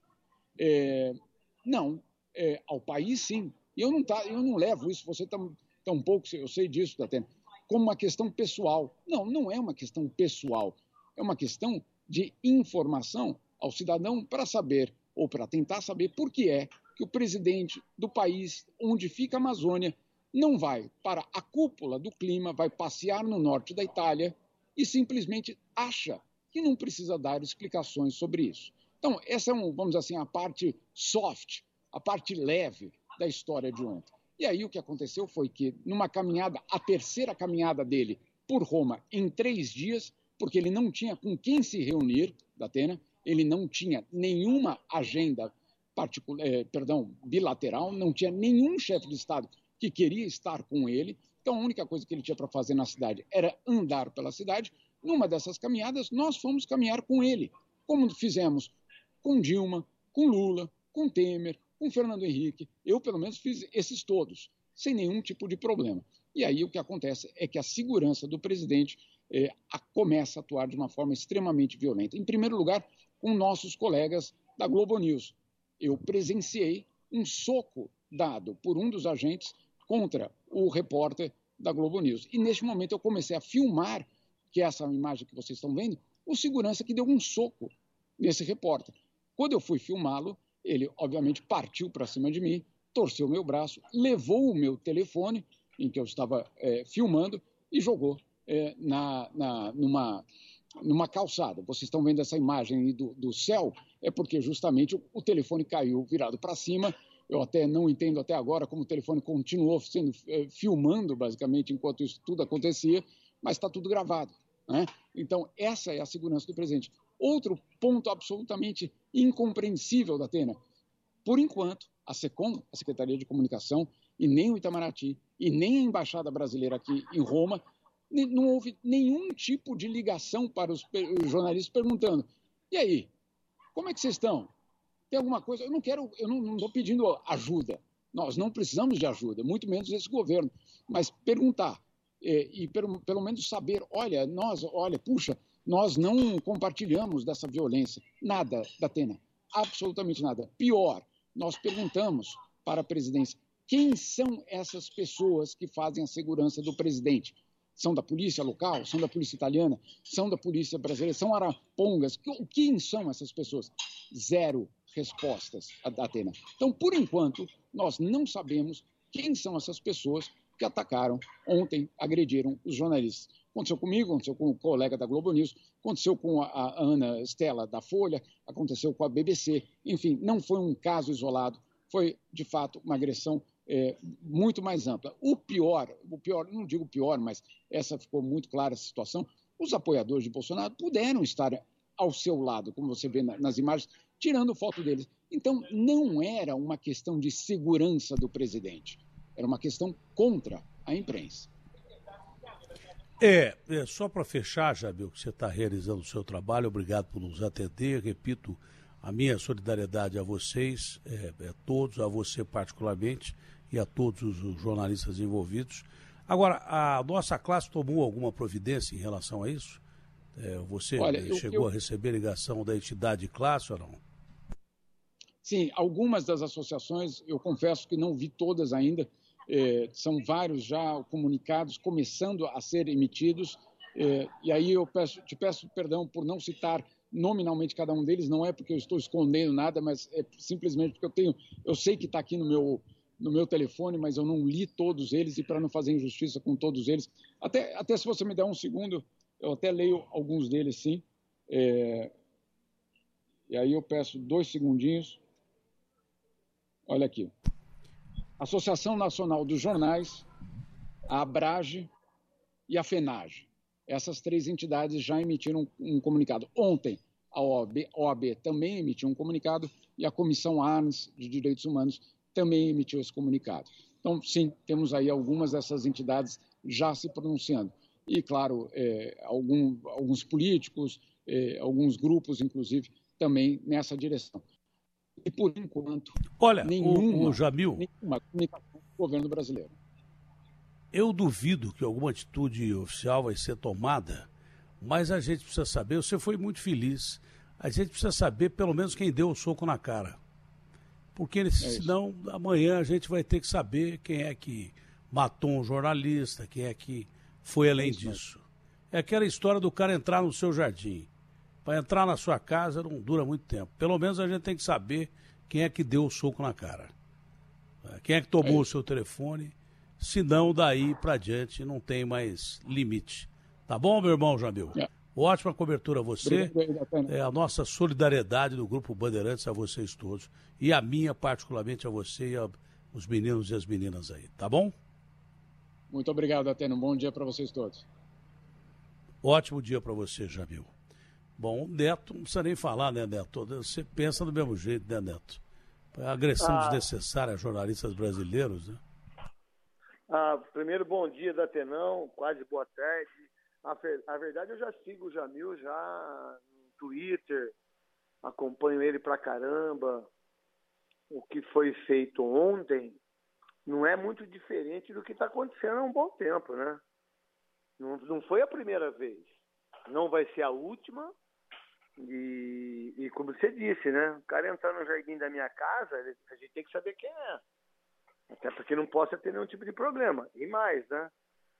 É, não, é, ao país sim. E eu não, tá, eu não levo isso, você tão, tão pouco, eu sei disso, Tatena, como uma questão pessoal. Não, não é uma questão pessoal. É uma questão de informação ao cidadão para saber ou para tentar saber por que é que o presidente do país onde fica a Amazônia não vai para a cúpula do clima, vai passear no norte da Itália e simplesmente acha que não precisa dar explicações sobre isso. Então, essa é, um, vamos dizer assim, a parte soft, a parte leve da história de ontem. E aí o que aconteceu foi que, numa caminhada, a terceira caminhada dele por Roma em três dias, porque ele não tinha com quem se reunir, da Atena, ele não tinha nenhuma agenda particular, eh, perdão, bilateral, não tinha nenhum chefe de Estado que queria estar com ele. Então, a única coisa que ele tinha para fazer na cidade era andar pela cidade. Numa dessas caminhadas, nós fomos caminhar com ele, como fizemos com Dilma, com Lula, com Temer, com Fernando Henrique. Eu, pelo menos, fiz esses todos, sem nenhum tipo de problema. E aí o que acontece é que a segurança do presidente eh, a, começa a atuar de uma forma extremamente violenta. Em primeiro lugar, com nossos colegas da Globo News. Eu presenciei um soco dado por um dos agentes contra o repórter da Globo News. E neste momento eu comecei a filmar, que é essa imagem que vocês estão vendo, o segurança que deu um soco nesse repórter. Quando eu fui filmá-lo, ele obviamente partiu para cima de mim, torceu meu braço, levou o meu telefone, em que eu estava é, filmando, e jogou é, na, na, numa, numa calçada. Vocês estão vendo essa imagem do, do céu, é porque justamente o, o telefone caiu virado para cima eu até não entendo até agora como o telefone continuou sendo é, filmando, basicamente, enquanto isso tudo acontecia, mas está tudo gravado. Né? Então, essa é a segurança do presidente. Outro ponto absolutamente incompreensível da Atena. Por enquanto, a SECOM, a Secretaria de Comunicação, e nem o Itamaraty, e nem a Embaixada Brasileira aqui em Roma, não houve nenhum tipo de ligação para os jornalistas perguntando: e aí, como é que vocês estão? tem alguma coisa. Eu não quero, eu não estou pedindo ajuda. Nós não precisamos de ajuda, muito menos esse governo. Mas perguntar é, e pelo, pelo menos saber, olha, nós, olha, puxa, nós não compartilhamos dessa violência. Nada, da Atena, absolutamente nada. Pior, nós perguntamos para a presidência quem são essas pessoas que fazem a segurança do presidente. São da polícia local, são da polícia italiana, são da polícia brasileira, são arapongas. Quem são essas pessoas? Zero respostas Atena. Então, por enquanto, nós não sabemos quem são essas pessoas que atacaram ontem, agrediram os jornalistas. Aconteceu comigo, aconteceu com o colega da Globo News, aconteceu com a, Ana Stella da Folha, aconteceu com a BBC. Enfim, não foi um caso isolado, foi de fato uma agressão é, muito mais ampla. O pior, o pior, não digo pior, mas essa ficou muito clara a situação. Os apoiadores de Bolsonaro puderam estar ao seu lado, como você vê nas imagens, tirando foto deles. Então, não era uma questão de segurança do presidente, era uma questão contra a imprensa. É, é só para fechar, Jabil, que você está realizando o seu trabalho, obrigado por nos atender. Repito, a minha solidariedade a vocês, é, é todos, a você particularmente e a todos os jornalistas envolvidos. Agora, a nossa classe tomou alguma providência em relação a isso? É, você Olha, chegou eu... a receber ligação da entidade classe ou não? Sim, algumas das associações, eu confesso que não vi todas ainda, é, são vários já comunicados começando a ser emitidos, é, e aí eu peço, te peço perdão por não citar nominalmente cada um deles, não é porque eu estou escondendo nada, mas é simplesmente porque eu tenho, eu sei que está aqui no meu, no meu telefone, mas eu não li todos eles e para não fazer injustiça com todos eles, até, até se você me der um segundo, eu até leio alguns deles sim, é, e aí eu peço dois segundinhos. Olha aqui. Associação Nacional dos Jornais, a Abrage e a FENAGE. Essas três entidades já emitiram um comunicado. Ontem, a OAB, OAB também emitiu um comunicado e a Comissão ANS de Direitos Humanos também emitiu esse comunicado. Então, sim, temos aí algumas dessas entidades já se pronunciando. E, claro, é, algum, alguns políticos, é, alguns grupos, inclusive, também nessa direção. E, por enquanto, Olha, nenhuma, o, o Jamil, nenhuma comunicação do governo brasileiro. Eu duvido que alguma atitude oficial vai ser tomada, mas a gente precisa saber, você foi muito feliz, a gente precisa saber pelo menos quem deu o soco na cara. Porque é senão amanhã a gente vai ter que saber quem é que matou um jornalista, quem é que foi além é disso. É aquela história do cara entrar no seu jardim Para entrar na sua casa não dura muito tempo. Pelo menos a gente tem que saber quem é que deu o soco na cara. É, quem é que tomou é. o seu telefone? Se não, daí para diante não tem mais limite. Tá bom, meu irmão Jamil? É. Ótima cobertura a você. É a nossa solidariedade do Grupo Bandeirantes a vocês todos. E a minha, particularmente, a você e os meninos e as meninas aí. Tá bom? Muito obrigado, Atena. Um bom dia para vocês todos. Ótimo dia para você, Jamil. Bom, o Neto, não precisa nem falar, né, Neto? Você pensa do mesmo jeito, né, Neto? Agressão ah. desnecessária a jornalistas brasileiros, né? Ah, primeiro, bom dia, Datenão. Quase boa tarde. A, a verdade, eu já sigo o Jamil já no Twitter, acompanho ele pra caramba. O que foi feito ontem não é muito diferente do que está acontecendo há um bom tempo, né? Não, não foi a primeira vez. Não vai ser a última. E, e como você disse, né? O cara entrar no jardim da minha casa, a gente tem que saber quem é. Até porque não possa ter nenhum tipo de problema. E mais, né?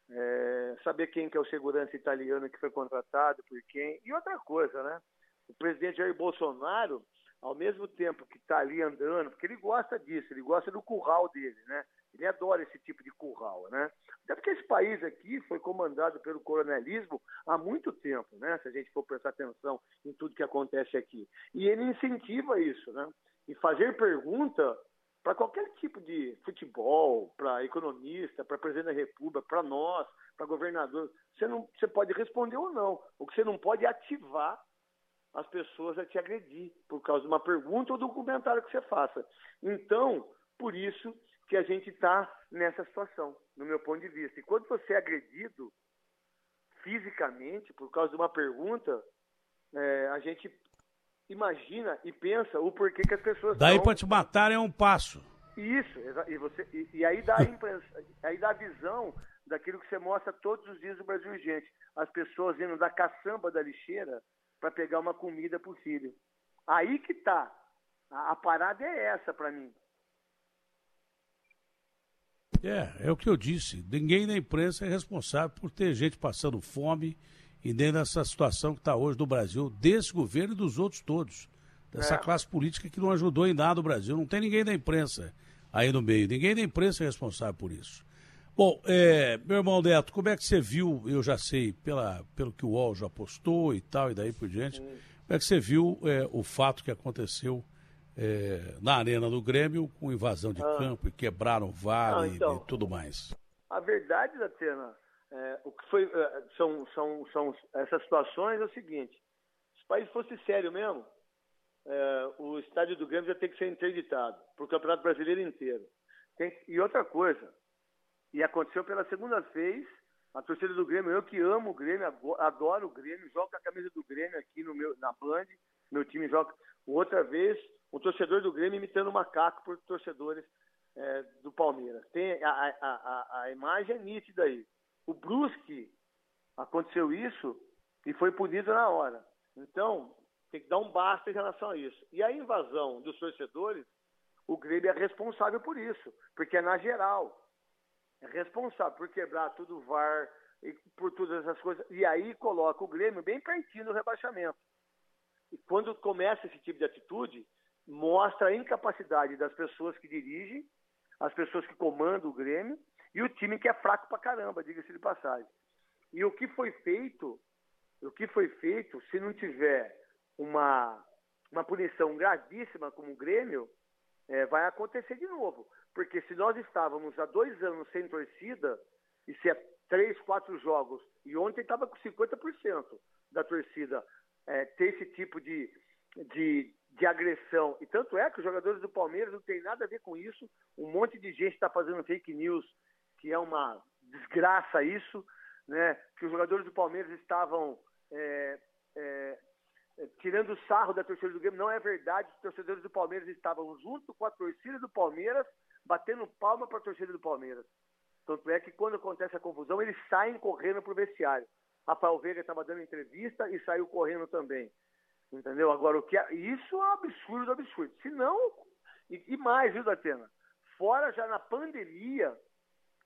É, saber quem que é o segurança italiano que foi contratado, por quem. E outra coisa, né? O presidente Jair Bolsonaro, ao mesmo tempo que está ali andando, porque ele gosta disso, ele gosta do curral dele, né? Ele adora esse tipo de curral, né? Até porque esse país aqui foi comandado pelo coronelismo há muito tempo, né? Se a gente for prestar atenção em tudo que acontece aqui. E ele incentiva isso, né? E fazer pergunta para qualquer tipo de futebol, para economista, para presidente da República, para nós, para governador, você não, você pode responder ou não. O que você não pode é ativar as pessoas a te agredir por causa de uma pergunta ou do comentário que você faça. Então, por isso que a gente está nessa situação, no meu ponto de vista. E quando você é agredido fisicamente por causa de uma pergunta, é, a gente imagina e pensa o porquê que as pessoas. Daí para te matar é um passo. Isso, e, você, e, e aí, dá a imprensa, aí dá a visão daquilo que você mostra todos os dias no Brasil Urgente. As pessoas indo da caçamba da lixeira para pegar uma comida para o filho. Aí que tá. A, a parada é essa para mim. É, é o que eu disse. Ninguém na imprensa é responsável por ter gente passando fome e nem nessa situação que está hoje no Brasil, desse governo e dos outros todos. Dessa é. classe política que não ajudou em nada o Brasil. Não tem ninguém da imprensa aí no meio. Ninguém da imprensa é responsável por isso. Bom, é, meu irmão Neto, como é que você viu, eu já sei, pela, pelo que o UOL já postou e tal, e daí por diante, Sim. como é que você viu é, o fato que aconteceu é, na arena do Grêmio com invasão de ah. campo e quebraram o VAR ah, então, e, tudo mais? A verdade, Datena, é, o que foi, é, são, são, são essas situações é o seguinte: se o país fosse sério mesmo, é, o estádio do Grêmio já tem que ser interditado para o Campeonato Brasileiro inteiro. Tem, e outra coisa, e aconteceu pela segunda vez, a torcida do Grêmio, eu que amo o Grêmio, adoro o Grêmio, jogo com a camisa do Grêmio aqui no meu, na Band, meu time joga. Outra vez, o torcedor do Grêmio imitando macaco por torcedores é, do Palmeiras. Tem a, a, a, a imagem é nítida aí. O Brusque aconteceu isso e foi punido na hora. Então, tem que dar um basta em relação a isso. E a invasão dos torcedores, o Grêmio é responsável por isso, porque é na geral. É responsável por quebrar tudo o VAR e por todas essas coisas. E aí coloca o Grêmio bem pertinho do rebaixamento. E quando começa esse tipo de atitude, mostra a incapacidade das pessoas que dirigem, as pessoas que comandam o Grêmio e o time que é fraco pra caramba, diga-se de passagem. E o que foi feito, o que foi feito, se não tiver uma, uma punição gravíssima como o Grêmio, é, vai acontecer de novo. Porque se nós estávamos há dois anos sem torcida, e se é três, quatro jogos, e ontem estava com 50% da torcida é, ter esse tipo de, de, de agressão. E tanto é que os jogadores do Palmeiras não tem nada a ver com isso. Um monte de gente está fazendo fake news que é uma desgraça isso, né? que os jogadores do Palmeiras estavam é, é, é, tirando sarro da torcida do Grêmio. Não é verdade, os torcedores do Palmeiras estavam junto com a torcida do Palmeiras, batendo palma para a torcida do Palmeiras. Tanto é que quando acontece a confusão, eles saem correndo para o vestiário. Rafael Veiga estava dando entrevista e saiu correndo também. Entendeu? Agora, o que é, isso é um absurdo, absurdo. Se não, e, e mais, viu, Datena? Fora já na pandemia,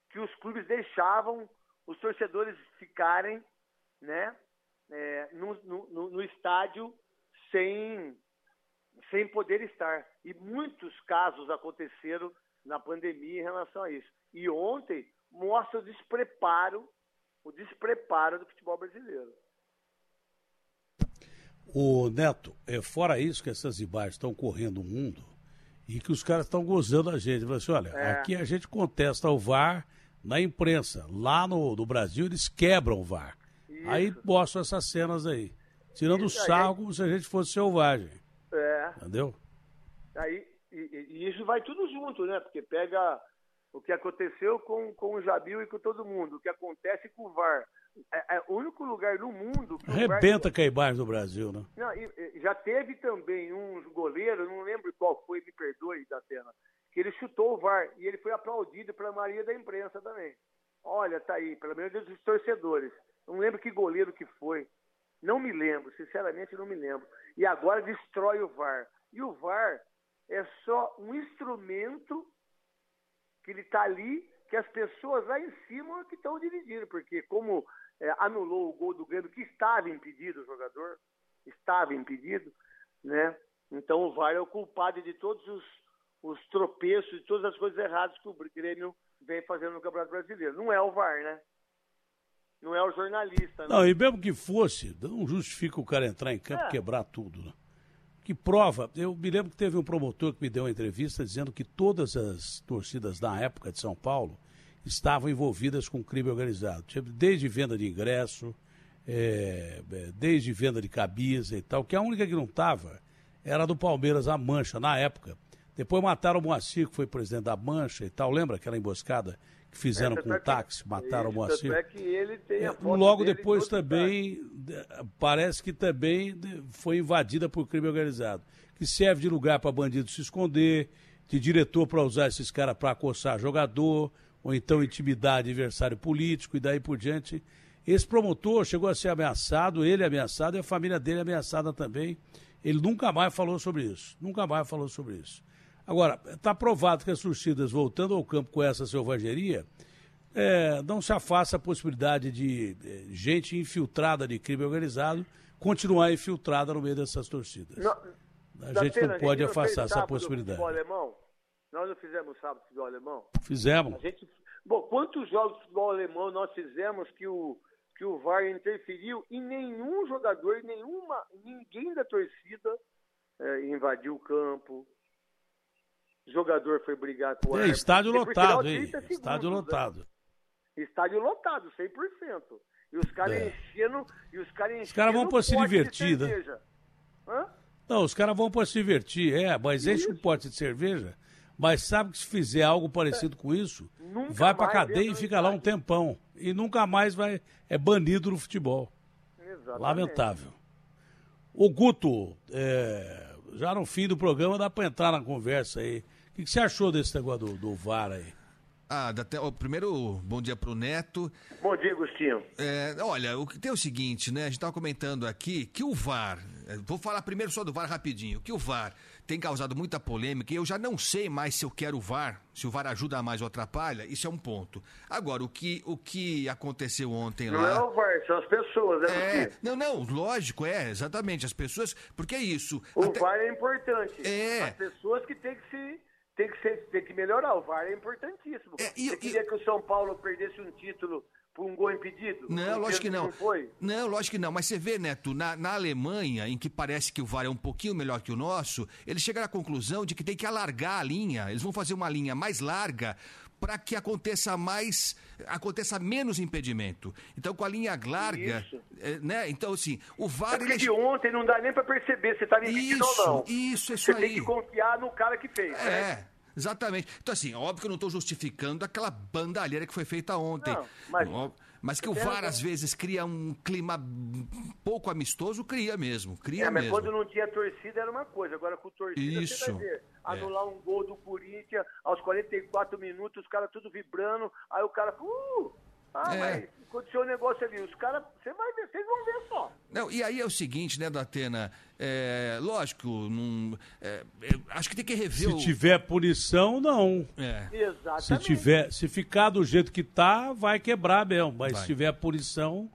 que os clubes deixavam os torcedores ficarem, né, é, no, no, no estádio sem, sem poder estar. E muitos casos aconteceram na pandemia em relação a isso. E ontem mostra o despreparo, o despreparo do futebol brasileiro. O Neto, é fora isso que essas imagens estão correndo o mundo e que os caras estão gozando a gente. Assim, olha, é. aqui a gente contesta o VAR na imprensa. Lá no, no Brasil eles quebram o VAR. Isso. Aí mostram essas cenas aí. Tirando isso, o sarro como se a gente fosse selvagem. É. Entendeu? Aí, e, e, isso vai tudo junto, né? Porque pega o que aconteceu com, com o Jabil e com todo mundo, o que acontece com o VAR. É, é o único lugar no mundo. Que Rebenta. Caibás no Brasil, né? Não, já teve também um goleiro, não lembro qual foi, me perdoe, da cena, que ele chutou o VAR e ele foi aplaudido pela maioria da imprensa também. Olha, tá aí, pelo menos dos torcedores. Não lembro que goleiro que foi. Não me lembro, sinceramente não me lembro. E agora destrói o VAR. E o VAR é só um instrumento que ele está ali, que as pessoas lá em cima que estão dividindo, porque como é, anulou o gol do Grêmio, que estava impedido o jogador, estava impedido, né? Então o VAR é o culpado de todos os, os tropeços, de todas as coisas erradas que o Grêmio vem fazendo no Campeonato Brasileiro. Não é o VAR, né? Não é o jornalista, né? Não, e mesmo que fosse, não justifica o cara entrar em campo e é. quebrar tudo, né? que prova. Eu me lembro que teve um promotor que me deu uma entrevista dizendo que todas as torcidas na época de São Paulo estavam envolvidas com crime organizado. Desde venda de ingresso, é, é, desde venda de camisa e tal, que a única que não estava era do Palmeiras, a Mancha, na época. Depois mataram o Moacir, que foi presidente da Mancha e tal. Lembra aquela emboscada que fizeram é, com o táxi, que, mataram isso, o Moacir? É que ele tem a é, Logo depois também, parece que também foi invadida por crime organizado, que serve de lugar para bandido se esconder, de diretor para usar esses caras para acossar jogador, ou então intimidar adversário político e daí por diante. Esse promotor chegou a ser ameaçado, ele ameaçado e a família dele ameaçada também. Ele nunca mais falou sobre isso, nunca mais falou sobre isso. Agora, está provado que as torcidas voltando ao campo com essa selvageria, é, não se afasta a possibilidade de é, gente infiltrada de crime organizado continuar infiltrada no meio dessas torcidas. Não, a gente não pode afastar essa possibilidade. Alemão? Nós não fizemos sábado futebol alemão? Fizemos. Gente, bom, quantos jogos de futebol alemão nós fizemos que o, que o VAR interferiu e nenhum jogador, nenhuma, ninguém da torcida é, invadiu o campo, jogador foi brigar com o é, Estádio lotado, hein? Estádio lotado. Né? Estádio lotado, 100%. E os caras é. enchendo. E os caras Os caras vão para se divertir, né? Hã? Não, os caras vão para se divertir, é, mas enche um pote de cerveja. Mas sabe que se fizer algo parecido com isso, nunca vai pra cadeia e fica lá um tempão. E nunca mais vai. É banido no futebol. Exatamente. Lamentável. O Guto, é, já no fim do programa dá para entrar na conversa aí. O que, que, você achou desse negócio do, do VAR aí? Ah, até, ó, primeiro, bom dia pro Neto. Bom dia, Agostinho. É, olha, o que tem é o seguinte, né? A gente estava comentando aqui que o VAR, é, vou falar primeiro só do VAR rapidinho, que o VAR tem causado muita polêmica e eu já não sei mais se eu quero o VAR, se o VAR ajuda mais ou atrapalha, isso é um ponto. Agora, o que, o que aconteceu ontem não lá... Não é o VAR, são as pessoas, é, é Não, não, lógico, é, exatamente, as pessoas, porque é isso... O até... VAR é importante. É. As pessoas que têm que se tem que, ser, tem que melhorar. O VAR é importantíssimo. É, e, Você queria e... que o São Paulo perdesse um título por um gol impedido? Não, lógico que não. Não, foi? não, lógico que não. Mas você vê, Neto, na, na Alemanha, em que parece que o VAR é um pouquinho melhor que o nosso, eles chegaram à conclusão de que tem que alargar a linha. Eles vão fazer uma linha mais larga para que aconteça mais, aconteça menos impedimento. Então, com a linha larga, é, né? Então, assim, o VAR... É porque ele... de ontem não dá nem para perceber se está impedido isso, ou não. Isso, isso Você aí. tem que confiar no cara que fez, é. Né? Exatamente. Então, assim, óbvio que eu não estou justificando aquela bandalheira que foi feita ontem. Não, mas... Mas que o VAR às vezes cria um clima pouco amistoso, cria mesmo. Cria é, mas mesmo. quando não tinha torcida era uma coisa. Agora com torcida Isso. você vai ver. Anular é. um gol do Corinthians aos 44 minutos, os caras tudo vibrando. Aí o cara. Uh, ah, é. mas aconteceu um negócio ali. Os caras, você vai ver, vocês vão ver só. Não, e aí é o seguinte, né, Datena? É, lógico, não, é, acho que tem que rever. Se o... tiver punição, não. É. Exatamente. Se tiver, se ficar do jeito que tá, vai quebrar mesmo. Mas vai. se tiver punição,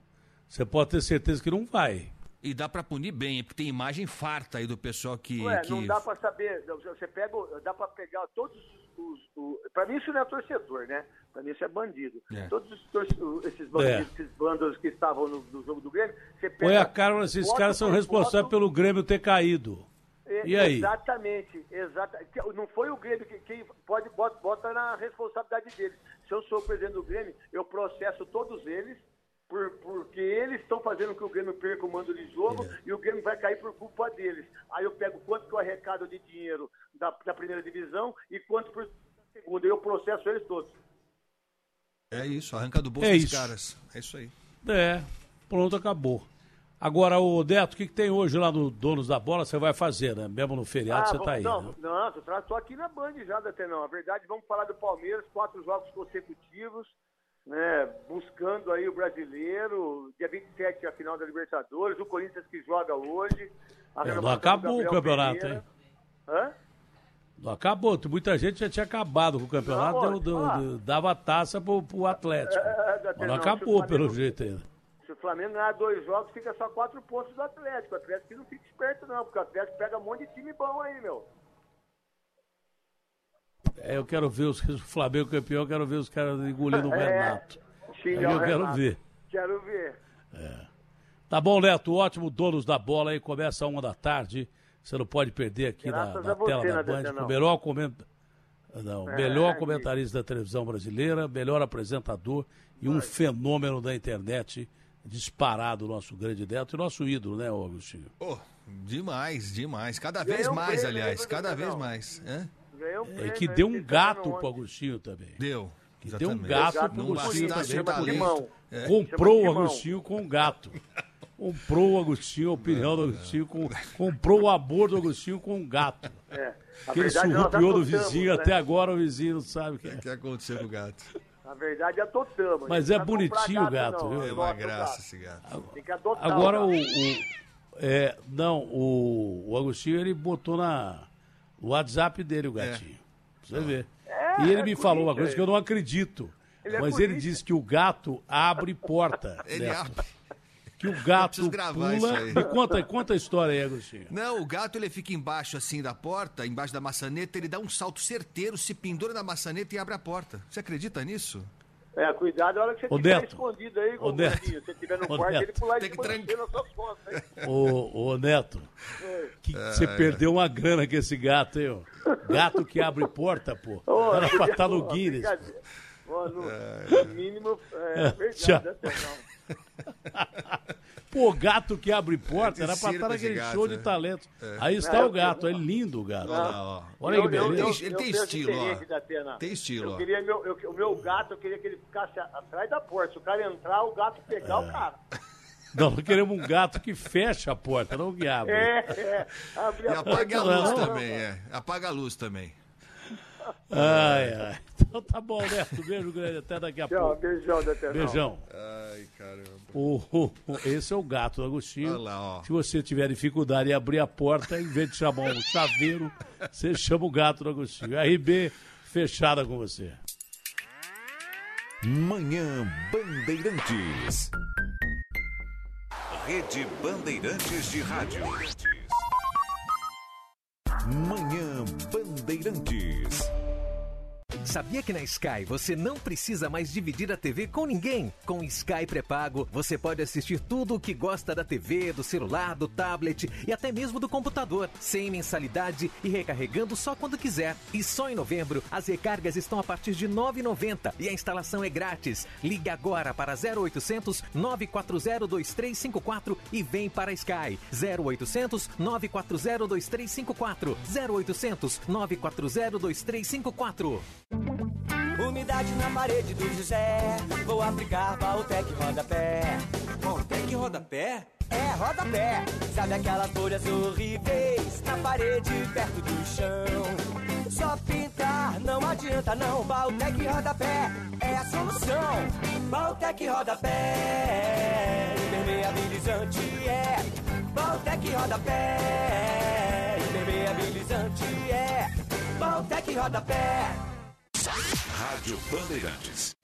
você pode ter certeza que não vai. E dá pra punir bem, porque tem imagem farta aí do pessoal que. Ué, que... não dá pra saber. Você pega, dá pra pegar todos os. os pra mim isso não é torcedor, né? Pra mim isso é bandido. É. Todos os esses bandidos, esses bandos que estavam no, no jogo do Grêmio, você pega. Põe a cara, esses foto caras são responsáveis foto, pelo Grêmio ter caído. é, E aí? Exatamente, exata. que Não foi o Grêmio que, quem pode bota, bota na responsabilidade deles. Se eu sou o presidente do Grêmio, eu processo todos eles. Por, porque eles estão fazendo que o Grêmio perca o mando de jogo É. e o Grêmio vai cair por culpa deles. Aí eu pego quanto que eu arrecado de dinheiro da, da primeira divisão e quanto por segunda. Eu processo eles todos. É isso, arranca do bolso É dos isso. caras. É isso aí. É, pronto, acabou. Agora, o Neto, o que, que tem hoje lá no Donos da Bola? Você vai fazer, né? Mesmo no feriado você vamos- tá aí. Não, né? não, tô, tra- tô aqui na Band já, até não. A verdade, vamos falar do Palmeiras, quatro jogos consecutivos, né? Buscando aí o brasileiro. Dia 27 é a final da Libertadores, o Corinthians que joga hoje. a É, não acabou o campeonato, Pereira. hein? Hã? Não acabou. Muita gente já tinha acabado com o campeonato, Não, deu- deu- ó. deu- dava taça pro, pro Atlético. É, é, Mas não não, acabou, pelo jeito ainda. Se o Flamengo ganhar dois jogos, fica só quatro pontos do Atlético. O Atlético não fica esperto, não, porque o Atlético pega um monte de time bom aí, meu. É, eu quero ver os, o Flamengo campeão, eu quero ver os caras engolindo o *laughs* É, Renato. o eu quero Renato. ver. Quero ver. Tá bom, Neto, ótimo, donos da bola aí, começa uma da tarde. Você não pode perder aqui na, Graças na a você, tela da né, Band, com o melhor comenta... Não, É, melhor que- comentarista da televisão brasileira, melhor apresentador e um fenômeno da internet disparado, nosso grande Neto e nosso ídolo, né, ô Agostinho? Pô, demais, demais. Cada vez um mais, prêmio, aliás. Cada vez mais. É prêmio, que né? deu um gato pro. Agostinho também. Deu. Que deu um gato Gato pro Agostinho também. o talento. limão. É. Comprou o. Agostinho com um gato. *laughs* Comprou o Agostinho, a opinião do Agostinho, com, comprou o amor do Agostinho com um gato. É. Que ele surrupiou do vizinho, né? até agora o vizinho não sabe o que é. O que aconteceu com o gato? Na verdade, adotamos. Mas é comprar bonitinho o gato, não. viu? É uma graça gato. esse gato. Tem que adotar Agora o o, gato. o- é, não, o, o Agostinho ele botou na no WhatsApp dele o gatinho. Pra você ver. É, e ele é me falou uma coisa que eu não acredito. Ele é mas ele disse que o gato abre porta. Ele Neto. abre. Que o gato pula. aí. Me conta, conta a história aí, Agostinho. Não, o gato ele fica embaixo assim da porta, embaixo da maçaneta, ele dá um salto certeiro, se pendura na maçaneta e abre a porta. Você acredita nisso? É, cuidado a hora que você estiver Neto. escondido aí, Ô, Neto. Gordinho. Se você estiver no quarto, Neto. ele pular Tem de que você nas suas costas. hein? Ô, ô Neto, que você É, perdeu uma grana com esse gato, hein? ó. Gato que abre porta, pô. Ô, Era pra estar *laughs* no ô, Guinness. brincadeira. Ô, no, no mínimo, é, *laughs* É, verdade, tchau. né, Fernão? *laughs* Pô, gato que abre porta, É era de pra estar naquele gato, show de né? talentos. É. Aí está Não, o gato, é lindo o gato. Ó. Olha Eu- que beleza. eu- Ele tem estilo, ó. Tem estilo, Eu ó. queria meu, eu- o meu gato, eu queria que ele ficasse atrás da porta. Se o cara entrar, o gato pegar É. o cara. *laughs* Não, nós queremos um gato que fecha a porta, não que abre. É, é. Abre E a apaga a porta, luz não, também, não. é. Apaga a luz também. Ai, ai. Então tá bom, Neto. Beijo grande. Até daqui a Tchau, pouco. beijão Atena. Beijão. Ai, caramba. O, o- esse é o gato do Agostinho. Olha lá, ó. Se você tiver dificuldade em abrir a porta, em vez de chamar um chaveiro, você chama o gato do Agostinho. RB, fechada com você. Manhã Bandeirantes. Rede Bandeirantes de Rádio. Manhã Bandeirantes. Sabia que na Sky você não precisa mais dividir a TV com ninguém? Com Sky pré-pago, você pode assistir tudo o que gosta da TV, do celular, do tablet e até mesmo do computador, sem mensalidade e recarregando só quando quiser. E só em novembro, as recargas estão a partir de R$ 9,90 e a instalação é grátis. Ligue agora para 0800 940 2354 e vem para a Sky. 0800 940 2354. 0800 940 2354. Umidade na parede do José. Vou aplicar Valtec Rodapé. Valtec Rodapé? É, rodapé. Sabe aquelas folhas horríveis na parede perto do chão? Só pintar não adianta não. Valtec Rodapé é a solução. Valtec Rodapé. Impermeabilizante é. Valtec Rodapé. Impermeabilizante é. Valtec Rodapé. Rádio Bandeirantes.